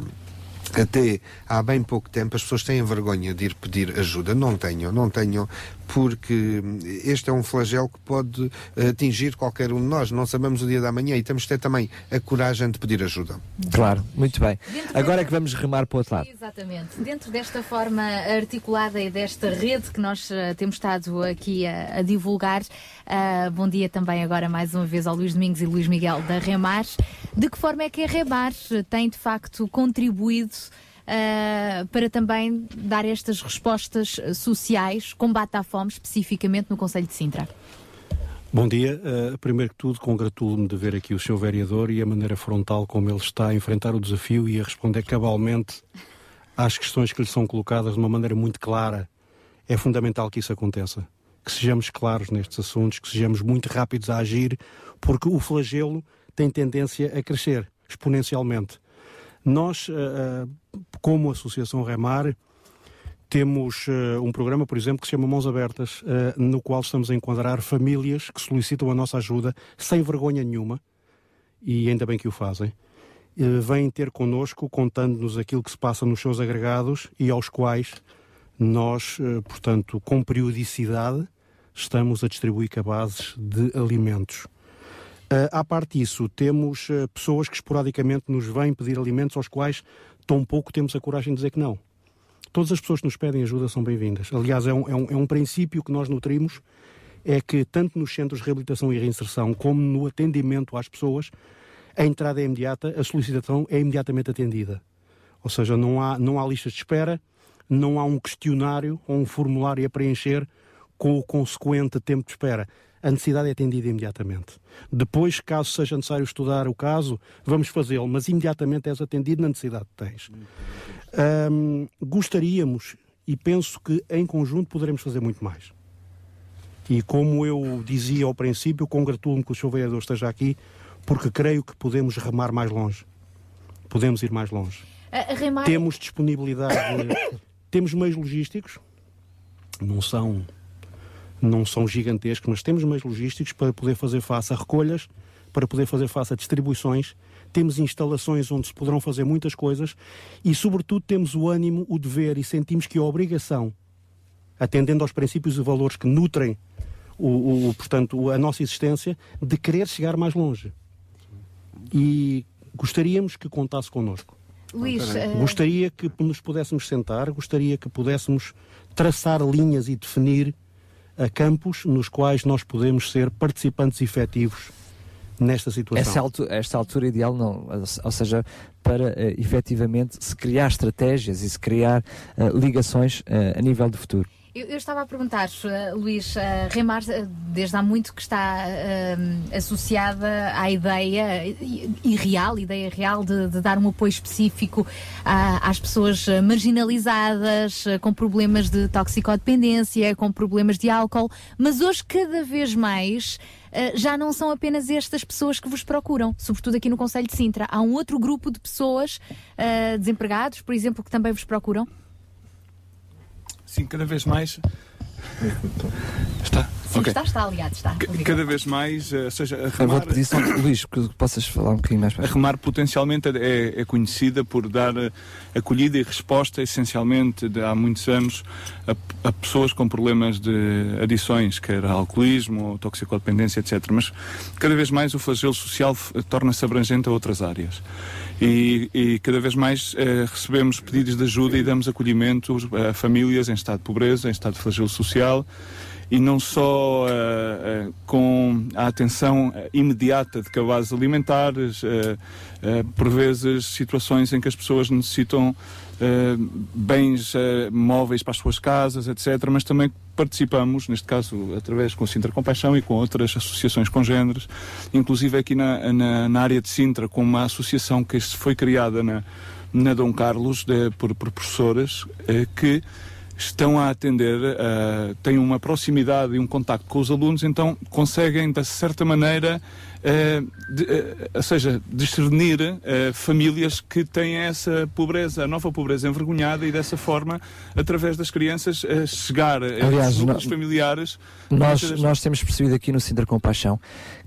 Speaker 30: até há bem pouco tempo as pessoas têm vergonha de ir pedir ajuda. Não tenham, não tenham, porque este é um flagelo que pode eh, atingir qualquer um de nós. Não sabemos o dia da manhã e temos de ter também a coragem de pedir ajuda.
Speaker 3: Claro, muito bem. Agora é que vamos remar para o outro lado.
Speaker 1: Exatamente. Dentro desta forma articulada e desta rede que nós eh, temos estado aqui a, a divulgar, ah, bom dia também agora mais uma vez ao Luís Domingos e Luís Miguel da Remar. De que forma é que a Remar tem de facto contribuído ah, para também dar estas respostas sociais, combate à fome, especificamente no Conselho de Sintra?
Speaker 32: Bom dia. Uh, primeiro que tudo, congratulo-me de ver aqui o seu vereador e a maneira frontal como ele está a enfrentar o desafio e a responder cabalmente às questões que lhe são colocadas de uma maneira muito clara. É fundamental que isso aconteça. Que sejamos claros nestes assuntos, que sejamos muito rápidos a agir, porque o flagelo tem tendência a crescer exponencialmente. Nós, uh, uh, como Associação Remar, temos uh, um programa, por exemplo, que se chama Mãos Abertas, no qual estamos a enquadrar famílias que solicitam a nossa ajuda sem vergonha nenhuma, e ainda bem que o fazem. Vêm ter connosco, contando-nos aquilo que se passa nos seus agregados e aos quais nós, portanto, com periodicidade, estamos a distribuir cabazes de alimentos. Uh, à parte disso, temos uh, pessoas que esporadicamente nos vêm pedir alimentos aos quais tão pouco temos a coragem de dizer que não. Todas as pessoas que nos pedem ajuda são bem-vindas. Aliás, é um, é, um, é um princípio que nós nutrimos, é que tanto nos centros de reabilitação e reinserção como no atendimento às pessoas, a entrada é imediata, a solicitação é imediatamente atendida. Ou seja, não há, não há listas de espera, não há um questionário ou um formulário a preencher com o consequente tempo de espera. A necessidade é atendida imediatamente. Depois, caso seja necessário estudar o caso, vamos fazê-lo, mas imediatamente és atendido na necessidade que tens. Hum, gostaríamos, e penso que em conjunto poderemos fazer muito mais. E como eu dizia ao princípio, congratulo-me que o Sr. Vereador esteja aqui, porque creio que podemos remar mais longe. Podemos ir mais longe.
Speaker 1: Remar...
Speaker 32: Temos disponibilidade, temos meios logísticos, não são, não são gigantescos, mas temos meios logísticos para poder fazer face a recolhas, para poder fazer face a distribuições, temos instalações onde se poderão fazer muitas coisas e, sobretudo, temos o ânimo, o dever e sentimos que a obrigação, atendendo aos princípios e valores que nutrem o, o, portanto, a nossa existência, de querer chegar mais longe. E gostaríamos que contasse connosco.
Speaker 1: Luís, uh...
Speaker 32: Gostaria que nos pudéssemos sentar, gostaria que pudéssemos traçar linhas e definir a campos nos quais nós podemos ser participantes efetivos nesta situação.
Speaker 3: Essa altura, esta altura ideal não, ou seja, para uh, efetivamente se criar estratégias e se criar uh, ligações uh, a nível do futuro.
Speaker 1: Eu, eu, estava a perguntar, uh, Luís, uh, Remar, uh, desde há muito que está associada à ideia e real, ideia real de, de, dar um apoio específico às pessoas marginalizadas, com problemas de toxicodependência, com problemas de álcool, mas hoje cada vez mais já não são apenas estas pessoas que vos procuram, sobretudo aqui no Conselho de Sintra. Há um outro grupo de pessoas, desempregados, por exemplo, que também vos procuram?
Speaker 33: Sim, cada vez mais. Está?
Speaker 1: Sim,
Speaker 34: Ok.
Speaker 1: está, está aliado, está.
Speaker 34: C- Cada vez mais, eh, ou seja, a
Speaker 3: Eu
Speaker 34: remar,
Speaker 3: vou-te pedir só, Luís, que possas falar um bocadinho mais
Speaker 34: a remar potencialmente é, é conhecida por dar eh, acolhida e resposta, essencialmente, de, há muitos anos, a, a pessoas com problemas de adições, quer alcoolismo, ou toxicodependência, etc. Mas cada vez mais o flagelo social torna-se abrangente a outras áreas. E, e cada vez mais eh, recebemos pedidos de ajuda e damos acolhimento a famílias em estado de pobreza, em estado de flagelo social e não só eh, eh, com a atenção eh, imediata de cabazes alimentares, por vezes situações em que as pessoas necessitam bens móveis para as suas casas, etc. Mas também participamos, neste caso através com o Sintra Compaixão e com outras associações congêneres, inclusive aqui na, na, na área de Sintra, com uma associação que foi criada na, na Dom Carlos de- por, por professoras que estão a atender, eh, têm uma proximidade e um contacto com os alunos, então conseguem, de certa maneira, eh, de- eh, ou seja, discernir famílias que têm essa pobreza, a nova pobreza envergonhada e dessa forma, através das crianças, chegar a
Speaker 3: Aliás,
Speaker 34: esses núcleos
Speaker 3: nó-
Speaker 34: familiares.
Speaker 3: Nós,
Speaker 34: muitas
Speaker 3: nós temos percebido aqui no Sintra Compaixão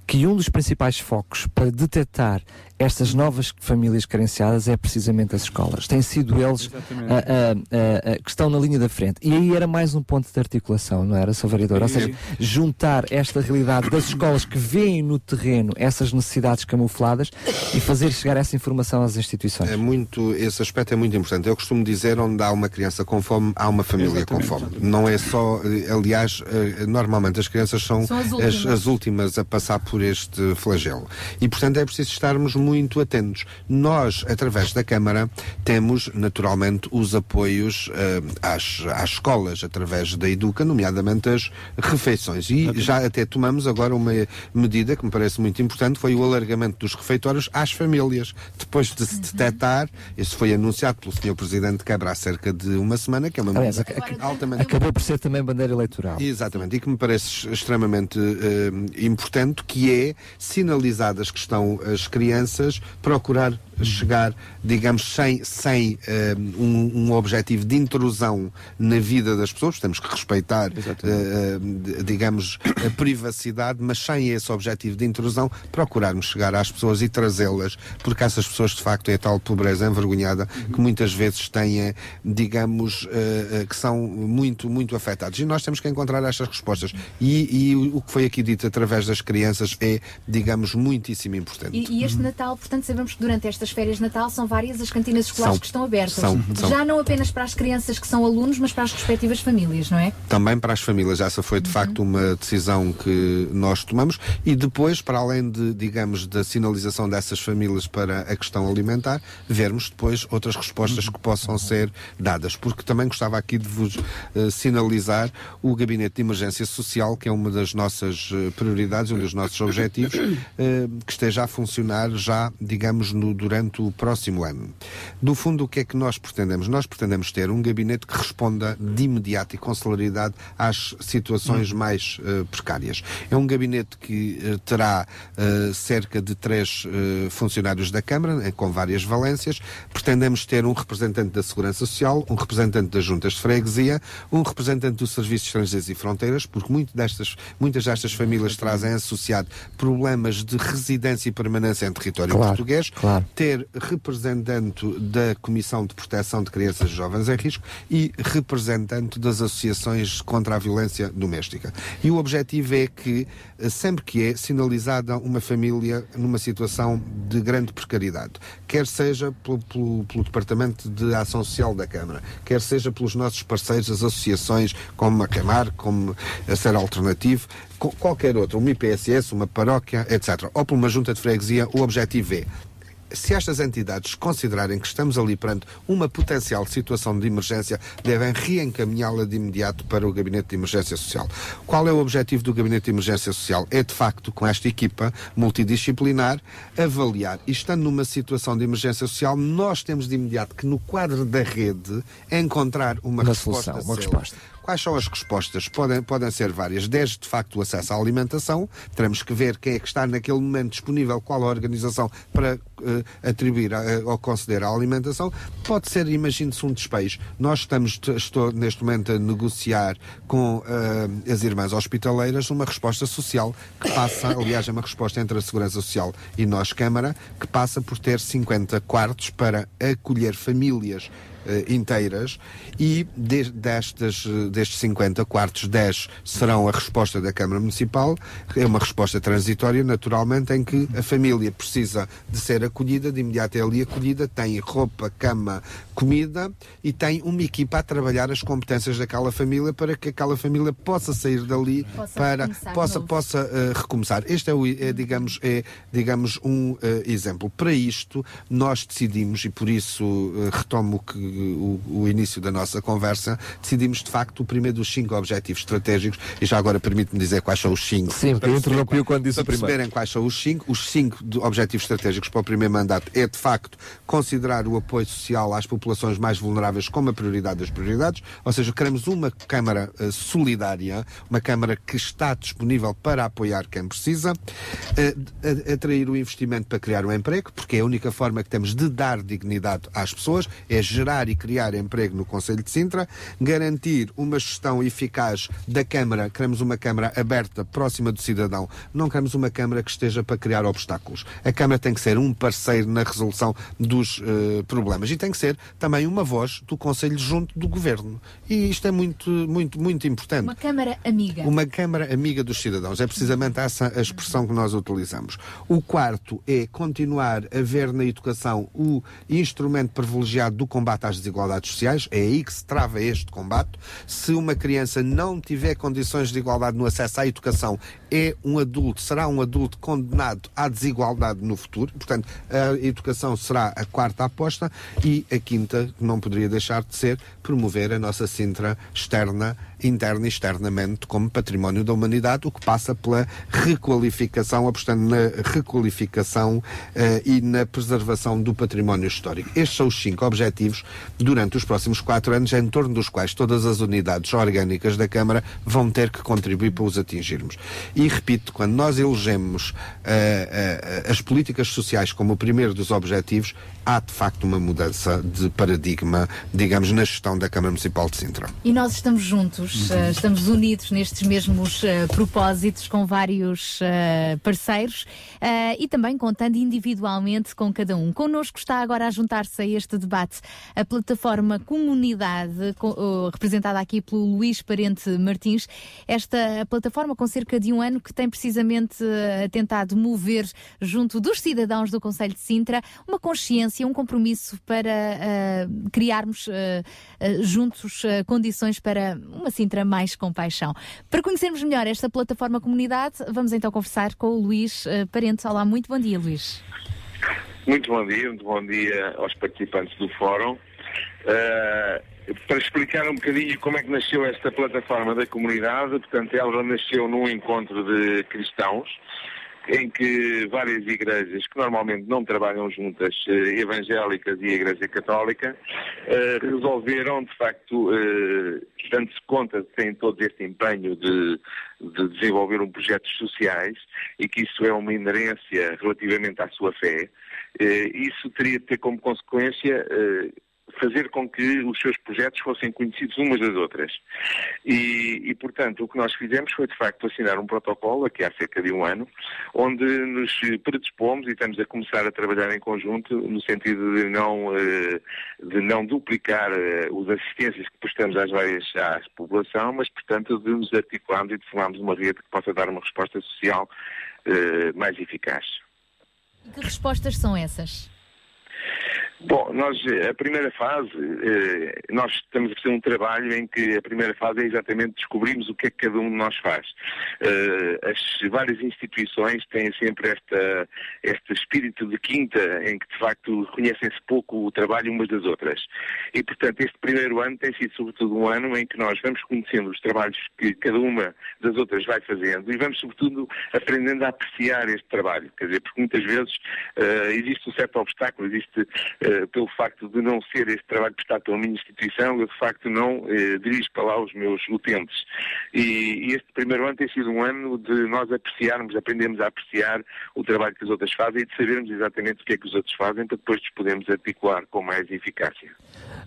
Speaker 3: que um dos principais focos para detectar estas novas famílias carenciadas é precisamente as escolas. Têm sido eles
Speaker 34: Exatamente.
Speaker 3: ah, ah, ah, que estão na linha da frente. E aí era mais um ponto de articulação, não era, Sr. Vereador? Ou seja, juntar esta realidade das escolas que veem no terreno essas necessidades camufladas e fazer chegar essa informação às instituições.
Speaker 30: É muito, esse aspecto é muito importante. Eu costumo dizer onde há uma criança com fome, há uma família com fome. Não é só, eh, aliás, eh, normalmente as crianças são,
Speaker 1: São as
Speaker 30: as,
Speaker 1: últimas.
Speaker 30: as últimas a passar por este flagelo. E, portanto, é preciso estarmos muito atentos. Nós, através da Câmara, temos naturalmente os apoios eh, às, às escolas, através da Educa, nomeadamente as refeições. E já até tomamos agora uma medida que me parece muito importante, foi o alargamento dos refeitórios às famílias. Depois de se detectar, isso foi anunciado pelo Sr. Presidente de Câmara há cerca de uma semana, que é uma
Speaker 3: Aliás,
Speaker 30: medida
Speaker 3: ac-
Speaker 30: altamente
Speaker 3: acabou por ser também bandeira eleitoral.
Speaker 30: Exatamente, e que me parece extremamente eh, importante, que é, sinalizadas que estão as crianças, procurar chegar, digamos, sem, sem eh, um, um objetivo de intrusão na vida das pessoas, temos que respeitar, eh, digamos, a privacidade, mas sem esse objetivo de intrusão, procurarmos chegar às pessoas e trazê-las, porque essas pessoas, de facto, é a tal pobreza envergonhada que muitas vezes têm, digamos, eh, que são muito, muito afetados. E nós temos que encontrar estas respostas. E, e o o que foi aqui dito através das crianças é, digamos, muitíssimo importante.
Speaker 1: E, e este Natal, portanto, sabemos que durante estas férias de Natal são várias as cantinas escolares
Speaker 30: São.
Speaker 1: que estão abertas.
Speaker 30: São, são.
Speaker 1: Já não apenas para as crianças que são alunos, mas para as respectivas famílias, não é?
Speaker 30: também para as famílias. Essa foi de facto uma decisão que nós tomamos e depois, para além de, digamos, da sinalização dessas famílias para a questão alimentar, vermos depois outras respostas que possam ser dadas. Porque também gostava aqui de vos eh, sinalizar o Gabinete de Emergência Social, que é uma das nossas eh, prioridades, um dos nossos objetivos, eh, que esteja a funcionar já, digamos, no, durante o próximo ano. Do fundo, o que é que nós pretendemos? Nós pretendemos ter um gabinete que responda de imediato e com celeridade às situações mais eh, precárias. É um gabinete que eh, terá eh, cerca de três funcionários da Câmara, com várias valências. Pretendemos ter um representante da Segurança Social, um representante das juntas de freguesia, um representante do Serviço de Estrangeiros e Fronteiras, porque muito destas, muitas destas famílias trazem associado problemas de residência e permanência em território
Speaker 3: Claro,
Speaker 30: português,
Speaker 3: claro.
Speaker 30: ter representante da Comissão de Proteção de Crianças e Jovens em Risco e representante das associações contra a violência doméstica. E o objetivo é que, eh, sempre que é sinalizada uma família numa situação de grande precariedade, quer seja pelo, pelo- pelo Departamento de Ação Social da Câmara, quer seja pelos nossos parceiros, as associações como a Camar, como a Ser Alternativo, qualquer outra, uma IPSS, uma paróquia, etc., ou por uma junta de freguesia, o objetivo é se estas entidades considerarem que estamos ali perante uma potencial situação de emergência, devem reencaminhá-la de imediato para o Gabinete de Emergência Social. Qual é o objetivo do Gabinete de Emergência Social? É, de facto, com esta equipa multidisciplinar, avaliar. E estando numa situação de emergência social, nós temos de imediato que, no quadro da rede, encontrar uma,
Speaker 3: Uma
Speaker 30: resposta.
Speaker 3: solução, uma resposta.
Speaker 30: Quais são as respostas? Podem, podem ser várias, desde de facto o acesso à alimentação, teremos que ver quem é que está naquele momento disponível, qual a organização para eh, atribuir a- ou conceder a alimentação. Pode ser, imagine-se um despejo. Nós estamos, estou neste momento a negociar com eh, as irmãs hospitaleiras uma resposta social que passa, aliás, é uma resposta entre a Segurança Social e nós, Câmara, que passa por ter 50 quartos para acolher famílias inteiras e de- destas, eh, destes 50 quartos, 10 serão a resposta da Câmara Municipal. É uma resposta transitória, naturalmente, em que a família precisa de ser acolhida, de imediato é ali acolhida, tem roupa, cama, comida e tem uma equipa a trabalhar as competências daquela família para que aquela família possa sair dali
Speaker 1: Possa
Speaker 30: para
Speaker 1: recomeçar
Speaker 30: possa, possa eh, recomeçar. Este é, o, é, digamos, é, digamos, um eh, exemplo. Para isto, nós decidimos, e por isso eh, retomo o, que, o, o início da nossa conversa, decidimos de facto o primeiro dos cinco objetivos estratégicos, e já agora permite-me dizer quais são os cinco.
Speaker 3: Sim, eu
Speaker 30: qual-
Speaker 3: quando disse o primeiro.
Speaker 30: perceberem quais são os cinco. Os cinco objetivos estratégicos para o primeiro mandato é, de facto, considerar o apoio social às populações mais vulneráveis como a prioridade das prioridades, ou seja, queremos uma Câmara eh, solidária, uma Câmara que está disponível para apoiar quem precisa, a- atrair o investimento para criar o emprego, porque é a única forma que temos de dar dignidade às pessoas, é gerar e criar emprego no Conselho de Sintra, garantir uma gestão eficaz da Câmara, queremos uma Câmara aberta, próxima do cidadão, não queremos uma Câmara que esteja para criar obstáculos. A Câmara tem que ser um parceiro na resolução dos eh, problemas e tem que ser também uma voz do Conselho junto do Governo. E isto é muito, muito, muito importante.
Speaker 1: Uma Câmara amiga.
Speaker 30: Uma Câmara amiga dos cidadãos. É precisamente essa a expressão que nós utilizamos. O quarto é continuar a ver na educação o instrumento privilegiado do combate às desigualdades sociais. É aí que se trava este combate. Se uma criança não tiver condições de igualdade no acesso à educação, é um adulto, será um adulto condenado à desigualdade no futuro. Portanto, a educação será a quarta aposta e a quinta, não poderia deixar de ser, promover a nossa Sintra externa, interna e externamente como património da humanidade, o que passa pela requalificação, apostando na requalificação eh, e na preservação do património histórico. Estes são os cinco objetivos durante os próximos quatro anos, em torno dos quais todas as unidades orgânicas da Câmara vão ter que contribuir para os atingirmos. E repito, quando nós elegemos eh, eh, as políticas sociais como o primeiro dos objetivos, há de facto uma mudança de paradigma, digamos, na gestão da Câmara Municipal de Sintra.
Speaker 1: E nós estamos juntos, eh, estamos unidos nestes mesmos eh, propósitos com vários eh, parceiros e também contando individualmente com cada um. Connosco está agora a juntar-se a este debate a plataforma Comunidade, co- representada aqui pelo Luís Parente Martins. Esta plataforma com cerca de um ano que tem precisamente tentado mover junto dos cidadãos do Conselho de Sintra uma consciência, um compromisso para criarmos juntos condições para uma Sintra mais com paixão. Para conhecermos melhor esta plataforma comunidade, vamos então conversar com o Luís eh, Parente. Olá, muito bom dia, Luís.
Speaker 35: Muito bom dia, muito bom dia aos participantes do fórum. Uh, para explicar um bocadinho como é que nasceu esta plataforma da comunidade, portanto, ela nasceu num encontro de cristãos, em que várias igrejas que normalmente não trabalham juntas, eh, evangélicas e a Igreja Católica, eh, resolveram, de facto, eh, dando-se conta de terem todo este empenho de, de desenvolver um projetos sociais e que isso é uma inerência relativamente à sua fé, isso teria de ter como consequência fazer com que os seus projetos fossem conhecidos umas das outras. E, e, portanto, o que nós fizemos foi, de facto, assinar um protocolo, aqui há cerca de um ano, onde nos predispomos e estamos a começar a trabalhar em conjunto no sentido de não, eh, de não duplicar eh, as assistências que prestamos às várias à população, mas, portanto, de nos articularmos e de formarmos uma rede que possa dar uma resposta social eh, mais eficaz.
Speaker 1: E que respostas são essas?
Speaker 35: Bom, nós, a primeira fase, eh, nós estamos a fazer um trabalho em que a primeira fase é exatamente descobrirmos o que é que cada um de nós faz. Eh, As várias instituições têm sempre esta, este espírito de quinta em que, de facto, reconhecem-se pouco o trabalho umas das outras. E, portanto, este primeiro ano tem sido, sobretudo, um ano em que nós vamos conhecendo os trabalhos que cada uma das outras vai fazendo e vamos, sobretudo, aprendendo a apreciar este trabalho. Quer dizer, porque muitas vezes eh, existe um certo obstáculo, existe pelo facto de não ser este trabalho prestado pela minha instituição, eu de facto não eh, dirijo para lá os meus utentes. E, e este primeiro ano tem sido um ano de nós apreciarmos, aprendemos a apreciar o trabalho que os outros fazem e de sabermos exatamente o que é que os outros fazem para depois nos podermos articular com mais eficácia.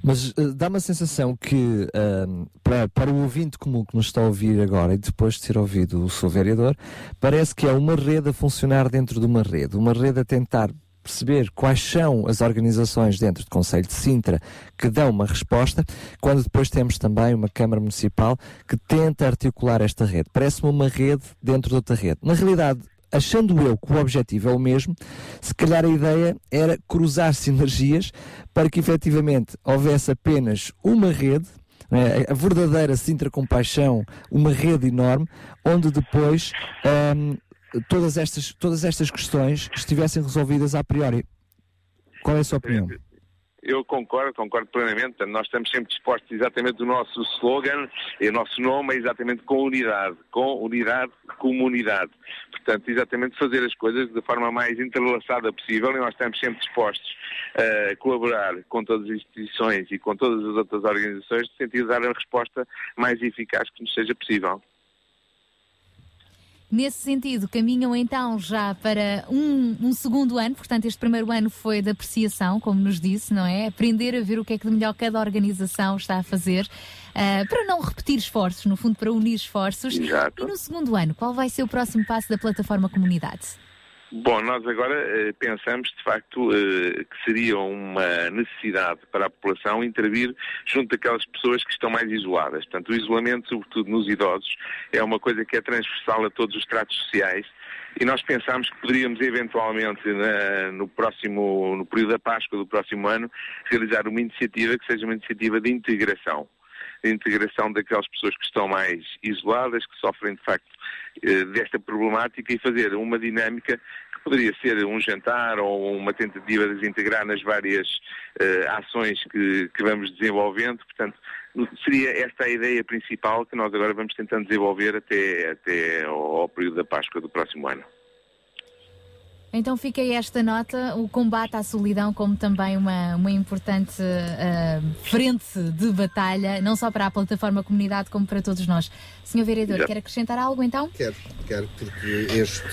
Speaker 3: Mas uh, dá uma sensação que uh, para, para o ouvinte comum que nos está a ouvir agora e depois de ter ouvido o seu vereador, parece que é uma rede a funcionar dentro de uma rede, uma rede a tentar perceber quais são as organizações dentro do Conselho de Sintra que dão uma resposta, quando depois temos também uma Câmara Municipal que tenta articular esta rede. Parece-me uma rede dentro de outra rede. Na realidade, achando eu que o objetivo é o mesmo, se calhar a ideia era cruzar sinergias para que efetivamente houvesse apenas uma rede, né, a verdadeira Sintra Compaixão, uma rede enorme, onde depois hum, todas, estas, todas estas questões estivessem resolvidas a priori. Qual é a sua opinião?
Speaker 35: Eu concordo, concordo plenamente. Nós estamos sempre dispostos, exatamente o nosso slogan e o nosso nome é exatamente com unidade, com unidade, comunidade. Portanto, exatamente fazer as coisas da forma mais entrelaçada possível e nós estamos sempre dispostos a colaborar com todas as instituições e com todas as outras organizações no sentido de dar a resposta mais eficaz que nos seja possível.
Speaker 4: Nesse sentido, caminham então já para um, um, segundo ano, portanto, este primeiro ano foi de apreciação, como nos disse, não é? Aprender a ver o que é que de melhor cada organização está a fazer, uh, para não repetir esforços, no fundo, para unir esforços.
Speaker 35: Exato.
Speaker 4: E no segundo ano, qual vai ser o próximo passo da plataforma Comunidade?
Speaker 35: Bom, nós agora eh, pensamos de facto eh, que seria uma necessidade para a população intervir junto daquelas pessoas que estão mais isoladas. Portanto, o isolamento, sobretudo nos idosos, é uma coisa que é transversal a todos os tratos sociais e nós pensamos que poderíamos eventualmente na, no próximo, no período da Páscoa do próximo ano, realizar uma iniciativa que seja uma iniciativa de integração de integração daquelas pessoas que estão mais isoladas, que sofrem de facto eh, desta problemática e fazer uma dinâmica que poderia ser um jantar ou uma tentativa de integrar nas várias uh, ações que, que vamos desenvolvendo. Portanto, seria esta a ideia principal que nós agora vamos tentando desenvolver até, até ao, ao período da Páscoa do próximo ano.
Speaker 4: Então fica aí esta nota, o combate à solidão como também uma, uma importante uh, frente de batalha, não só para a plataforma comunidade, como para todos nós. Senhor Vereador, Já. quer acrescentar algo então?
Speaker 30: Quero, quero, porque este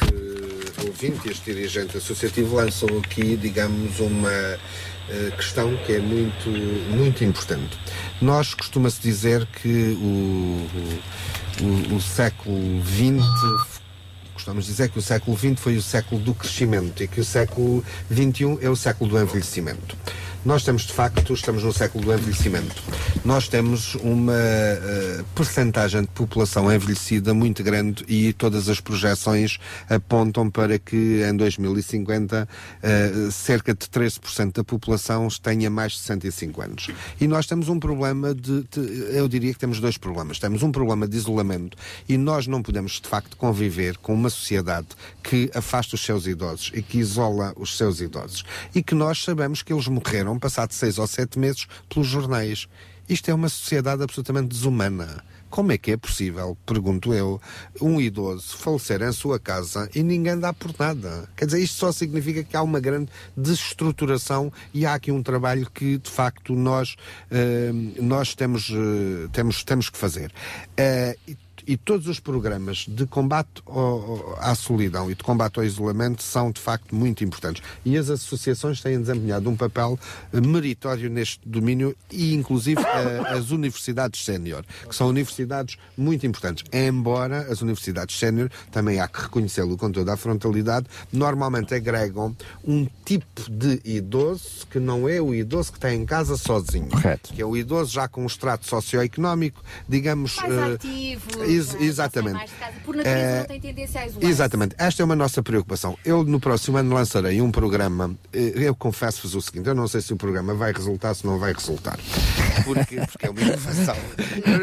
Speaker 30: ouvinte, este dirigente associativo lançou aqui, digamos, uma uh, questão que é muito, muito importante. Nós costuma-se dizer que o, o, o século XX Costumamos dizer que o século XX foi o século do crescimento e que o século XXI é o século do envelhecimento. Nós temos, de facto, estamos no século do envelhecimento. Nós temos uma uh, percentagem de população envelhecida muito grande e todas as projeções apontam para que em 2050 uh, cerca de 13% da população tenha mais de 65 anos. E nós temos um problema de, de, eu diria que temos dois problemas. Temos um problema de isolamento e nós não podemos, de facto, conviver com uma sociedade que afasta os seus idosos e que isola os seus idosos. E que nós sabemos que eles morreram passado seis ou sete meses pelos jornais. Isto é uma sociedade absolutamente desumana. Como é que é possível, pergunto eu, um idoso falecer em sua casa e ninguém dá por nada? Quer dizer, isto só significa que há uma grande desestruturação e há aqui um trabalho que, de facto, nós, uh, nós temos, uh, temos, temos que fazer. Uh, e todos os programas de combate ao, à solidão e de combate ao isolamento são de facto muito importantes. E as associações têm desempenhado um papel eh, meritório neste domínio e inclusive eh, as universidades sénior, que são universidades muito importantes. Embora as universidades sénior, também há que reconhecê-lo com toda a frontalidade, normalmente agregam um tipo de idoso que não é o idoso que está em casa sozinho.
Speaker 3: Correto.
Speaker 30: Que é o idoso já com um extrato socioeconómico, digamos...
Speaker 4: Mais uh, ativo
Speaker 30: Ex exatamente.
Speaker 4: Por natureza é, não tem tendência a isolar.
Speaker 30: Exatamente. Esta é uma nossa preocupação. Eu, no próximo ano, lançarei um programa. Eh, eu confesso-vos o seguinte: eu não sei se o programa vai resultar, se não vai resultar. Porque, porque é uma inovação.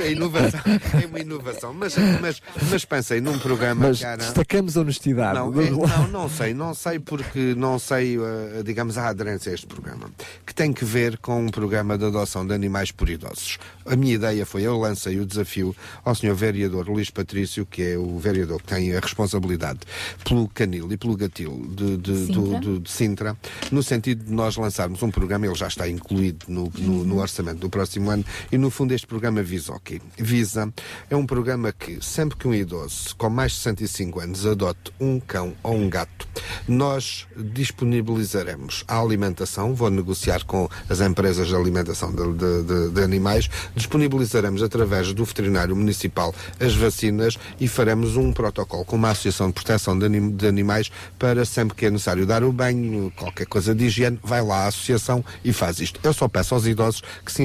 Speaker 30: É inovação, é uma inovação. Mas, mas, mas pensei num programa
Speaker 3: Mas
Speaker 30: que era.
Speaker 3: destacamos a honestidade.
Speaker 30: Não, é- não, não sei, não sei porque não sei, eh, digamos, a aderência a este programa, que tem que ver com um programa de adoção de animais por idosos. A minha ideia foi, eu lancei o desafio ao Sr. Vereador Luís Patrício, que é o vereador que tem a responsabilidade pelo canil e pelo gatil de, de, do-
Speaker 36: Sintra.
Speaker 30: do- de Sintra, no sentido de nós lançarmos um programa, ele já está incluído no, no- no orçamento do próximo ano, e no fundo este programa visa o quê? Visa, é um programa que sempre que um idoso com mais de 65 anos adote um cão ou um gato, nós disponibilizaremos a alimentação, vou negociar com as empresas de alimentação de, de- de- de animais, disponibilizaremos através do veterinário municipal as vacinas e faremos um protocolo com uma associação de proteção de, anim- de animais para sempre que é necessário dar o banho, qualquer coisa de higiene, vai lá à associação e faz isto. Eu só peço aos idosos que se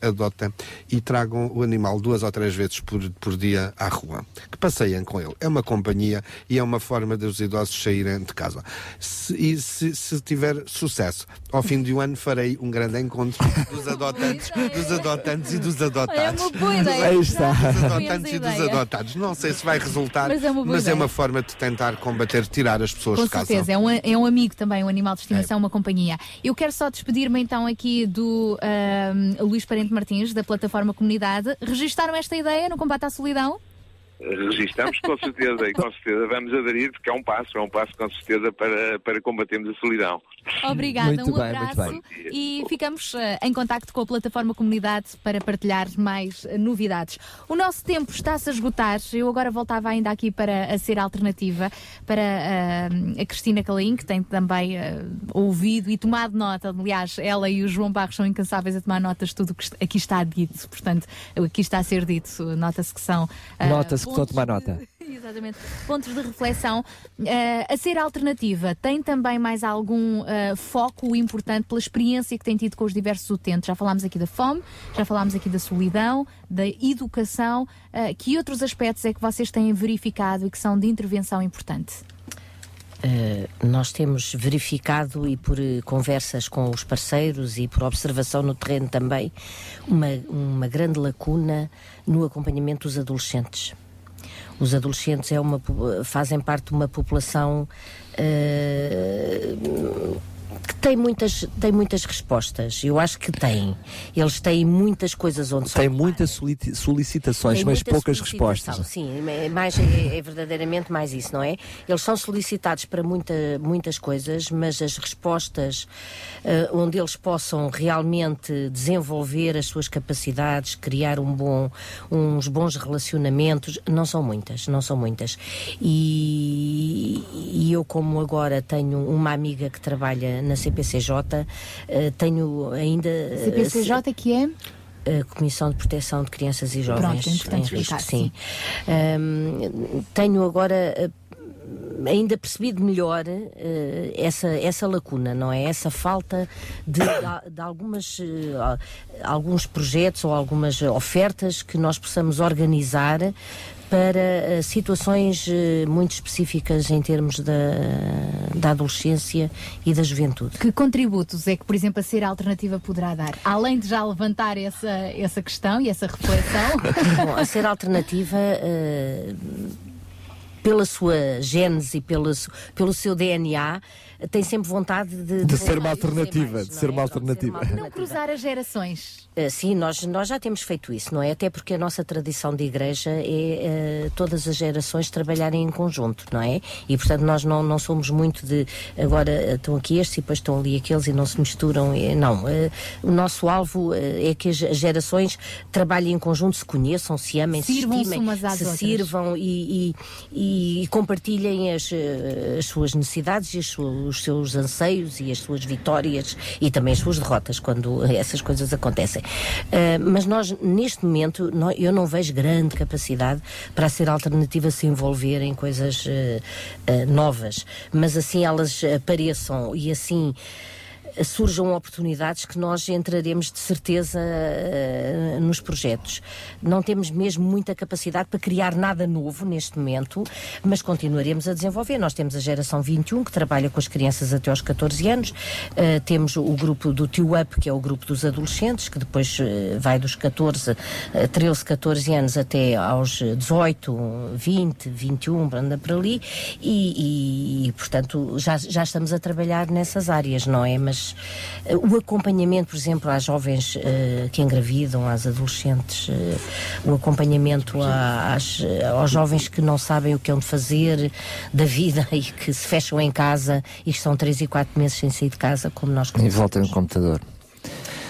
Speaker 30: adotem e tragam o animal duas ou três vezes por, por dia à rua. Que passeiem com ele. É uma companhia e é uma forma dos idosos saírem de casa. Se, e se, se tiver sucesso, ao fim de um ano farei um grande encontro dos adotantes, dos adotantes e dos adotados.
Speaker 1: É uma boa ideia.
Speaker 3: Aí está.
Speaker 30: Dos adotantes e dos adotados. Não sei se vai resultar,
Speaker 1: Mas é uma
Speaker 30: mas é uma forma de tentar combater, tirar as pessoas
Speaker 1: Com
Speaker 30: de casa.
Speaker 1: certeza, é um, é um amigo também, um animal de estimação, uma companhia. Eu quero só despedir-me então aqui do ahm, Luís Parente Martins, da plataforma Comunidade. Registaram esta ideia no combate à solidão?
Speaker 35: Registramos com certeza e com certeza vamos aderir porque é um passo, é um passo com certeza para, para combatermos a solidão.
Speaker 1: Obrigada,
Speaker 3: Muito
Speaker 1: um
Speaker 3: bem, muito
Speaker 1: abraço e ficamos eh, em contacto com a plataforma Comunidade para partilhar mais eh, novidades. O nosso tempo está-se a esgotar. Eu agora voltava ainda aqui para a ser alternativa para eh, a Cristina Calim, que tem também eh, ouvido e tomado nota. Aliás, ela e o João Barros são incansáveis a tomar notas de tudo o que aqui está dito. Portanto, aqui está a ser dito. Nota-se que são. eh,
Speaker 3: Nota-se que estou a
Speaker 1: pontos
Speaker 3: tomar nota.
Speaker 1: Exatamente. Pontos de reflexão. Eh, a ser alternativa, tem também mais algum eh, foco importante pela experiência que tem tido com os diversos utentes? Já falámos aqui da fome, já falámos aqui da solidão, da educação. Eh, que outros aspectos é que vocês têm verificado e que são de intervenção importante?
Speaker 31: Uh, nós temos verificado e por uh, conversas com os parceiros e por observação no terreno também uma, uma grande lacuna no acompanhamento dos adolescentes. Os adolescentes é uma, fazem parte de uma população uh, que tem muitas, tem muitas respostas. Eu acho que tem. Eles têm muitas coisas onde
Speaker 3: Tem muitas solici- solicitações,
Speaker 31: tem
Speaker 3: mas
Speaker 31: muita
Speaker 3: poucas respostas.
Speaker 31: Sim, é, mais, é, é verdadeiramente mais isso, não é? Eles são solicitados para muita, muitas coisas, mas as respostas eh, onde eles possam realmente desenvolver as suas capacidades, criar um bom, uns bons relacionamentos, não são muitas, não são muitas. E, e eu, como agora tenho uma amiga que trabalha na CPCJ, eh, tenho ainda. eh,
Speaker 1: CPCJ que é?
Speaker 31: a Comissão de Proteção de Crianças e Jovens
Speaker 1: Pronto, é importante explicar,
Speaker 31: sim. Ahm, tenho agora ainda percebido melhor ah, essa, essa lacuna, não é? Essa falta de, de- de algumas, ah, alguns projetos ou algumas ofertas que nós possamos organizar para ah, situações ah, muito específicas em termos da, da adolescência e da juventude.
Speaker 1: Que contributos é que, por exemplo, a ser alternativa poderá dar? Além de já levantar essa, essa questão e essa reflexão.
Speaker 31: Bom, a ser alternativa, eh, pela sua gênese, pelo, pelo seu DNA, tem sempre vontade de,
Speaker 3: De ser uma alternativa, de ser uma alternativa.
Speaker 1: Não cruzar as gerações.
Speaker 31: Uh, Sim, nós, nós já temos feito isso, não é? Até porque a nossa tradição de igreja é uh, todas as gerações trabalharem em conjunto, não é? E portanto nós não, não somos muito de agora uh, estão aqui estes e depois estão ali aqueles e não se misturam. eh, Não. Uh, o nosso alvo uh, é que as gerações trabalhem em conjunto, se conheçam, se amem, se
Speaker 1: Sirvam-se
Speaker 31: estimem, se
Speaker 1: outras.
Speaker 31: sirvam e, e- e compartilhem as, as suas necessidades e os seus anseios e as suas vitórias e também as suas derrotas quando essas coisas acontecem. Eh, mas nós, neste momento, eu não vejo grande capacidade para ser alternativa se envolver em coisas eh, eh, novas, mas assim elas apareçam e assim surjam oportunidades que nós entraremos de certeza uh, nos projetos. Não temos mesmo muita capacidade para criar nada novo neste momento, mas continuaremos a desenvolver. Nós temos a geração 21, que trabalha com as crianças até aos 14 anos, uh, temos o grupo do Tio Up, que é o grupo dos adolescentes, que depois uh, vai dos 14, 13, 14 anos até aos 18, 20, 21, anda por ali, e, e, e portanto já, já estamos a trabalhar nessas áreas, não é? Mas o acompanhamento, por exemplo, às jovens que engravidam, às adolescentes, o acompanhamento às, aos jovens que não sabem o que hão de fazer da vida e que se fecham em casa e estão 3 e 4 meses sem sair de casa, como nós
Speaker 3: E voltam no computador.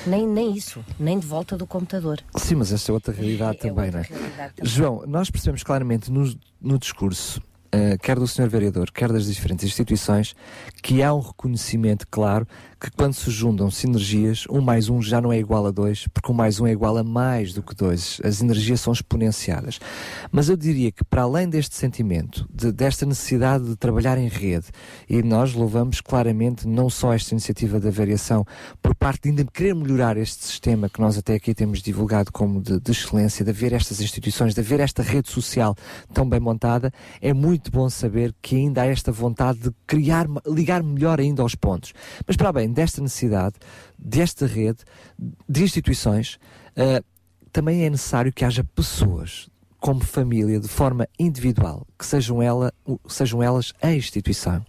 Speaker 31: Nem, nem isso, nem de volta do computador.
Speaker 3: Sim, mas essa é outra realidade
Speaker 31: É
Speaker 3: também,
Speaker 31: outra
Speaker 3: não é?
Speaker 31: realidade também.
Speaker 3: João, nós percebemos claramente no, no discurso, eh, quer do Sr. Vereador, quer das diferentes instituições, que há um reconhecimento claro que quando se juntam sinergias, um mais um já não é igual a dois, porque um mais um é igual a mais do que dois. As energias são exponenciadas. Mas eu diria que, para além deste sentimento, de- desta necessidade de trabalhar em rede, e nós louvamos claramente não só esta iniciativa da variação, por parte de ainda querer melhorar este sistema que nós até aqui temos divulgado como de, de excelência, de haver estas instituições, de haver esta rede social tão bem montada, é muito bom saber que ainda há esta vontade de criar, ligar melhor ainda aos pontos. Mas para bem desta necessidade, desta rede, de instituições, ah, também é necessário que haja pessoas como família, de forma individual, que sejam, ela, sejam elas a instituição,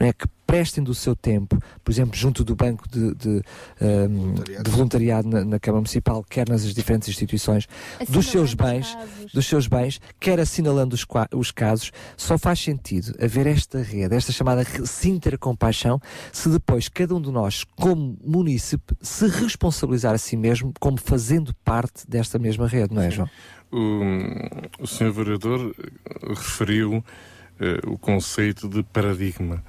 Speaker 3: não é? que prestem do seu tempo, por exemplo, junto do banco de, de, ahm, de voluntariado na, na Câmara Municipal, quer nas diferentes instituições, dos seus bens, dos seus bens, quer assinalando os, os casos, só faz sentido haver esta rede, esta chamada sintercompaixão, se depois cada um de nós, como munícipe, se responsabilizar a si mesmo como fazendo parte desta mesma rede, não é, João?
Speaker 13: O, o Sr. Vereador referiu eh, o conceito de paradigma.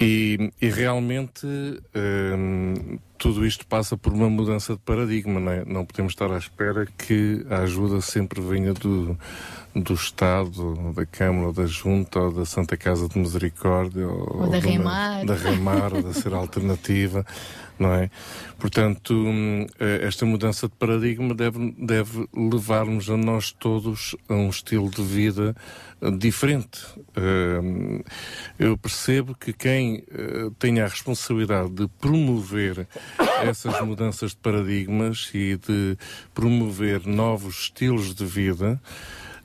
Speaker 13: E, e realmente eh, tudo isto passa por uma mudança de paradigma, não, é? não podemos estar à espera que a ajuda sempre venha do, do Estado, da Câmara, da Junta, ou da Santa Casa de Misericórdia, ou,
Speaker 1: Ou da Remar.
Speaker 13: da Remar, ou da Ser Alternativa, não é? Portanto, hum, eh, esta mudança de paradigma deve, deve levar-nos a nós todos a um estilo de vida eh, diferente. Hum, Eu percebo que quem eh, tenha a responsabilidade de promover essas mudanças de paradigmas e de promover novos estilos de vida,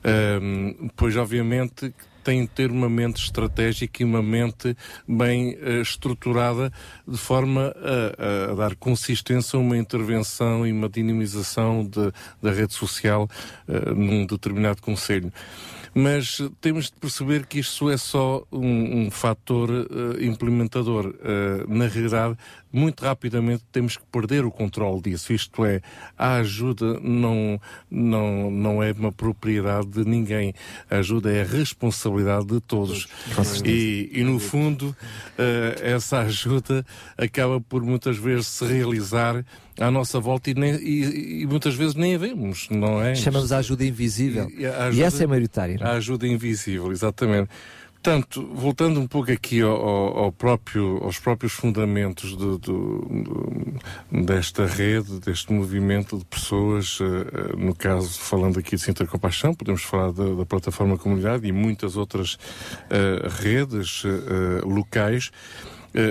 Speaker 13: hum, pois obviamente tem de ter uma mente estratégica e uma mente bem eh, estruturada de forma a, a dar consistência a uma intervenção e uma dinamização de- da rede social eh, num determinado conselho. Mas temos de perceber que isto é só um, um fator eh, implementador. Na realidade, muito rapidamente temos que perder o controle disso. Isto é, a ajuda não, não, não é uma propriedade de ninguém. A ajuda é a responsabilidade de todos. E, e no fundo, eh, essa ajuda acaba por muitas vezes se realizar à nossa volta e, nem- e- e muitas vezes nem a vemos, não é?
Speaker 3: Chamamos a ajuda invisível.
Speaker 13: E a
Speaker 3: E
Speaker 13: ajuda-
Speaker 3: essa é maioritária. não é?
Speaker 13: A ajuda invisível, exatamente. Portanto, voltando um pouco aqui ao, ao- próprio, aos próprios fundamentos desta rede, deste movimento de pessoas, eh, eh, no caso, falando aqui de Sinter Compaixão, podemos falar da, da plataforma comunidade e muitas outras eh, redes eh, locais.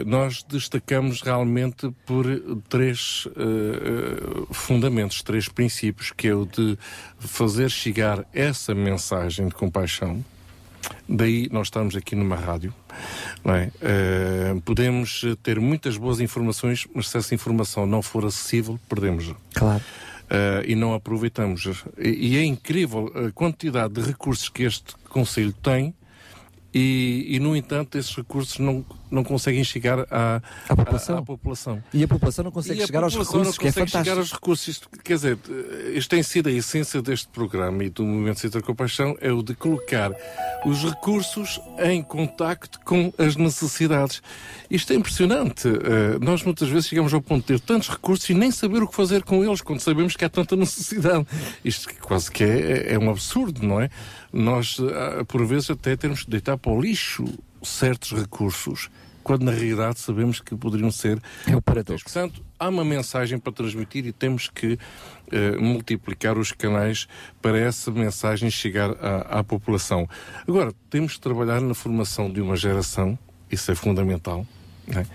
Speaker 13: Nós destacamos realmente por três eh, fundamentos, três princípios, que é o de fazer chegar essa mensagem de compaixão. Daí nós estamos aqui numa rádio, é? Eh, podemos ter muitas boas informações, mas se essa informação não for acessível, perdemos.
Speaker 3: Claro.
Speaker 13: Eh, e não aproveitamos. E, e é incrível a quantidade de recursos que este Conselho tem e, e, no entanto, esses recursos não, não conseguem chegar à,
Speaker 3: À população.
Speaker 13: à- à população.
Speaker 3: E a população não consegue
Speaker 13: E
Speaker 3: chegar aos recursos,
Speaker 13: não
Speaker 3: que é
Speaker 13: consegue chegar
Speaker 3: fantástico.
Speaker 13: aos recursos. Isto, quer dizer, isto tem sido a essência deste programa e do Movimento Centro Compaixão, é o de colocar os recursos em contacto com as necessidades. Isto é impressionante. Eh, nós muitas vezes chegamos ao ponto de ter tantos recursos e nem saber o que fazer com eles, quando sabemos que há tanta necessidade. Isto quase que é, é um absurdo, não é? Nós, ah, por vezes, até temos que deitar para o lixo certos recursos, quando na realidade sabemos que poderiam ser.
Speaker 3: É o paradoxo.
Speaker 13: Portanto, há uma mensagem para transmitir e temos que eh, multiplicar os canais para essa mensagem chegar à, à população. Agora, temos que trabalhar na formação de uma geração, isso é fundamental. é?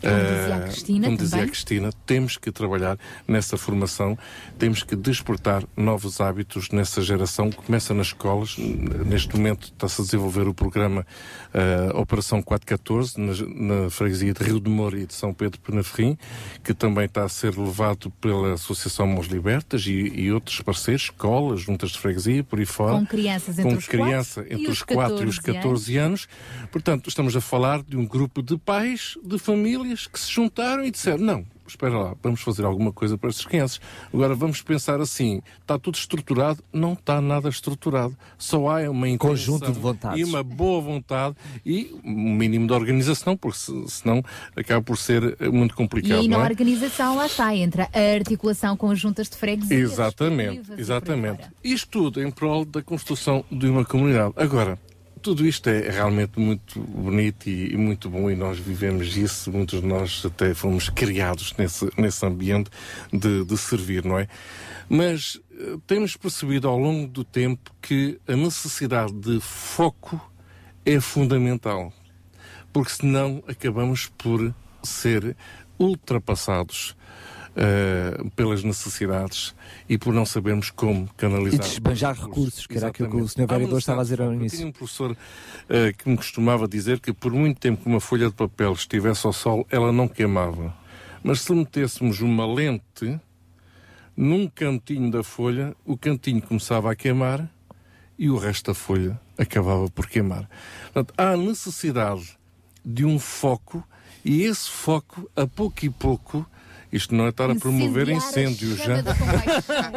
Speaker 1: Como dizia a
Speaker 13: Eh,
Speaker 1: Cristina
Speaker 13: como dizia a. Cristina, temos que trabalhar nessa formação, temos que despertar novos hábitos nessa geração que começa nas escolas. Neste momento está-se a desenvolver o programa eh, Operação 414 na, na freguesia de Rio de Moura e de São Pedro Penaferrim, que também está a ser levado pela Associação Mãos Libertas e, e outros parceiros, escolas, juntas de freguesia, por aí fora.
Speaker 1: Com crianças entre
Speaker 13: com
Speaker 1: os
Speaker 13: criança
Speaker 1: quatro
Speaker 13: entre
Speaker 1: e
Speaker 13: os
Speaker 1: os
Speaker 13: 4 e os
Speaker 1: 14
Speaker 13: 14 anos. Portanto, estamos a falar de um grupo de pais, de famílias que se juntaram e disseram: não, espera lá, vamos fazer alguma coisa para estas crianças. Agora vamos pensar assim: está tudo estruturado? Não está nada estruturado. Só há uma intenção
Speaker 3: Conjunto de vontades.
Speaker 13: e uma boa vontade e um mínimo de organização, porque se- senão acaba por ser eh, muito
Speaker 1: E
Speaker 13: complicado. não
Speaker 1: na
Speaker 13: é?
Speaker 1: organização lá está, entra a articulação com as juntas de freguesia.
Speaker 13: Exatamente, exatamente. Isto tudo em prol da construção de uma comunidade. Agora, tudo isto é realmente muito bonito e, e muito bom e nós vivemos isso, muitos de nós até fomos criados nesse, nesse ambiente de, de servir, não é? Mas eh, temos percebido ao longo do tempo que a necessidade de foco é fundamental porque senão acabamos por ser ultrapassados eh, pelas necessidades e por não sabermos como canalizar.
Speaker 3: E desbanjar
Speaker 13: os
Speaker 3: recursos, que era aquilo que o. Sr. Vereador estava a dizer ao.
Speaker 13: Eu
Speaker 3: início.
Speaker 13: tinha um professor eh, que me costumava dizer que por muito tempo que uma folha de papel estivesse ao sol, ela não queimava. Mas se metêssemos uma lente num cantinho da folha, o cantinho começava a queimar e o resto da folha acabava por queimar. Portanto, há necessidade de um foco e esse foco, a pouco e pouco, isto não é estar a promover incêndios, já.
Speaker 1: compaixão.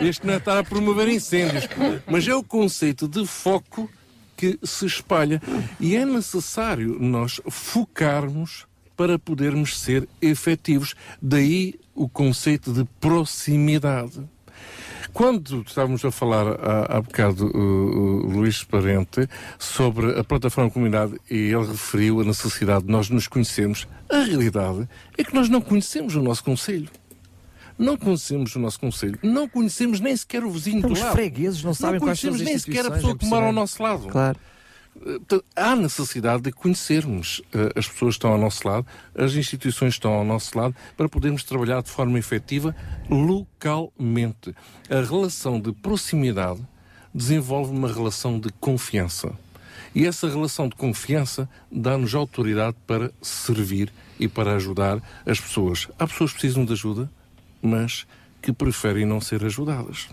Speaker 13: Este não é estar a promover incêndios, mas é o conceito de foco que se espalha. E é necessário nós focarmos para podermos ser efetivos. Daí o conceito de proximidade. Quando estávamos a falar há, há bocado o Luís Parente sobre a plataforma comunidade e ele referiu a necessidade de nós nos conhecermos, a realidade é que nós não conhecemos o nosso Conselho. Não conhecemos o nosso Conselho. Não conhecemos nem sequer o vizinho
Speaker 3: Então,
Speaker 13: do
Speaker 3: os
Speaker 13: lado.
Speaker 3: fregueses não sabem quais são as
Speaker 13: conhecemos nem sequer a pessoa
Speaker 3: é
Speaker 13: que mora ao nosso lado.
Speaker 3: Claro.
Speaker 13: Há necessidade de conhecermos eh, as pessoas que estão ao nosso lado, as instituições que estão ao nosso lado, para podermos trabalhar de forma efetiva localmente. A relação de proximidade desenvolve uma relação de confiança. E essa relação de confiança dá-nos autoridade para servir e para ajudar as pessoas. Há pessoas que precisam de ajuda, mas que preferem não ser ajudadas.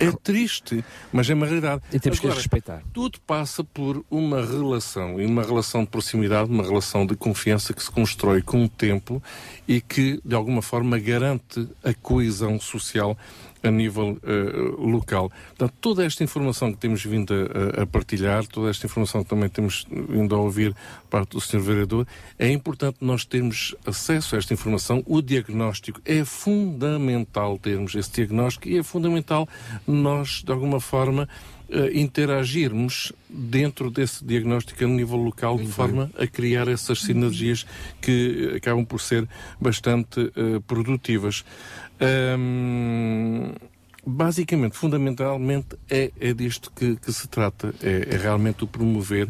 Speaker 13: É triste, mas é uma realidade.
Speaker 3: E temos que as respeitar.
Speaker 13: Tudo passa por uma relação, e uma relação de proximidade, uma relação de confiança que se constrói com o tempo e que, de alguma forma, garante a coesão social a nível eh, local. Portanto, toda esta informação que temos vindo a, a- partilhar, toda esta informação que também temos vindo a ouvir parte do Sr. Vereador, é importante nós termos acesso a esta informação. O diagnóstico é fundamental termos esse diagnóstico e é fundamental nós, de alguma forma, eh, interagirmos dentro desse diagnóstico a nível local de forma a criar essas sinergias que acabam por ser bastante eh, produtivas. Ahm, basicamente, fundamentalmente, é, é disto que, que se trata. É, é realmente o promover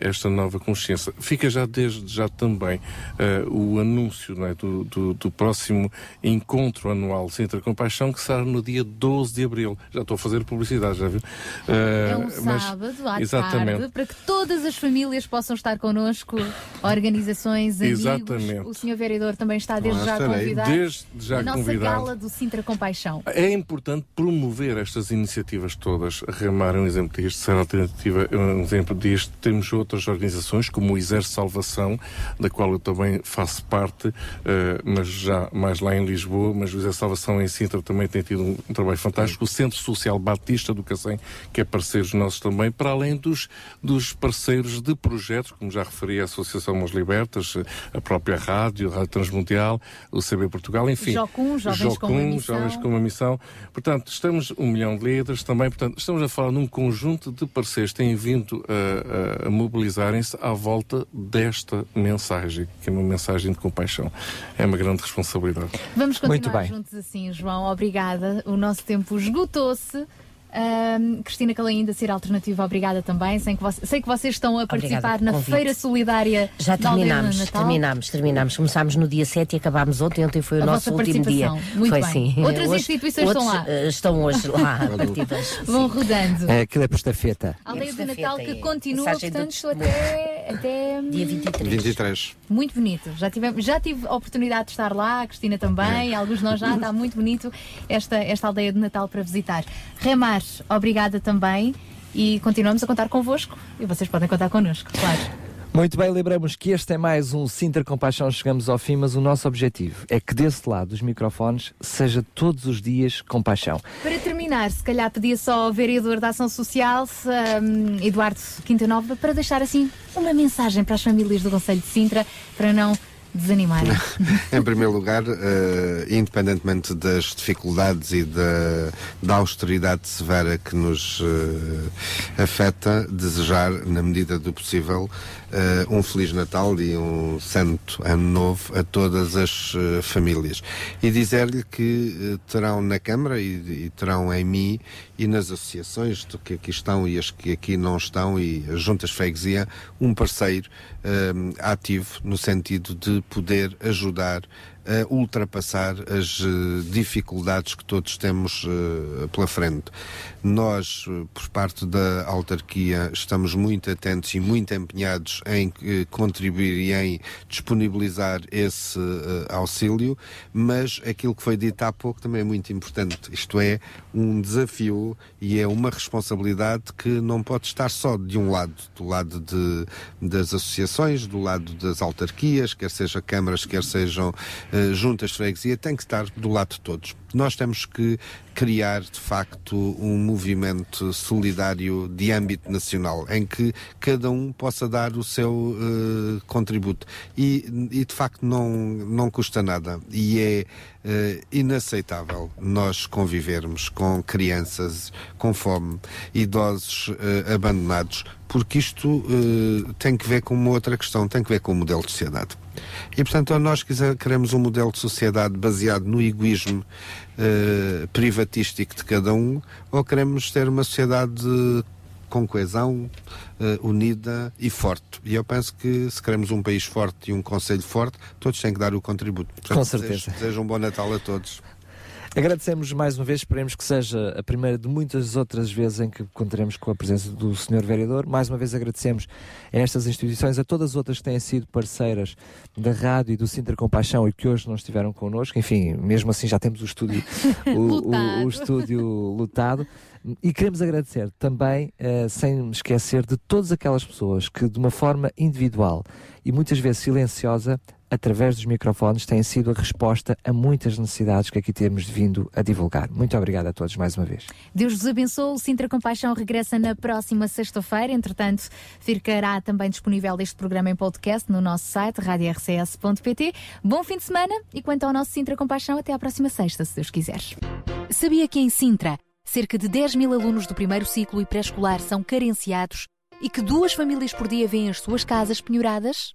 Speaker 13: esta nova consciência. Fica já desde já também eh, o anúncio não é, do, do, do próximo encontro anual Centro Compaixão, que será no dia 12 de abril. Já estou a fazer publicidade, já viu? Eh,
Speaker 1: É um
Speaker 13: mas-
Speaker 1: sábado à
Speaker 13: exatamente.
Speaker 1: tarde para que todas as famílias possam estar connosco, organizações, amigos.
Speaker 13: Exatamente.
Speaker 1: O senhor vereador também está desde
Speaker 13: Lá
Speaker 1: já
Speaker 13: estarei.
Speaker 1: convidado.
Speaker 13: Desde já
Speaker 1: a nossa
Speaker 13: convidado.
Speaker 1: gala do Sintra Compaixão.
Speaker 13: É importante promover estas iniciativas todas. Remar é um exemplo disto, Ser Alternativa é um exemplo disto. Temos outras organizações, como o Exército Salvação, da qual eu também faço parte, eh, mas já mais lá em Lisboa. Mas o Exército Salvação em Sintra também tem tido um, trabalho fantástico. O Centro Social Batista do Cacém, que é parceiros nossos também, para além dos, dos parceiros de projetos, como já referi, a Associação Mãos Libertas, a própria rádio, a Rádio Transmundial, o CB Portugal, enfim.
Speaker 1: Jocum, Jovens com uma.
Speaker 13: Jovens com uma missão. Portanto, estamos um milhão de líderes também. Portanto, estamos a falar num conjunto de parceiros que têm vindo a, a mobilizarem-se à volta desta mensagem, que é uma mensagem de compaixão. É uma grande responsabilidade.
Speaker 1: Vamos continuar juntos assim, João. Obrigada. O nosso tempo esgotou-se. Ahm, Cristina Calainda, ser alternativa, obrigada também. Sei que, vo- sei que vocês estão a participar
Speaker 31: Obrigada
Speaker 1: na. Feira Solidária
Speaker 31: Já terminámos,
Speaker 1: Natal.
Speaker 31: terminámos, terminámos. Começámos no dia 7 e acabámos ontem. Ontem foi o
Speaker 1: A
Speaker 31: nosso último dia.
Speaker 1: participação. Muito
Speaker 31: foi
Speaker 1: bem.
Speaker 31: sim.
Speaker 1: Outras instituições estão lá.
Speaker 31: eh, Estão hoje lá, partidas.
Speaker 1: Vão rodando.
Speaker 3: É, aquilo é por estafeta.
Speaker 1: Aldeia do Natal
Speaker 31: é
Speaker 1: que continua,
Speaker 31: mensagem do
Speaker 1: portanto, até, até
Speaker 31: Dia 23.
Speaker 30: 23.
Speaker 1: Muito bonito. Já, tivemos, já tive a oportunidade de estar lá, a Cristina também, alguns de nós já. Está muito bonito esta, esta aldeia de Natal para visitar. Remar, obrigada também. E continuamos a contar convosco. E vocês podem contar connosco, claro.
Speaker 3: Muito bem, lembramos que este é mais um Sintra Compaixão. Chegamos ao fim, mas o nosso objetivo é que desse lado dos microfones seja todos os dias compaixão.
Speaker 1: Para terminar, se calhar pedia só ao vereador da Ação Social, hum, Eduardo Quinta Nova, para deixar assim uma mensagem para as famílias do Conselho de Sintra para não desanimarem.
Speaker 30: Em primeiro lugar, eh, independentemente das dificuldades e da, da austeridade severa que nos eh, afeta, desejar, na medida do possível, um Feliz Natal e um Santo Ano Novo a todas as eh, famílias. E dizer-lhe que eh, terão na Câmara e, e terão em mim e nas associações que aqui estão e as que aqui não estão e as juntas de freguesia, um parceiro eh, ativo no sentido de poder ajudar ultrapassar as eh, dificuldades que todos temos eh, pela frente. Nós, eh, por parte da autarquia, estamos muito atentos e muito empenhados em contribuir e em disponibilizar esse auxílio, mas aquilo que foi dito há pouco também é muito importante. Isto é um desafio e é uma responsabilidade que não pode estar só de um lado, do lado de, das associações, do lado das autarquias, quer seja câmaras, quer sejam eh, juntas de freguesia, tem que estar do lado de todos. Nós temos que criar, de facto, um movimento solidário de âmbito nacional, em que cada um possa dar o seu eh, contributo. E, e, de facto, não, não custa nada. E é eh, inaceitável nós convivermos com crianças com fome, idosos eh, abandonados, porque isto tem que ver com uma outra questão, tem que ver com o modelo de sociedade. E, portanto, nós queremos um modelo de sociedade baseado no egoísmo eh, privatístico de cada um, ou queremos ter uma sociedade com coesão, eh, unida e forte. E eu penso que se queremos um país forte e um conselho forte, todos têm que dar o contributo. Portanto,
Speaker 3: Com certeza.
Speaker 30: Desejo, desejo um bom Natal a todos.
Speaker 3: Agradecemos mais uma vez, esperemos que seja a primeira de muitas outras vezes em que contaremos com a presença do Sr. Vereador. Mais uma vez agradecemos a estas instituições, a todas as outras que têm sido parceiras da rádio e do Sintra Compaixão e que hoje não estiveram connosco. Enfim, mesmo assim já temos o estúdio, o, o- o estúdio lotado. E queremos agradecer também, eh, sem esquecer, de todas aquelas pessoas que, de uma forma individual e muitas vezes silenciosa, através dos microfones, têm sido a resposta a muitas necessidades que aqui temos vindo a divulgar. Muito obrigado a todos mais uma vez.
Speaker 1: Deus vos abençoe. O Sintra Compaixão regressa na próxima sexta-feira. Entretanto, ficará também disponível este programa em podcast no nosso site radiorcs.pt. Bom fim de semana e quanto ao nosso Sintra Compaixão, até à próxima sexta, se Deus quiser.
Speaker 21: Sabia que em Sintra, cerca de 10 mil alunos do primeiro ciclo e pré-escolar são carenciados e que duas famílias por dia vêm as suas casas penhoradas?